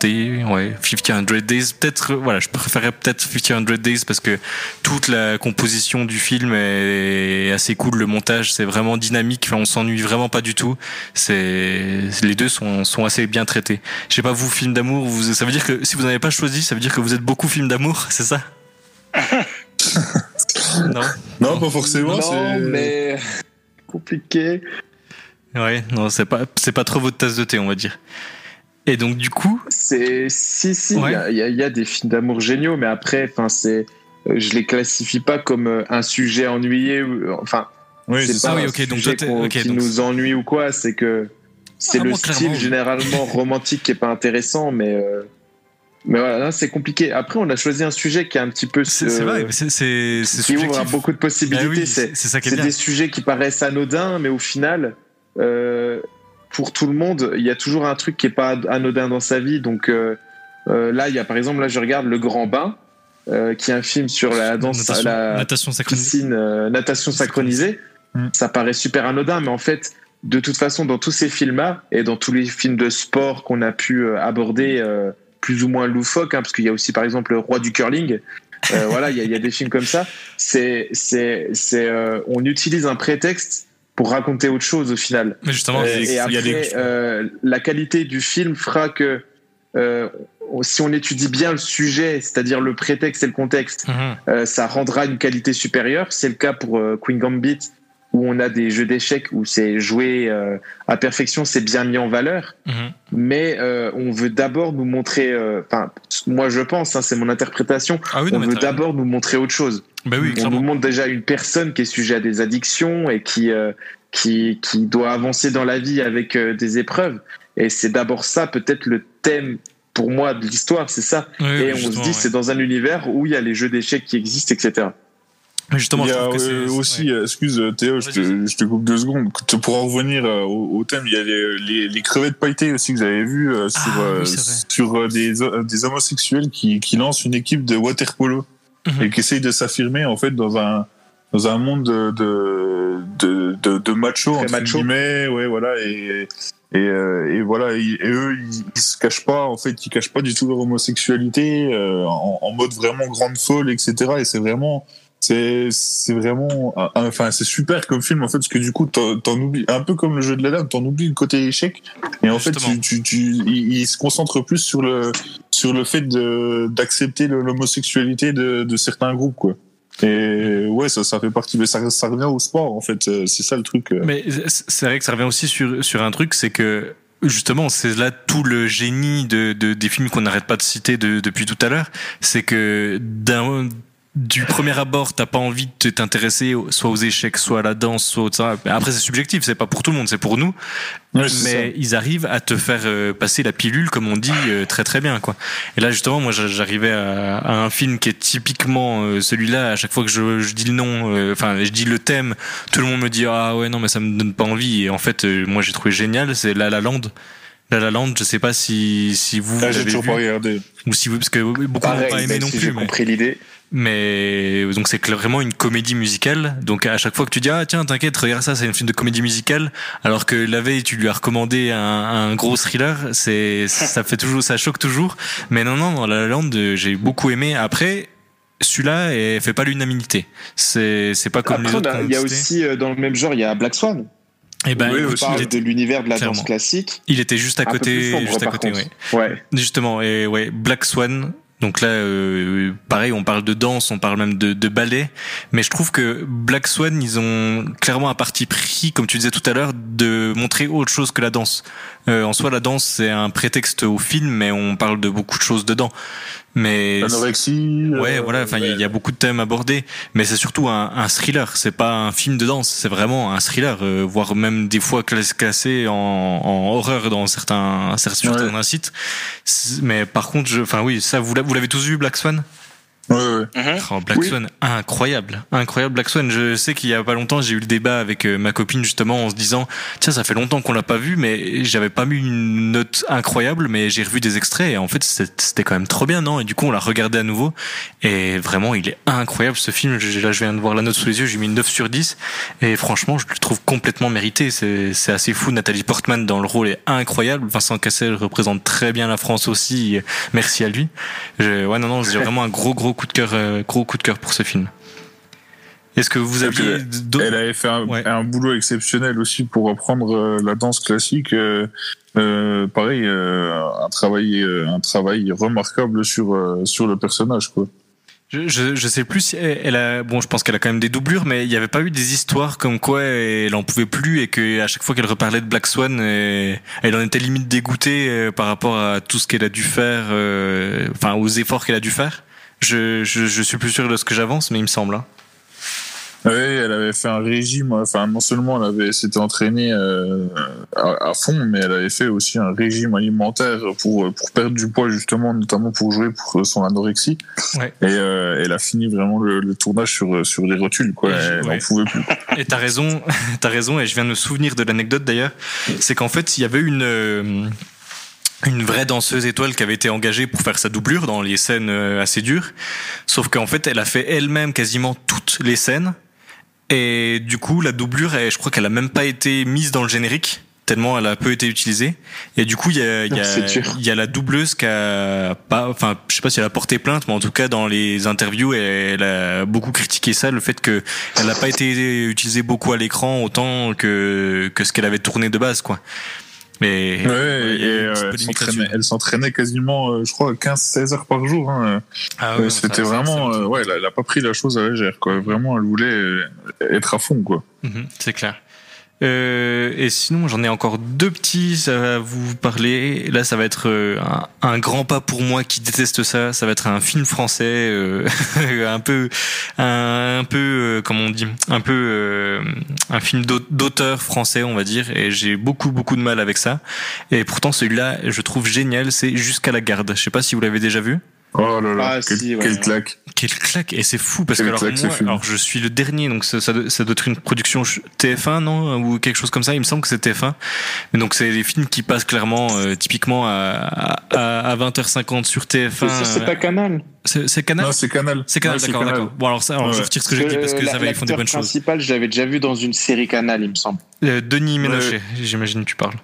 A: Days, ouais 50 Days. Peut-être, euh, voilà, je préférerais peut-être 50 Days parce que toute la composition du film est assez cool. Le montage, c'est vraiment dynamique. Enfin, on s'ennuie vraiment pas du tout. C'est les deux sont sont assez bien traités. Je sais pas vous, film d'amour, vous, ça veut dire que si vous n'avez pas choisi, ça veut dire que vous êtes beaucoup film d'amour, c'est ça? Non?
B: Non, pas forcément.
D: non
B: c'est-
D: mais compliqué
A: Ouais, non, c'est pas c'est pas trop votre tasse de thé, on va dire. Et donc du coup,
D: C'est si si, il
A: Ouais.
D: y, a, y y des films d'amour géniaux, mais après, enfin c'est, euh, je les classifie pas comme euh, un sujet ennuyé. Enfin,
B: Oui,
D: c'est pas
A: Ah oui,
D: un
A: ok, donc
D: sujet
A: toi, t'es-
D: qu'on-
A: ok,
D: qui
A: donc-
D: nous ennuie ou quoi. C'est que c'est
A: Ah,
D: le
A: moi,
D: style
A: clairement,
D: généralement romantique qui est pas intéressant, mais euh, mais voilà, là, c'est compliqué. Après, on a choisi un sujet qui est un petit peu
A: c'est
D: euh,
A: vrai, c'est
D: qui ouvre beaucoup de possibilités.
A: Bah oui,
D: c'est
A: ça qui est bien.
D: des sujets qui paraissent anodins, mais au final, euh, pour tout le monde, il y a toujours un truc qui est pas anodin dans sa vie. Donc euh, euh, là, il y a par exemple, là, je regarde Le Grand Bain, euh, qui est un film sur la danse,
A: natation,
D: la
A: natation synchronisée.
D: piscine, euh, natation synchronisée. Ça paraît super anodin, mais en fait, de toute façon, dans tous ces films-là et dans tous les films de sport qu'on a pu euh, aborder, euh, plus ou moins loufoques, hein, parce qu'il y a aussi par exemple le roi du curling. Euh, voilà, il y, y a des films comme ça. C'est, c'est, c'est, euh, on utilise un prétexte pour raconter autre chose au final.
A: Mais justement,
D: et
B: il y a
D: après,
B: des-
D: euh, la qualité du film fera que euh, si on étudie bien le sujet, c'est-à-dire le prétexte et le contexte,
A: Mhm.
D: euh, ça rendra une qualité supérieure. C'est le cas pour Queen Gambit, où on a des jeux d'échecs où c'est joué euh, à perfection, c'est bien mis en valeur.
A: Mhm.
D: Mais euh, on veut d'abord nous montrer, euh, enfin, moi je pense, hein, c'est mon interprétation,
A: Ah oui, non,
D: on veut d'abord nous montrer autre chose.
A: Bah oui,
D: on nous montre déjà une personne qui est sujet à des addictions et qui euh, qui, qui doit avancer dans la vie avec euh, des épreuves. Et c'est d'abord ça, peut-être le thème pour moi de l'histoire, c'est ça.
A: Oui,
D: et on se dit,
A: ouais.
D: c'est dans un univers où il y a les jeux d'échecs qui existent, etc.
A: Mais justement,
B: Il y
A: je
B: a
A: trouve que
B: euh,
A: c'est
B: aussi, euh, excuse Théo, je te, je te coupe deux secondes. Pour en revenir euh, au, au thème, il y a les, les, les crevettes pailletées aussi que j'avais vu euh, sur,
A: Ah, oui,
B: euh,
A: vrai.
B: sur euh, des, euh, des homosexuels qui, qui lancent une équipe de water polo
A: Mhm.
B: et qui essayent de s'affirmer en fait dans un dans un monde de de de, de, de macho
D: Très
B: entre
D: macho.
B: guillemets, ouais voilà et et, euh, et voilà et, et eux ils, ils se cachent pas en fait ils cachent pas du tout leur homosexualité euh, en, en mode vraiment grande folle etc et c'est vraiment c'est c'est vraiment enfin c'est super comme film en fait parce que du coup t'en oublies un peu comme le jeu de la dame t'en oublies le côté échec. Et en fait tu, tu, tu il, il se concentre plus sur le sur le fait de d'accepter l'homosexualité de, de certains groupes quoi. Et ouais ça ça fait partie mais ça ça revient au sport en fait euh, c'est ça le truc euh.
A: Mais c'est c'est vrai que ça revient aussi sur, sur un truc, c'est que justement, c'est là tout le génie de, de, des films qu'on n'arrête pas de citer de- depuis tout à l'heure, c'est que d'un du premier abord, t'as pas envie de t'intéresser soit aux échecs, soit à la danse, soit au ça. Après, c'est subjectif, c'est pas pour tout le monde, c'est pour nous.
B: Ouais, c'est ça.
A: mais ils arrivent à te faire euh, passer la pilule, comme on dit, euh, très très bien, quoi. Et là, justement, moi, j'a- j'arrivais à, à un film qui est typiquement euh, celui-là. À chaque fois que je, je dis le nom, euh, enfin, je dis le thème, tout le monde me dit ah ouais non, mais ça me donne pas envie. Et en fait, moi, j'ai trouvé génial. C'est La La Land. La La Land. Je sais pas si si vous,
B: Ah, j'ai toujours
A: vu
B: pas regardé
A: ou si vous parce que beaucoup n'ont pas aimé non
D: si
A: plus.
D: j'ai
A: mais-
D: compris l'idée.
A: mais donc c'est cl- vraiment une comédie musicale. Donc à chaque fois que tu dis ah tiens t'inquiète regarde ça c'est un film de comédie musicale, alors que la veille tu lui as recommandé un, un gros thriller, c'est ça fait toujours ça choque toujours. Mais non non dans La La Land j'ai beaucoup aimé. Après celui-là il fait pas l'unanimité. C'est c'est pas comme
D: Après,
A: les autres.
D: il y a aussi euh, dans le même genre, il y a Black Swan.
A: Eh ben
B: Oui, aussi,
A: il, était,
D: de l'univers de la
A: Clairement.
D: danse classique.
A: il était juste à côté,
D: sombre,
A: juste à côté, ouais.
D: Ouais.
A: Justement, et ouais, Black Swan. Donc là, euh, pareil, on parle de danse, on parle même de, de ballet, mais je trouve que Black Swan, ils ont clairement un parti pris, comme tu disais tout à l'heure, de montrer autre chose que la danse. Euh, en soi, la danse, c'est un prétexte au film, mais on parle de beaucoup de choses dedans. Mais
B: l'anorexie
A: Ouais,
B: euh,
A: voilà. Enfin, il y a- il y, a beaucoup de thèmes abordés, mais c'est surtout un, un thriller. C'est pas un film de danse. C'est vraiment un thriller, euh, voire même des fois classé, en, en horreur dans certains, certains,
B: Ouais.
A: certains sites. Mais par contre, enfin oui, ça vous l'avez tous vu, Black Swan?
B: Ouais, ouais.
C: Mhm.
A: Oh, Black
D: Oui.
A: Swan, incroyable, incroyable Black Swan. Je sais qu'il y a pas longtemps, j'ai eu le débat avec euh, ma copine justement en se disant, tiens, ça fait longtemps qu'on l'a pas vu, mais j'avais pas mis une note incroyable, mais j'ai revu des extraits et en fait c'était quand même trop bien, non? Et du coup, on l'a regardé à nouveau et vraiment, il est incroyable ce film. Là, je viens de voir la note sous les yeux, j'ai mis une 9 sur 10 et franchement, je le trouve complètement mérité. C'est c'est assez fou. Nathalie Portman dans le rôle est incroyable. Vincent Cassel représente très bien la France aussi. Merci à lui. Je, ouais, non, non, j'ai vraiment un gros, gros coup de cœur, euh, gros coup de cœur pour ce film. Est-ce que vous aviez
B: Elle avait fait un,
A: Ouais.
B: un boulot exceptionnel aussi pour reprendre euh, la danse classique. euh, pareil, un travail, un travail remarquable sur sur le personnage, quoi.
A: Je, je, je sais plus si elle a bon je pense qu'elle a quand même des doublures mais il n'y avait pas eu des histoires comme quoi elle en pouvait plus et que à chaque fois qu'elle reparlait de Black Swan elle, en était limite dégoûtée par rapport à tout ce qu'elle a dû faire euh, enfin aux efforts qu'elle a dû faire. Je, je je suis plus sûr de ce que j'avance mais il me semble. hein.
B: Oui, elle avait fait un régime. Enfin, non seulement elle avait s'était entraînée euh, à, à fond, mais elle avait fait aussi un régime alimentaire pour pour perdre du poids justement, notamment pour jouer pour son anorexie.
A: Ouais.
B: Et euh, elle a fini vraiment le, le tournage sur sur des rotules. Quoi. Elle
A: ouais.
B: n'en pouvait plus.
A: Et t'as raison, t'as raison, et je viens de me souvenir de l'anecdote d'ailleurs. C'est qu'en fait, il y avait une euh, une vraie danseuse étoile qui avait été engagée pour faire sa doublure dans les scènes euh, assez dures. Sauf qu'en fait, elle a fait elle-même quasiment toutes les scènes. Et du coup, la doublure, je crois qu'elle a même pas été mise dans le générique tellement elle a peu été utilisée. Et du coup, il y a, il y a,
D: C'est dur.
A: il y a la doubleuse qui a pas, enfin, je sais pas si elle a porté plainte, mais en tout cas, dans les interviews, elle, a beaucoup critiqué ça, le fait que elle n'a pas été utilisée beaucoup à l'écran autant que, que ce qu'elle avait tourné de base, quoi. Mais,
B: Ouais, et euh, elle s'entraînait- quasiment, euh, je crois, 15-16 heures par jour. Hein.
A: Ah
B: Euh,
A: ouais,
B: C'était vraiment, ouais, elle a, pas pris la chose à la légère, quoi. Vraiment, elle voulait euh, être à fond, quoi.
A: Mhm, c'est clair. Euh, et sinon, j'en ai encore deux petits à vous parler. Là, ça va être euh, un, grand pas pour moi qui déteste ça. Ça va être un film français, euh, un peu, un, peu, euh, comment on dit, un peu euh, un film d'aut- d'auteur français, on va dire. Et j'ai beaucoup, beaucoup de mal avec ça. Et pourtant, celui-là, je trouve génial. C'est Jusqu'à la garde. Je sais pas si vous l'avez déjà vu.
B: Oh là là,
D: Ah,
B: quel,
D: si, ouais,
B: quel
D: ouais.
B: claque.
A: Quelle claque Et c'est fou parce
B: Quelle
A: que alors,
B: claque,
A: moi, alors je suis le dernier donc ça, ça, doit- ça doit être une production ch- TF1 non ou quelque chose comme ça il me semble que c'est TF1 mais donc c'est des films qui passent clairement euh, typiquement à, à, à 20h50 sur TF1
D: Ça, c'est pas Canal.
A: c'est Canal
B: Non, c'est Canal.
A: c'est Canal
B: Ouais,
A: d'accord d'accord bon alors ça alors je retire ce que j'ai dit parce que ça va ils font des bonnes choses
D: principal, je l'avais déjà vu dans une série Canal, il me semble.
A: Euh, Denis Ménochet j'imagine que tu parles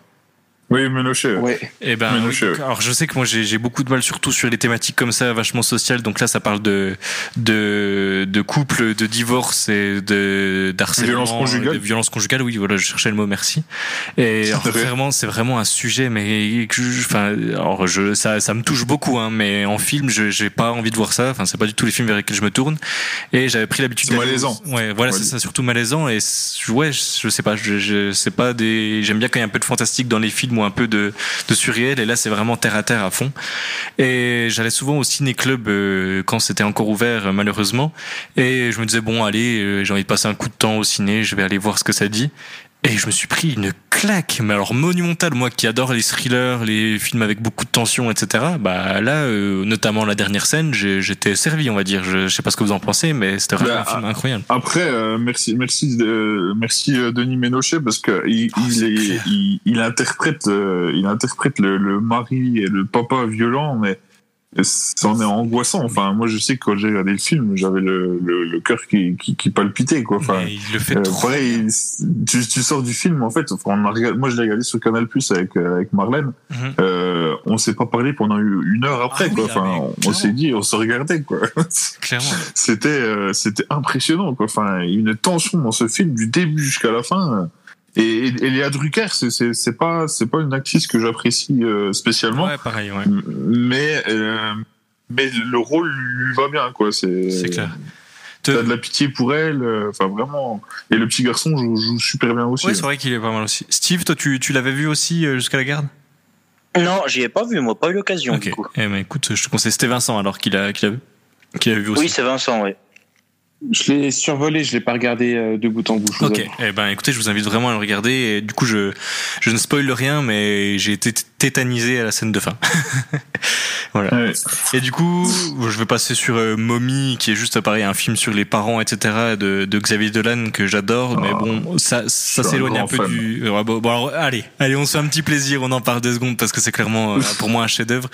B: Oui, Ménochet.
D: Ouais.
A: Eh ben, oui, alors je sais que moi j'ai beaucoup de mal surtout sur les thématiques comme ça, vachement sociales. Donc là, ça parle de de de couple, de divorce et de d'harcèlement,
B: Violence conjugale.
A: de violence conjugale. Oui, voilà, je cherchais le mot. Merci. Et alors, vraiment, c'est vraiment un sujet, mais que je- enfin, alors je ça ça me touche beaucoup, hein, mais en film, je j'ai pas envie de voir ça. Enfin, c'est pas du tout les films vers lesquels je me tourne. Et j'avais pris l'habitude.
B: C'est malaisant.
A: Ouais, voilà,
B: Ouais.
A: c'est ça, surtout malaisant. Et ouais, je, je sais pas, je, je sais pas des. J'aime bien quand il y a un peu de fantastique dans les films ou un peu de de surréel et là c'est vraiment terre à terre à fond. Et j'allais souvent au ciné club euh, quand c'était encore ouvert euh, malheureusement. Et je me disais bon allez euh, j'ai envie de passer un coup de temps au ciné je vais aller voir ce que ça dit et je me suis pris une claque mais alors monumentale moi qui adore les thrillers les films avec beaucoup de tension etc bah là euh, notamment la dernière scène j'ai- j'étais servi on va dire. Je, je sais pas ce que vous en pensez mais c'était vraiment
B: Bah,
A: un film incroyable.
B: Après, euh, merci, merci, euh, merci euh, Denis Ménochet parce que il,
A: Oh,
B: il, est- il, il interprète, euh, il interprète le, le mari et le papa violent, mais c'en est angoissant. Enfin, moi, je sais que quand j'ai regardé le film, j'avais le, le, le cœur qui, qui, qui palpitait, quoi. Enfin,
A: Mais il le fait
B: euh,
A: trop
B: pareil, tu, tu sors du film, en fait. Enfin, on a regardé- moi, je l'ai regardé sur Canal Plus avec, euh, avec Marlène.
A: Mhm.
B: Euh, on s'est pas parlé pendant une heure après,
A: Ah
B: quoi.
A: oui, ah
B: Enfin, on- s'est dit, on se regardait, quoi.
A: clairement
B: c'était euh, c'était impressionnant quoi enfin une tension dans ce film du début jusqu'à la fin et, et, Léa Drucker c'est pas c'est pas une actrice que j'apprécie euh, spécialement
A: ouais pareil ouais
B: mais euh, mais le rôle lui va bien quoi c'est
A: clair
B: t'as de la pitié pour elle euh, enfin vraiment et le petit garçon joue, joue super bien aussi
A: Ouais, c'est vrai qu'il est pas mal aussi. Steve, toi, tu, tu l'avais vu aussi jusqu'à la garde?
C: Non, j'y ai pas vu, moi, pas eu l'occasion,
A: Ok.
C: du coup.
A: Eh ben, écoute, je te conseille. C'était Vincent alors qu'il a, qu'il a vu. Qu'il a vu aussi.
C: Oui, c'est Vincent, oui.
D: Je l'ai survolé, je l'ai pas regardé euh, de bout en bout.
A: Ok. Eh ben, écoutez, je vous invite vraiment à le regarder. Et du coup, je, je ne spoil rien, mais j'ai été tétanisé à la scène de fin. voilà.
B: Ouais.
A: Et du coup, je vais passer sur euh, Mommy, qui est juste pareil, un film sur les parents, etc. de, de Xavier Dolan que j'adore. mais
B: Ah,
A: bon, ça, ça
B: un
A: s'éloigne un, peu
B: fan.
A: du. euh, ouais, bon, bon, alors, allez, allez, on se fait un petit plaisir. On en parle deux secondes parce que c'est clairement pour moi un chef-d'œuvre.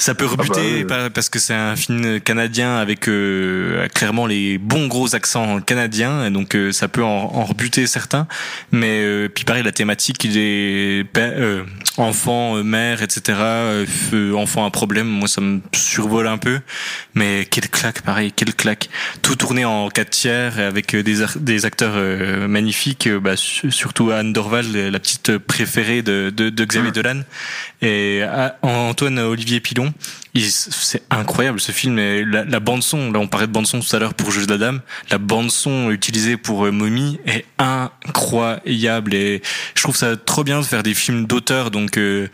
A: Ça peut rebuter
B: bah,
A: parce que c'est un film canadien avec euh, clairement les bons gros accents canadiens, et donc euh, ça peut en, en rebuter certains. Mais euh, puis pareil, la thématique, il est euh, enfant, euh, mère, etc. euh, enfant à problème, moi ça me survole un peu. Mais quelle claque, pareil, quelle claque. Tout tourné en 4 tiers avec euh, des, des acteurs euh, magnifiques, bah, su- surtout Anne Dorval, la petite préférée de, de, de Xavier
B: Ouais.
A: Dolan, et ah, Antoine Olivier Pilon. C'est incroyable ce film et la, la bande son. Là, on parlait de bande son tout à l'heure pour Juge de la Dame. La bande son utilisée pour euh, Mommy est incroyable et je trouve ça trop bien de faire des films d'auteur. Donc euh,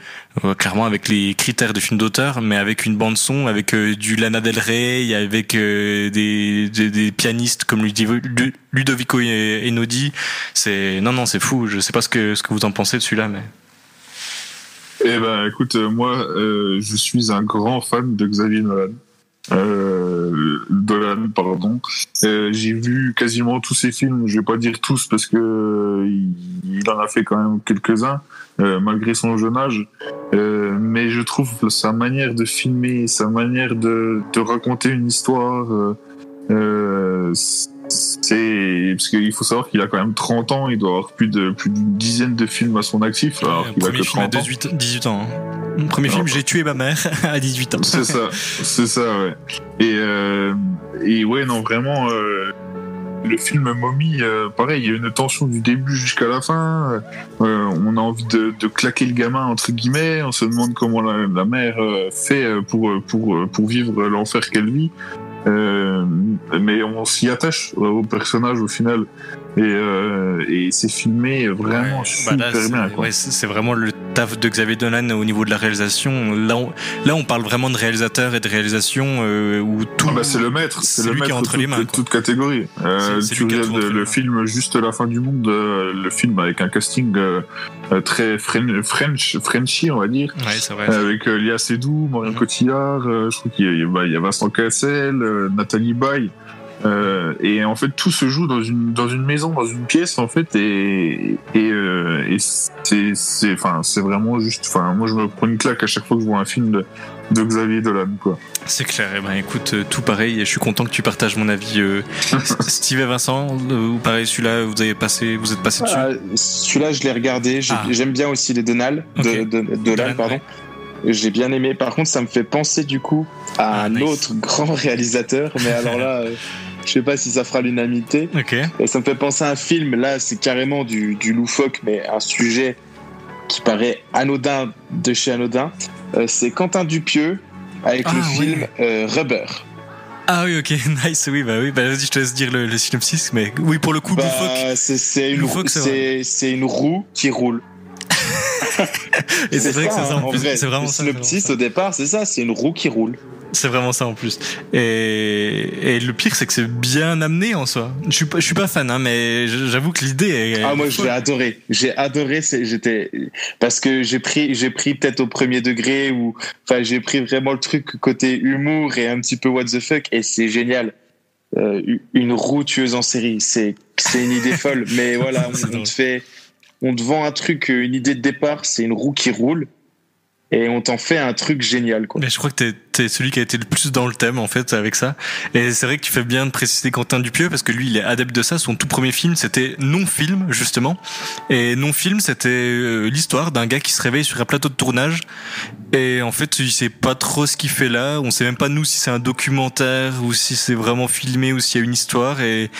A: euh, clairement avec les critères de films d'auteur, mais avec une bande son, avec euh, du Lana Del Rey, avec euh, des, des, des pianistes comme Ludovico, Ludovico Einaudi. C'est non non c'est fou. Je sais pas ce que ce que vous en pensez de celui-là, mais
B: Eh ben, écoute, euh, moi, euh, je suis un grand fan de Xavier Nolan. Euh, Dolan, pardon. Euh, J'ai vu quasiment tous ses films. Je vais pas dire tous parce que euh, il, en a fait quand même quelques-uns, euh, malgré son jeune âge. Mais je trouve sa manière de filmer, sa manière de, de raconter une histoire, euh, c'est parce qu'il faut savoir qu'il a quand même 30 ans. Il doit avoir plus de plus d'une dizaine de films à son actif. Alors qu'il a
A: premier
B: que
A: film à
B: 30 ans.
A: 18, 18 ans. hein. Premier film, j'ai tué ma mère à 18 ans.
B: C'est ça, c'est ça, ouais. Et, euh, et ouais, non, vraiment, euh, le film Mommy, euh, pareil, il y a une tension du début jusqu'à la fin. Euh, on a envie de, de claquer le gamin, entre guillemets. On se demande comment la, la mère euh, fait pour, pour, pour vivre l'enfer qu'elle vit. Euh, mais on s'y attache au personnage au final. Et, euh, et c'est filmé vraiment
A: Ouais, bah
B: super
A: là,
B: bien.
A: ouais, c'est vraiment le taf de Xavier Dolan au niveau de la réalisation. Là, on, là, on parle vraiment de réalisateur et de réalisation euh, où tout.
B: Ah bah, c'est le maître,
A: c'est
B: le
A: lui qui
B: maître
A: est entre
B: toute,
A: les mains, quoi.
B: toute catégorie. Euh, tu
A: qui
B: regardes le, film Juste la fin du monde, euh, le film avec un casting euh, euh, très fren- French, Frenchy, on va dire,
A: Ouais, vrai.
B: avec euh, Léa Seydoux, Marion. Cotillard, euh, je crois qu'il y a, bah, il y a Vincent Cassel, euh, Nathalie Baye. Euh, et en fait, tout se joue dans une dans une maison, dans une pièce en fait, et et, euh, et c'est c'est enfin c'est vraiment juste. Enfin, moi, je me prends une claque à chaque fois que je vois un film de, de Xavier Dolan, quoi.
A: C'est clair. Eh ben, écoute, euh, tout pareil. Et je suis content que tu partages mon avis. Euh, Steve et Vincent, ou pareil, celui-là, vous avez passé, vous êtes passé dessus?
D: Ah, Celui-là, je l'ai regardé.
A: Ah.
D: J'aime bien aussi les Donald, de, Dolan,
A: Dolan,
D: pardon. J'ai bien aimé. Par contre, ça me fait penser du coup à
A: Ah,
D: un
A: nice.
D: autre grand réalisateur. Mais alors là, euh, je sais pas si ça fera l'unanimité.
A: Ok.
D: Et ça me fait penser à un film. Là, c'est carrément du, du loufoque, mais un sujet qui paraît anodin de chez anodin. Euh, c'est Quentin Dupieux avec
A: Ah,
D: le
A: ouais.
D: film euh, Rubber.
A: Ah oui, ok, nice. Oui, bah oui. Bah vas-y, je te laisse dire le, le synopsis. Mais oui, pour le coup,
D: Bah,
A: loufoque.
D: c'est une, roue qui roule.
A: Et c'est vrai que c'est
D: hein,
A: En plus,
D: vrai.
A: c'est vraiment
D: Le synopsis au départ, c'est ça, c'est une roue qui roule.
A: C'est vraiment ça en plus. Et, et le pire, c'est que c'est bien amené en soi. Je suis pas, je suis pas fan, hein, mais j'avoue que l'idée est.
D: Ah moi
A: folle.
D: j'ai adoré, j'ai adoré, j'étais parce que j'ai pris j'ai pris peut-être au premier degré ou enfin j'ai pris vraiment le truc côté humour et un petit peu what the fuck et c'est génial. Euh, une roue tueuse en série, c'est c'est une idée folle, mais voilà on, on te fait on te vend un truc, une idée de départ, c'est une roue qui roule et on t'en fait un truc génial quoi.
A: Mais je crois que t'es, t'es celui qui a été le plus dans le thème en fait avec ça. Et c'est vrai que tu fais bien de préciser Quentin Dupieux parce que lui il est adepte de ça. Son tout premier film c'était non-film justement. Et non-film c'était euh, l'histoire d'un gars qui se réveille sur un plateau de tournage. Et en fait il sait pas trop ce qu'il fait là. On sait même pas nous si c'est un documentaire ou si c'est vraiment filmé ou s'il y a une histoire. Et,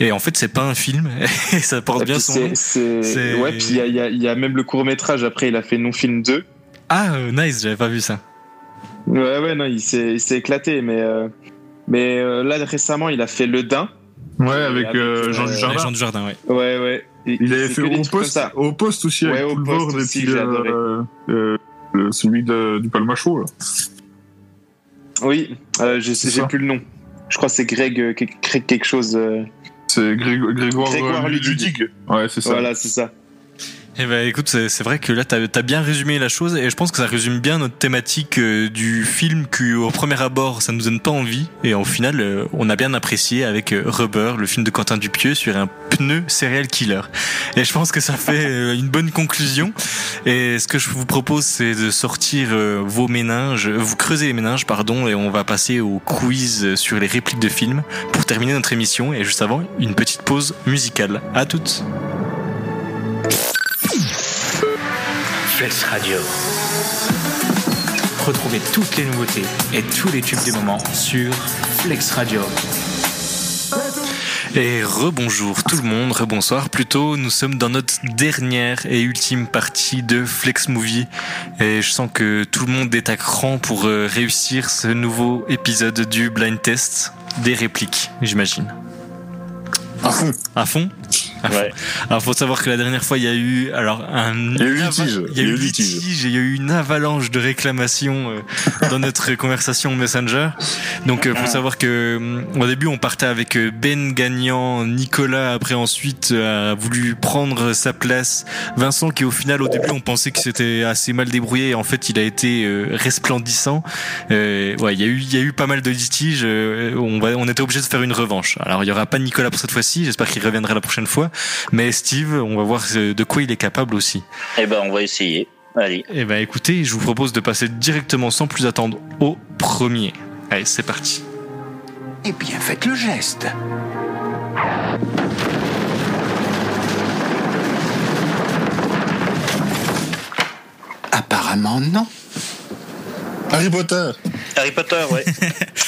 A: et en fait c'est pas un film. Et ça porte
D: Et
A: bien son nom.
D: ouais puis il y a, y a- y a même le court métrage après il a fait non film 2
A: Ah euh, nice, j'avais pas vu ça.
D: Ouais, ouais, non, il s'est, il s'est éclaté, mais, euh, mais euh, là récemment, il a fait Le Dain.
B: Ouais, avec,
D: avec,
B: Jean Dujardin.
A: gens du jardin, ouais.
D: Ouais, ouais. Et
B: Il avait fait au poste,
D: ça.
B: au poste aussi
D: Ouais,
B: avec
D: au poste
B: et
D: aussi,
B: puis euh, euh, euh, celui de, du Palmacho. Là.
D: Oui, euh, je sais, j'ai plus le nom. Je crois que c'est Greg, Greg quelque chose. euh,
B: C'est Grég- Grégoire,
D: Grégoire Ludig.
B: Ludig. Ouais, c'est ça.
D: Voilà, c'est ça.
A: Eh ben écoute, c'est vrai que là t'as as bien résumé la chose et je pense que ça résume bien notre thématique euh, du film qui au premier abord ça nous donne pas envie et au final euh, on a bien apprécié avec euh, Rubber, le film de Quentin Dupieux sur un pneu serial killer. Et je pense que ça fait une bonne conclusion. Et ce que je vous propose c'est de sortir vos méninges, vous creusez les méninges pardon et on va passer au quiz sur les répliques de films pour terminer notre émission et juste avant une petite pause musicale. À toutes.
F: Flex Radio. Retrouvez toutes les nouveautés et tous les tubes du moment sur Flex Radio.
A: Et rebonjour tout le monde, rebonsoir plutôt. Nous sommes dans notre dernière et ultime partie de Flex Movie. Et je sens que tout le monde est à cran pour euh, réussir ce nouveau épisode du blind test des répliques, j'imagine.
B: À fond.
A: À fond À fond?
C: Ouais.
A: Alors faut savoir que la dernière fois il y a eu alors un
B: Il y a eu
A: une
B: litige.
A: il y a eu litige, et il y a eu une avalanche de réclamations euh, dans notre conversation Messenger. Donc euh, faut savoir que hum, au début on partait avec euh, Ben gagnant, Nicolas après ensuite euh, a voulu prendre sa place, Vincent qui au final au début on pensait que c'était assez mal débrouillé et en fait il a été euh, resplendissant. Euh, ouais, il y a eu il y a eu pas mal de litiges, euh, on va on était obligé de faire une revanche. Alors il y aura pas Nicolas pour cette fois-ci, j'espère qu'il reviendra la prochaine fois, mais Steve, on va voir de quoi il est capable aussi.
C: Eh ben, on va essayer. Allez.
A: Eh ben écoutez, je vous propose de passer directement sans plus attendre au premier. Allez, c'est parti.
F: Eh bien, faites le geste. Apparemment, non.
B: Harry Potter.
C: Harry Potter, ouais.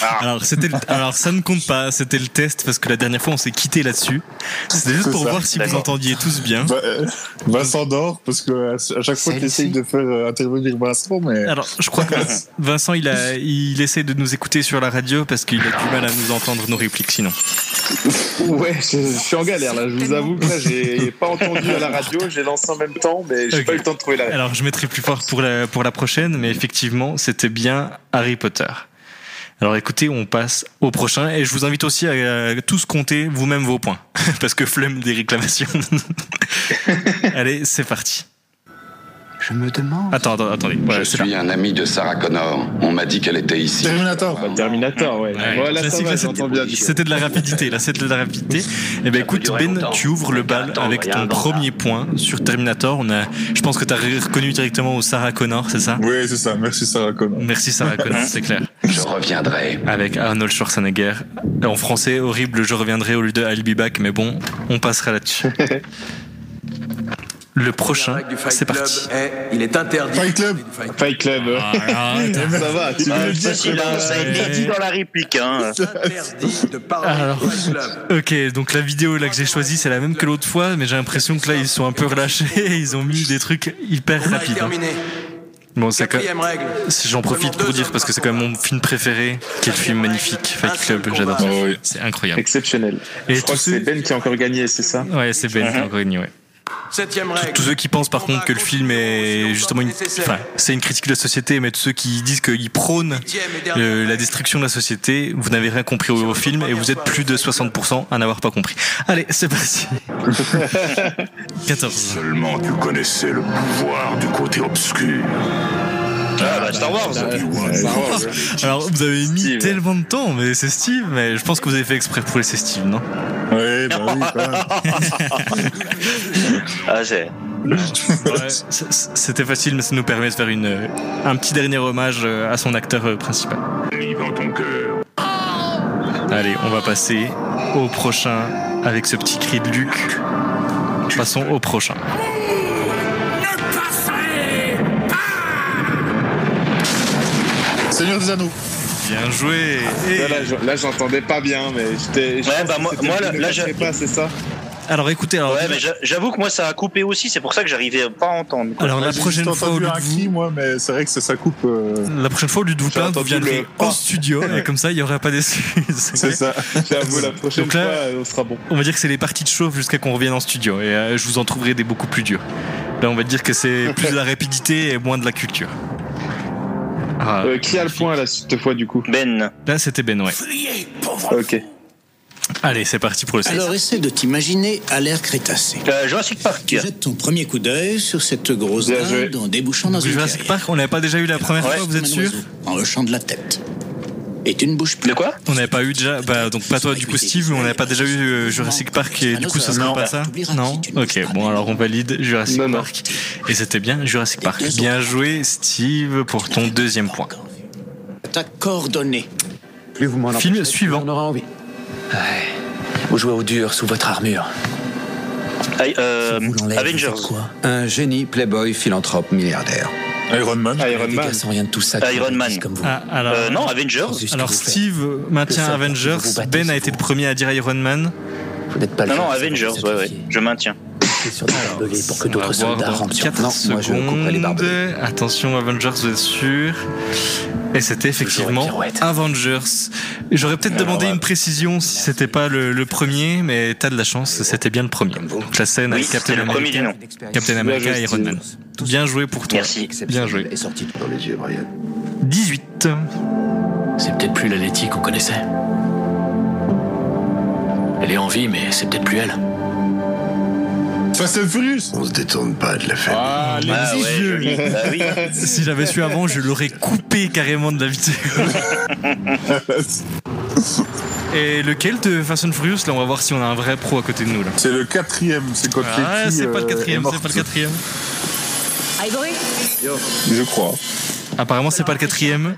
C: Ah.
A: Alors c'était le- alors ça ne compte pas, c'était le test parce que la dernière fois on s'est quitté là-dessus. C'était juste pour
B: ça.
A: voir si vous entendiez tous bien.
B: Va- euh, Vincent dort parce que à chaque fois que
F: Celle-ci.
B: j'essaye de faire euh, intervenir Vincent, mais
A: Alors, je crois que Vincent, il a, il essaie de nous écouter sur la radio parce qu'il a du mal à nous entendre nos répliques sinon.
D: Ouais, je, je suis en galère là. Je vous avoue que là, j'ai pas entendu à la radio. J'ai lancé en même temps, mais j'ai
A: Ok.
D: pas eu le temps de trouver la.
A: Alors, je mettrai plus fort pour la, pour la prochaine, mais effectivement, c'était bien Harry Potter. Alors écoutez, on passe au prochain et je vous invite aussi à, euh, tous compter vous-même vos points parce que flemme des réclamations. Allez, c'est parti.
F: Je me demande.
A: Attends, attends, attendez. Voilà,
H: je suis
A: là.
H: un ami de Sarah Connor. On m'a dit qu'elle était ici.
B: Terminator.
D: Bah, Terminator, ouais.
A: Ouais,
D: voilà, ça va.
A: C'était de la rapidité, là, c'était de la rapidité. Eh ben, écoute, Ben,
C: longtemps.
A: tu ouvres le bal
C: Attends,
A: avec ton premier point sur Terminator. On a, je pense que tu as reconnu directement au Sarah Connor, c'est ça?
B: Oui, c'est ça. Merci Sarah Connor.
A: Merci Sarah Connor, c'est clair.
H: Je reviendrai.
A: Avec Arnold Schwarzenegger. En français, horrible, je reviendrai au lieu de I'll be back, mais bon, on passera là-dessus. Le prochain, c'est parti.
F: il est interdit.
B: Fight Club.
D: Fight Club.
A: Ah,
D: ça va, tu
C: Ah,
D: veux le dire
C: facile, hein, ça a été dit dans la réplique. Hein.
F: Interdit de parler
A: Alors.
F: du Fight Club.
A: Ok, donc la vidéo là que j'ai choisie, c'est la même que l'autre fois, mais j'ai l'impression que là ils sont un peu relâchés, ils ont mis des trucs hyper
F: On a
A: rapides. hein.
F: terminé.
A: Bon, c'est. J'en profite pour dire parce que c'est quand même mon film préféré. Quel film magnifique, Fight Club, j'adore. ça.
B: Oh, oui.
A: C'est incroyable.
D: Exceptionnel.
A: Et
D: Je crois que c'est. Ben qui a encore gagné, c'est ça?
A: Ouais, c'est Ben qui a encore gagné, ouais.
F: Septième règle.
A: Tous ceux qui pensent par contre que le film est justement une, enfin, c'est une critique de la société, mais tous ceux qui disent qu'il prône
F: Huitième et dernière
A: euh, la destruction de la société, vous n'avez rien compris au, au film et vous êtes plus de 60% à n'avoir pas compris. Allez, c'est parti. 14.
E: Seulement tu connaissais le pouvoir du côté obscur.
C: Ah, bah, Star Wars.
A: Alors, vous avez mis
D: Steve.
A: tellement de temps, mais c'est Steve, mais je pense que vous avez fait exprès pour laisser Steve, non?
B: Ouais, bah oui, quand même.
C: Ah, c'est.
A: C- C'était facile, mais ça nous permet de faire une, un petit dernier hommage euh, à son acteur euh, principal.
E: Lis dans ton cœur.
A: Allez, on va passer au prochain avec ce petit cri de Luc. Passons au prochain.
B: Seigneur des Anneaux.
A: Bien joué. Et-
D: Là, je- j'entendais pas bien, mais j'étais. je
C: Ouais, bah, moi- moi, là-
D: ne
C: là, j'ai-
D: pas, c'est ça?
A: Alors écoutez, alors,
C: Ouais, mais j'a- j'avoue que moi, ça a coupé aussi. C'est pour ça que j'arrivais pas à entendre. quoi.
A: alors la prochaine fois, au lieu de
B: cri,
A: vous,
B: moi, mais c'est vrai que ça, ça coupe. euh,
A: la prochaine fois, au lieu de vous plaindre, vous viendrez
D: le
A: au
D: pas.
A: studio et comme ça, il y aura pas d'excuses.
B: C'est ça.
D: J'avoue, la prochaine
A: Donc là-
D: fois, on sera bon.
A: On va dire que c'est les parties de chauffe jusqu'à qu'on revienne en studio et euh, je vous en trouverai des beaucoup plus durs. Là, on va dire que c'est plus de la rapidité et moins de la culture. Ah,
D: Euh, qui a le point là cette fois du coup?
C: Ben.
A: là, c'était Ben, ouais.
D: Ok.
A: Allez, c'est parti pour le 16.
I: Alors essaie de t'imaginer à l'ère crétacée.
C: Euh, Jurassic Park.
I: Tu jettes ton premier coup d'œil sur cette grosse
D: Bien joué.
I: dinde en débouchant dans une
A: Jurassic
I: carrière.
A: Park, on l'avait pas déjà eu la première
C: Ouais.
A: fois, vous êtes
I: Comme un
A: sûr
I: oiseau, En hochant de la tête. Et tu ne bouges plus.
C: De quoi
A: On n'avait pas eu déjà, bah donc pas toi du coup Steve, mais on n'avait pas déjà eu euh, Jurassic Park et du coup ça serait
I: Non.
A: pas ça Non Ok, bon alors on valide Jurassic
D: Non, non.
A: Park. Et c'était bien Jurassic Park. Bien joué Steve pour ton deuxième point.
I: T'as coordonné.
F: Plus vous m'en
A: Film
F: empêchez,
A: suivant.
F: plus On aura envie. Vous jouez au dur sous votre armure.
C: Euh, Avengers.
I: quoi
F: Un génie, playboy, philanthrope, milliardaire.
B: Iron Man.
D: Iron Man.
F: gars sans rien de tout ça.
C: Iron Man.
F: Comme vous.
A: Ah, alors,
C: Euh, non, Avengers.
A: Alors. Steve maintient Avengers,
F: vous vous battez,
A: Ben a été le premier à dire Iron Man.
F: Vous n'êtes pas le
C: Non, non, Avengers, ouais, ouais. Je maintiens.
F: C'est sur des barbelés pour que d'autres soldats
A: dans
F: rampent sur
A: 4
F: Non, moi je couperai les
A: secondes.
F: barbelés.
A: Attention, Avengers, vous êtes sûr Et c'était effectivement. Avengers. J'aurais peut-être demandé
C: ouais.
A: une précision si c'était pas le, le premier, mais t'as de la chance, c'était bien le premier. Donc la scène
C: Oui,
A: avec Captain America. Captain America et Iron Man. Bien joué pour toi.
C: Merci.
A: Bien joué.
F: Est sorti
H: Dans les yeux, Brian.
A: 18.
J: C'est peut-être plus la Letty qu'on connaissait. Elle est en vie, mais c'est peut-être plus elle.
B: Fast and Furious
H: On se détourne pas de la famille.
B: Ah, les
C: Ah
B: petits
C: ouais. Bah oui.
A: Si j'avais su avant, je l'aurais coupé carrément de la vidéo. Et lequel de Fast and Furious Là, on va voir si on a un vrai pro à côté de nous. Là.
B: C'est le quatrième, c'est quand
A: Ah, c'est pas le
B: euh,
A: quatrième,
B: est
A: c'est pas le quatrième.
B: Je crois.
A: Apparemment, c'est pas le quatrième.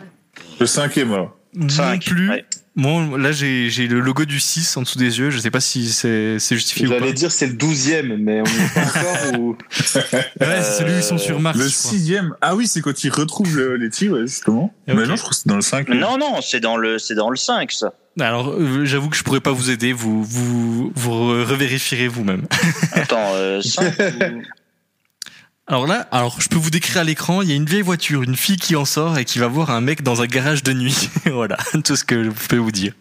B: Le cinquième, alors.
A: Non
C: Cinq,
A: plus.
C: ouais.
A: Moi, là, j'ai j'ai le logo du 6 en dessous des yeux. Je sais pas si c'est c'est justifié ou pas.
D: J'allais dire c'est le douzième, mais on n'y est pas encore ou...
A: Ouais, c'est celui où ils sont sur Mars.
B: Le
A: je crois.
B: sixième. Ah oui, c'est quand ils retrouvent le Letty, ouais, justement.
A: Ok.
B: Mais non, je crois que c'est dans le 5.
C: Non, non, c'est dans le, c'est dans le 5, ça.
A: Alors, euh, j'avoue que je pourrais pas vous aider. Vous vous, vous re- revérifierez vous-même.
C: Attends, euh, 5
A: Alors là, alors je peux vous décrire à l'écran, il y a une vieille voiture, une fille qui en sort et qui va voir un mec dans un garage de nuit. voilà, tout ce que je peux vous dire.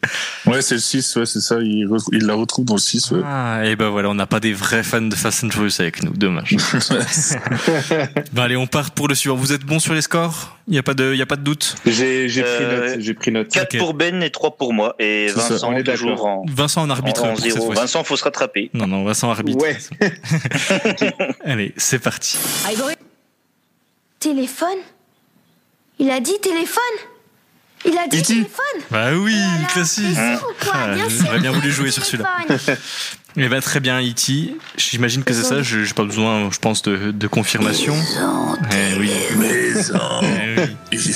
B: Ouais, c'est le 6, ouais, c'est ça. Il, re- il la retrouve dans le 6, ouais.
A: Ah, et ben voilà, on n'a pas des vrais fans de Fast and Furious avec nous, dommage. ben allez, on part pour le suivant. Vous êtes bon sur les scores? Il y a pas de, il y a pas de doute?
D: J'ai j'ai pris
C: Euh,
D: note. J'ai pris note.
C: 4
A: Ok.
C: pour Ben et 3 pour moi. Et Vincent,
D: on est
C: toujours en,
A: Vincent en
C: en,
A: arbitre
C: en
A: cette
C: zéro. Vincent, faut se rattraper.
A: Non, non, Vincent arbitre.
D: Ouais.
A: Allez, c'est parti.
G: Téléphone? Il a dit téléphone? Il a dit
B: E.T.
G: téléphone?
A: Bah oui,
G: Voilà,
A: classique.
G: quoi
A: Ah,
G: Bien
A: J'aurais voulu jouer sur celui-là. Eh ben très bien, E.T. J'imagine que c'est ça. Je j'ai pas besoin, je pense, de, de confirmation. Eh oui. Eh oui.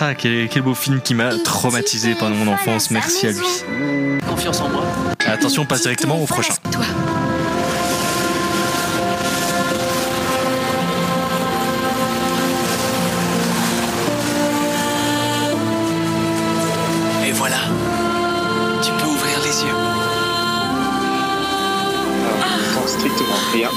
A: Ah, quel, quel beau film qui m'a traumatisé pendant mon enfance. Merci à lui.
J: Confiance en moi.
A: Attention, on passe directement au prochain.
G: Toi.
D: Rien.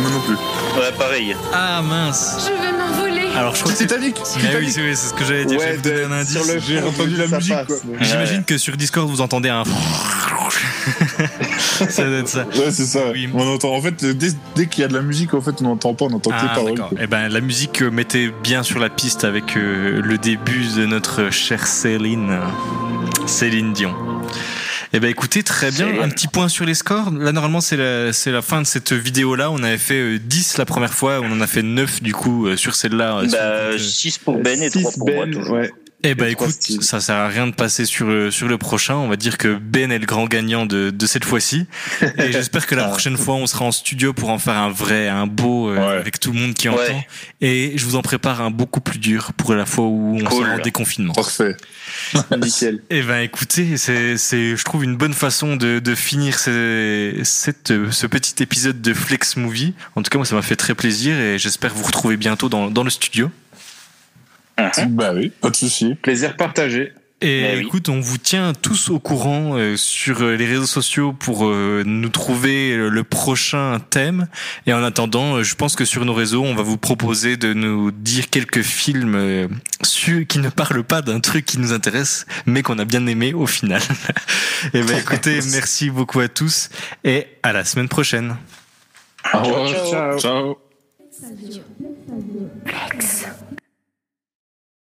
B: Moi non plus.
C: Ouais, pareil.
A: Ah mince.
G: Je vais m'envoler.
A: Alors je crois que c'est
B: Titanic
A: Ah oui, c'est oui, c'est ce que j'allais dire. je vais vous donner un indice.
D: sur le
B: J'ai entendu la musique,
D: passe,
B: quoi.
D: mais-
A: J'imagine que sur Discord vous entendez un. ça doit être ça.
B: Ouais, c'est ça.
A: Oui.
B: On entend, en fait, dès, dès qu'il y a de la musique, en fait, on n'entend pas, on entend que les
A: Ah,
B: paroles.
A: d'accord.
B: quoi.
A: Eh ben, la musique euh, mettait bien sur la piste avec euh, le début de notre chère Céline, Céline Dion. Eh ben, écoutez, très bien. Un petit point sur les scores. Là, normalement, c'est la, c'est la fin de cette vidéo-là. On avait fait euh, 10 la première fois. On en a fait 9 du coup euh, sur celle-là. euh, sur
C: Bah,
A: compte, euh,
C: 6 pour Ben et 3
D: Six
C: pour moi,
D: Ben,
C: toujours.
D: ouais.
A: Eh ben écoute,
D: styles.
A: ça sert à rien de passer sur le, sur le prochain. On va dire que Ben est le grand gagnant de, de cette fois-ci. Et j'espère que la prochaine fois, on sera en studio pour en faire un vrai, un beau, euh,
B: Ouais.
A: avec tout le monde qui
C: Ouais.
A: entend. Et je vous en prépare un beaucoup plus dur pour la fois où on
C: Cool.
A: sera en déconfinement.
B: Parfait.
D: Nickel.
A: Eh ben écoutez, c'est, c'est, je trouve une bonne façon de, de finir ce, cette, ce petit épisode de Flex Movie. En tout cas, moi, ça m'a fait très plaisir et j'espère vous retrouver bientôt dans, dans le studio.
B: Bah oui, pas de souci.
D: Plaisir partagé.
A: Et
C: Eh oui.
A: écoute, on vous tient tous au courant euh, sur euh, les réseaux sociaux pour euh, nous trouver euh, le prochain thème. Et en attendant, euh, je pense que sur nos réseaux, on va vous proposer de nous dire quelques films euh, su- qui ne parlent pas d'un truc qui nous intéresse, mais qu'on a bien aimé au final. et ben écoutez, merci beaucoup à tous et à la semaine prochaine.
B: Au revoir.
D: Ciao.
B: Ciao.